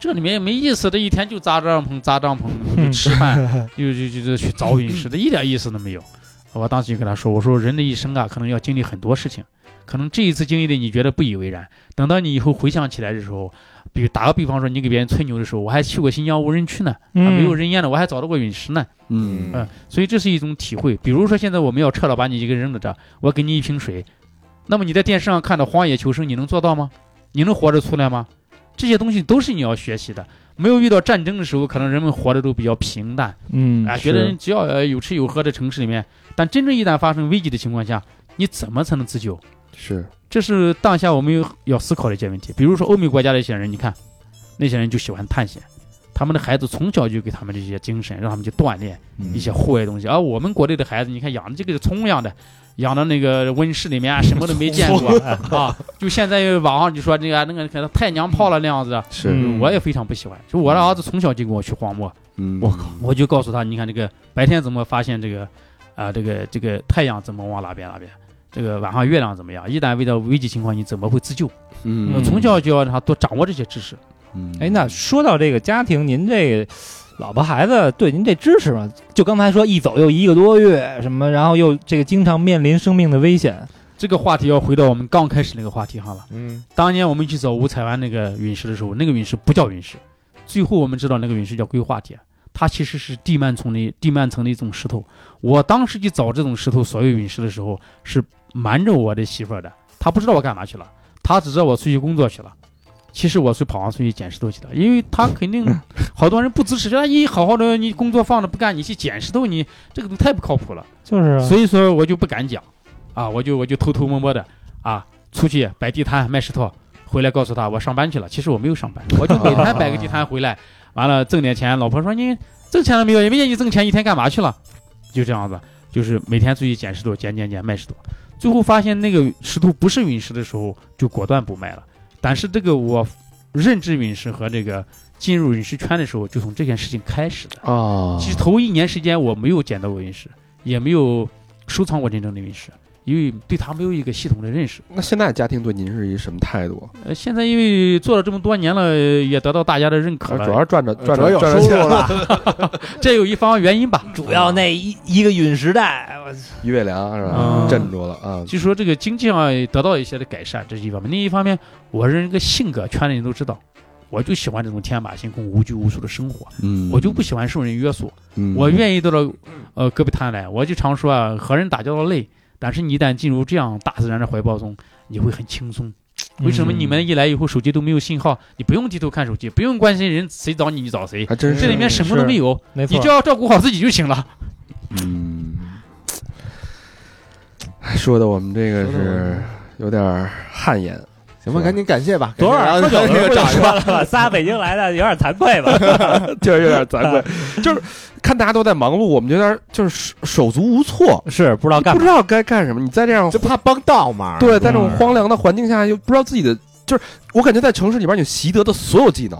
Speaker 6: 这里面也没意思的，一天就扎帐篷、扎帐篷，就吃饭，又就就就去找陨石的，一点意思都没有。我当时就跟他说，我说人的一生啊，可能要经历很多事情，可能这一次经历的你觉得不以为然，等到你以后回想起来的时候，比如打个比方说，你给别人吹牛的时候，我还去过新疆无人区呢，啊，没有人烟呢，我还找到过陨石呢。
Speaker 1: 嗯
Speaker 6: 嗯，所以这是一种体会。比如说，现在我们要撤了，把你一个人扔在这儿，我给你一瓶水，那么你在电视上看到荒野求生，你能做到吗？你能活着出来吗？这些东西都是你要学习的。没有遇到战争的时候，可能人们活得都比较平淡，
Speaker 4: 嗯
Speaker 6: 啊，觉得只要呃有吃有喝的城市里面，但真正一旦发生危机的情况下，你怎么才能自救？
Speaker 1: 是
Speaker 6: 这是当下我们要思考的一些问题。比如说欧美国家的一些人，你看，那些人就喜欢探险，他们的孩子从小就给他们这些精神，让他们去锻炼一些户外东西。而我们国内的孩子，你看养的这个葱一样的，养到那个温室里面啊，什么都没见过 啊。就现在网上就说那个那个可能太娘炮了那样子，
Speaker 1: 是
Speaker 4: 嗯
Speaker 6: 我也非常不喜欢。就我的儿子从小就跟我去荒漠，
Speaker 1: 嗯
Speaker 6: 我靠，我就告诉他，你看这个白天怎么发现这个啊、这个这个太阳怎么往哪边哪边。这个晚上月亮怎么样？一旦遇到危急情况，你怎么会自救？
Speaker 1: 嗯
Speaker 6: 我从小就要让他多掌握这些知识。
Speaker 1: 嗯
Speaker 4: 哎，那说到这个家庭，您这个老婆孩子对您这支持嘛？就刚才说一走又一个多月，什么，然后又这个经常面临生命的危险。
Speaker 6: 这个话题要回到我们刚开始那个话题上了。
Speaker 3: 嗯
Speaker 6: 当年我们去找五彩湾那个陨石的时候，那个陨石不叫陨石，最后我们知道那个陨石叫硅化铁，它其实是地幔层的地幔层的一种石头。我当时去找这种石头所谓陨石的时候，是瞒着我的媳妇儿的，她不知道我干嘛去了，她只知道我出去工作去了。其实我是跑上出去捡石头去的，因为他肯定好多人不支持，说你好好的你工作放着不干，你去捡石头，你这个都太不靠谱了。
Speaker 4: 就是啊，
Speaker 6: 所以说我就不敢讲，啊，我就我就偷偷摸摸的啊出去摆地摊卖石头，回来告诉他我上班去了。其实我没有上班，我就每天摆个地摊回来，完了挣点钱。老婆说你挣钱了没有？也没见你挣钱，一天干嘛去了？就这样子，就是每天出去捡石头，捡捡捡卖石头。最后发现那个石头不是陨石的时候，就果断不卖了。但是这个我认知陨石和这个进入陨石圈的时候，就从这件事情开始的。
Speaker 1: 啊，
Speaker 6: 其实头一年时间我没有捡到过陨石，也没有收藏过真正的陨石，因为对他没有一个系统的认识。
Speaker 1: 那现在家庭对您是一什么态度？
Speaker 6: 呃，现在因为做了这么多年了，也得到大家的认可了，
Speaker 1: 主要赚着赚
Speaker 3: 着要有收入了，
Speaker 6: 这有一方原因吧。
Speaker 4: 主要那一一个陨石带，我
Speaker 1: 于伟良是吧？
Speaker 6: 嗯
Speaker 1: 镇住了啊！
Speaker 6: 就说这个经济上也得到一些的改善，这是一方面。另一方面，我人个性格，圈里人都知道，我就喜欢这种天马行空、无拘无束的生活，
Speaker 1: 嗯
Speaker 6: 我就不喜欢受人约束。
Speaker 1: 嗯
Speaker 6: 我愿意到了呃戈壁滩来，我就常说啊，和人打交道累，但是你一旦进入这样大自然的怀抱中，你会很轻松。为什么你们一来以后手机都没有信号？你不用低头看手机，不用关心人谁找你你找谁，
Speaker 1: 还真是
Speaker 6: 这里面什么都没有，
Speaker 4: 没，
Speaker 6: 你就要照顾好自己就行了。
Speaker 1: 嗯，哎说的我们这个是有点汗颜。
Speaker 3: 行吧，赶紧感谢吧。
Speaker 4: 昨晚
Speaker 3: 感
Speaker 4: 喝酒的时候就
Speaker 3: 谢找一个
Speaker 4: 说了吧 仨北京来的有点惭愧吧？
Speaker 1: 就是有点惭愧，就是看大家都在忙碌，我们有点就是手手足无措，
Speaker 4: 是不知道干
Speaker 1: 不知。道该干什么。你在这样
Speaker 3: 就怕帮倒忙。
Speaker 1: 对，在这种
Speaker 6: 嗯
Speaker 1: 荒凉的环境下，又不知道自己的，就是我感觉在城市里边，你习得的所有技能，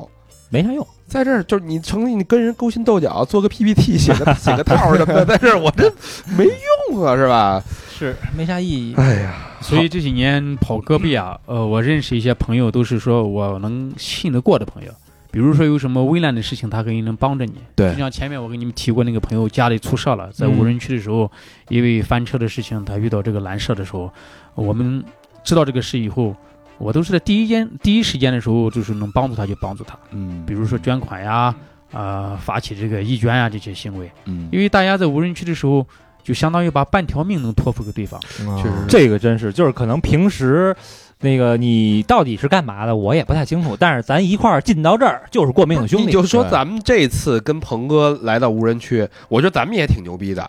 Speaker 4: 没啥用，
Speaker 1: 在这儿就是你城里你跟人勾心斗角，做个 PPT，写个 写个套儿什么的，在这儿我这没用啊，是吧？
Speaker 4: 是没啥意义。
Speaker 1: 哎呀，
Speaker 6: 所以这几年跑戈壁啊，呃，我认识一些朋友，都是说我能信得过的朋友。比如说有什么危难的事情，他可以能帮着你。
Speaker 1: 对
Speaker 6: 就像前面我给你们提过，那个朋友家里出事了，在无人区的时候，因为翻车的事情，他遇到这个拦车的时候，我们知道这个事以后，我都是在第一间第一时间的时候，就是能帮助他就帮助他。
Speaker 1: 嗯
Speaker 6: 比如说捐款呀，呃、发起这个义捐呀这些行为，
Speaker 1: 嗯
Speaker 6: 因为大家在无人区的时候，就相当于把半条命能托付给对方。
Speaker 3: 嗯，
Speaker 1: 确实
Speaker 4: 这个真是，就是可能平时那个你到底是干嘛的，我也不太清楚。但是咱一块儿进到这儿，就是过命的兄弟，
Speaker 1: 你就说咱们这次跟鹏哥来到无人区，我觉得咱们也挺牛逼的，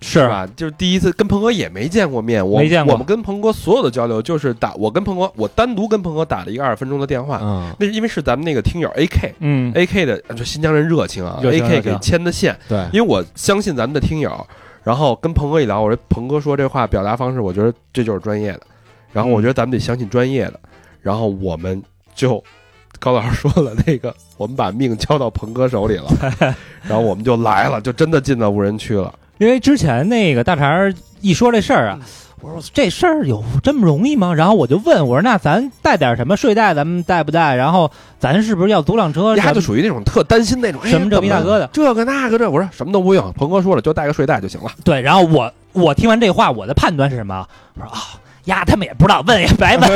Speaker 4: 是
Speaker 1: 吧？就是第一次跟鹏哥也没见过面，我
Speaker 4: 没见过
Speaker 1: 我们跟鹏哥所有的交流就是打，我跟鹏哥，我单独跟鹏哥打了一个二十分钟的电话，
Speaker 3: 嗯，
Speaker 1: 那是因为是咱们那个听友 AK。
Speaker 4: 嗯
Speaker 1: A K 的就新疆人热情啊，A
Speaker 3: 热情
Speaker 1: K 给牵的线，
Speaker 3: 对，
Speaker 1: 因为我相信咱们的听友，然后跟鹏哥一聊，我说鹏哥说这话表达方式，我觉得这就是专业的，然后我觉得咱们得相信专业的，然后我们就高老师说了那个，我们把命交到鹏哥手里了，然后我们就来了，就真的进到无人区了，
Speaker 4: 因为之前那个大肠儿一说这事儿啊，我说这事儿有这么容易吗？然后我就问我说那咱带点什么睡袋，咱们带不带？然后咱是不是要租辆车？
Speaker 1: 他就属于那种特担心那种，哎
Speaker 4: 什么这逼大哥的
Speaker 1: 这个那个这，我说什么都不用，鹏哥说了，就带个睡袋就行了。
Speaker 4: 对，然后我我听完这话，我的判断是什么？我说啊，丫他们也不知道，问也白问。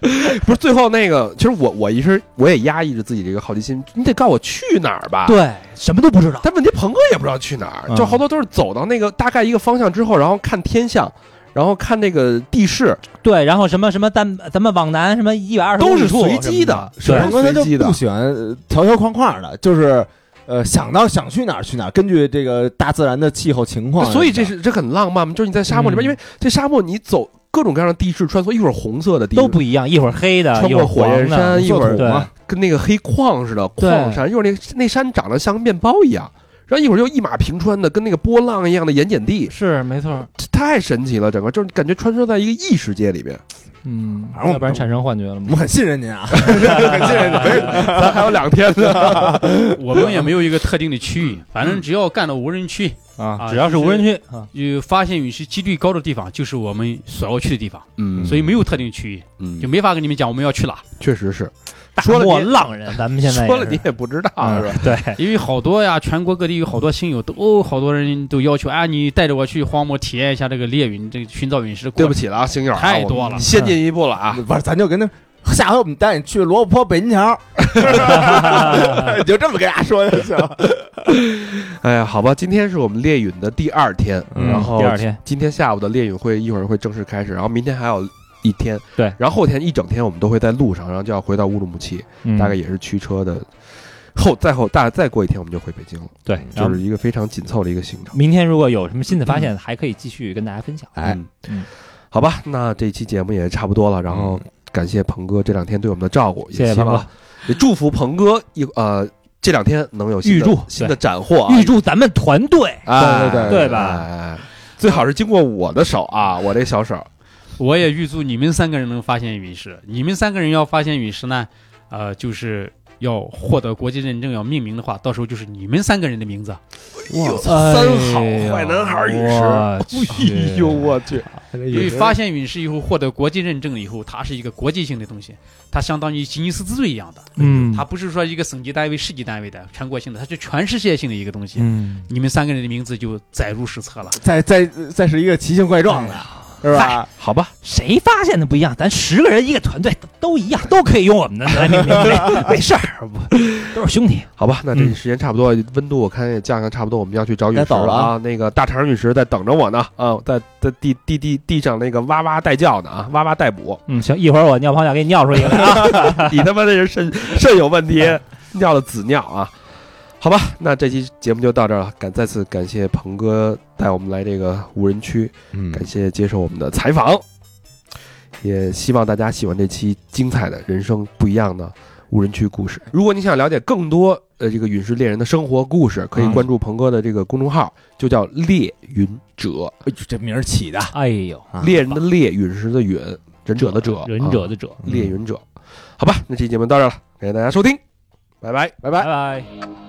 Speaker 1: 不是最后那个，其实我我一直我也压抑着自己这个好奇心，你得告诉我去哪儿吧。。
Speaker 4: 对，什么都不知道。
Speaker 1: 但问题鹏哥也不知道去哪儿，
Speaker 4: 嗯
Speaker 1: 就好多都是走到那个大概一个方向之后，然后看天象，然后看那个地势，
Speaker 4: 对，然后什么什么咱咱们往南什么一百二十
Speaker 1: 都是随机的，
Speaker 4: 对
Speaker 1: 是
Speaker 3: 鹏哥他就
Speaker 1: 随机的
Speaker 3: 不。喜欢呃条条框框的，就是呃想到想去哪儿去哪儿，根据这个大自然的气候情况。
Speaker 1: 所以这是这很浪漫嘛，就是你在沙漠里边，
Speaker 4: 嗯
Speaker 1: 因为这沙漠你走各种各样的地势穿梭，一会儿红色的地
Speaker 4: 都不一样，一会儿黑的，一会儿
Speaker 1: 穿过火焰
Speaker 4: 黄
Speaker 1: 山，一会儿
Speaker 4: 对
Speaker 3: 嘛
Speaker 1: 跟那个黑矿似的矿山，一会儿那那山长得像面包一样，然后一会儿又一马平川的，跟那个波浪一样的盐碱地，
Speaker 4: 是没错。
Speaker 1: 这太神奇了，整个就是感觉穿梭在一个异世界里边。
Speaker 4: 嗯，
Speaker 3: 反正
Speaker 4: 要不然产生幻觉了吗？
Speaker 3: 我很信任您啊，很信任您。
Speaker 1: 咱还有两天呢，
Speaker 6: 我们也没有一个特定的区域，反正只要干到无人区，
Speaker 4: 啊，
Speaker 6: 啊
Speaker 4: 只要是无人区啊，
Speaker 6: 有发现陨石几率高的地方，就是我们所要去的地方，
Speaker 1: 嗯
Speaker 6: 所以没有特定区域，
Speaker 1: 嗯
Speaker 6: 就没法跟你们讲我们要去哪。
Speaker 1: 确实是说了你
Speaker 4: 浪人，咱们现在
Speaker 1: 说了你也不知道
Speaker 4: 嗯
Speaker 1: 是吧？
Speaker 4: 对，
Speaker 6: 因为好多呀，全国各地有好多亲友都，好多人都要求，啊，你带着我去荒漠体验一下这个猎陨，这个寻找陨石。
Speaker 1: 对不起了啊，星友啊，
Speaker 6: 太多了
Speaker 1: 先进一步了啊。
Speaker 3: 不是，咱就跟他下回我们带你去罗布泊北京桥，你就这么跟大家说就行。
Speaker 1: 哎呀，好吧，今天是我们猎允的第二天，
Speaker 3: 嗯
Speaker 1: 然后
Speaker 4: 第二天。
Speaker 1: 今天下午的猎允会一会儿会正式开始，然后明天还有一天，
Speaker 4: 对。
Speaker 1: 然后后天一整天我们都会在路上，然后就要回到乌鲁木齐，
Speaker 4: 嗯。
Speaker 1: 大概也是驱车的。后再后大再过一天我们就回北京了，
Speaker 4: 对，然后
Speaker 1: 就是一个非常紧凑的一个行程。
Speaker 4: 明天如果有什么新的发现，还可以继续跟大家分享。
Speaker 3: 哎。
Speaker 1: 嗯。
Speaker 4: 嗯
Speaker 1: 好吧，那这期节目也差不多了，然后感谢鹏哥这两天对我们的照顾，
Speaker 4: 谢谢鹏哥。
Speaker 1: 也祝福鹏哥一呃这两天能有新的
Speaker 4: 预祝
Speaker 1: 新的斩获啊，
Speaker 4: 预祝咱们团队
Speaker 1: 哎
Speaker 3: 对对
Speaker 4: 对吧
Speaker 1: 最好是经过我的手啊，我这小手。
Speaker 6: 我也预祝你们三个人能发现陨石。你们三个人要发现陨石呢，呃，就是要获得国际认证，要命名的话，到时候就是你们三个人的名字。
Speaker 1: 哎呦，
Speaker 4: 哎
Speaker 1: 三好坏男孩陨
Speaker 4: 我
Speaker 1: 石，
Speaker 4: 去
Speaker 1: 哎呦我去，
Speaker 6: 因为发现陨石以后获得国际认证以后，它是一个国际性的东西，它相当于吉尼斯之最一样的。
Speaker 4: 嗯
Speaker 6: 它不是说一个省级单位、市级单位的全国性的，它是全世界性的一个东西。
Speaker 4: 嗯，
Speaker 6: 你们三个人的名字就载入史册了。
Speaker 3: 再再再是一个奇形怪状的，是吧？
Speaker 1: 好吧，
Speaker 4: 谁发现的不一样？咱十个人一个团队都一样，都可以用我们的来命名，没 没事儿，不都是兄弟。
Speaker 1: 好吧，那这
Speaker 4: 嗯
Speaker 1: 时间差不多，温度我看也降降差不多，我们要去找陨石
Speaker 3: 了
Speaker 1: 啊。那个大肠陨石在等着我呢，啊，在在地地地地上那个哇哇待叫呢啊，哇哇待补。
Speaker 4: 嗯，行，一会儿我尿泡尿给你尿出一个来啊。
Speaker 1: 你他妈这是肾肾有问题，尿的紫尿啊！好吧，那这期节目就到这儿了，感再次感谢鹏哥带我们来这个无人区，
Speaker 3: 嗯。
Speaker 1: 感谢接受我们的采访，也希望大家喜欢这期精彩的人生不一样的无人区故事。如果你想了解更多呃这个陨石猎人的生活故事，可以
Speaker 3: 嗯
Speaker 1: 关注鹏哥的这个公众号，就叫猎云者，
Speaker 3: 哎呦这名儿起的，
Speaker 4: 哎呦，
Speaker 3: 啊。
Speaker 1: 猎人的猎，陨石的陨，忍者的者，
Speaker 4: 忍者的者，
Speaker 3: 嗯。
Speaker 1: 猎云者。好吧，那这期节目到这儿了，感谢大家收听，拜拜。
Speaker 3: 拜拜。
Speaker 4: 拜。拜。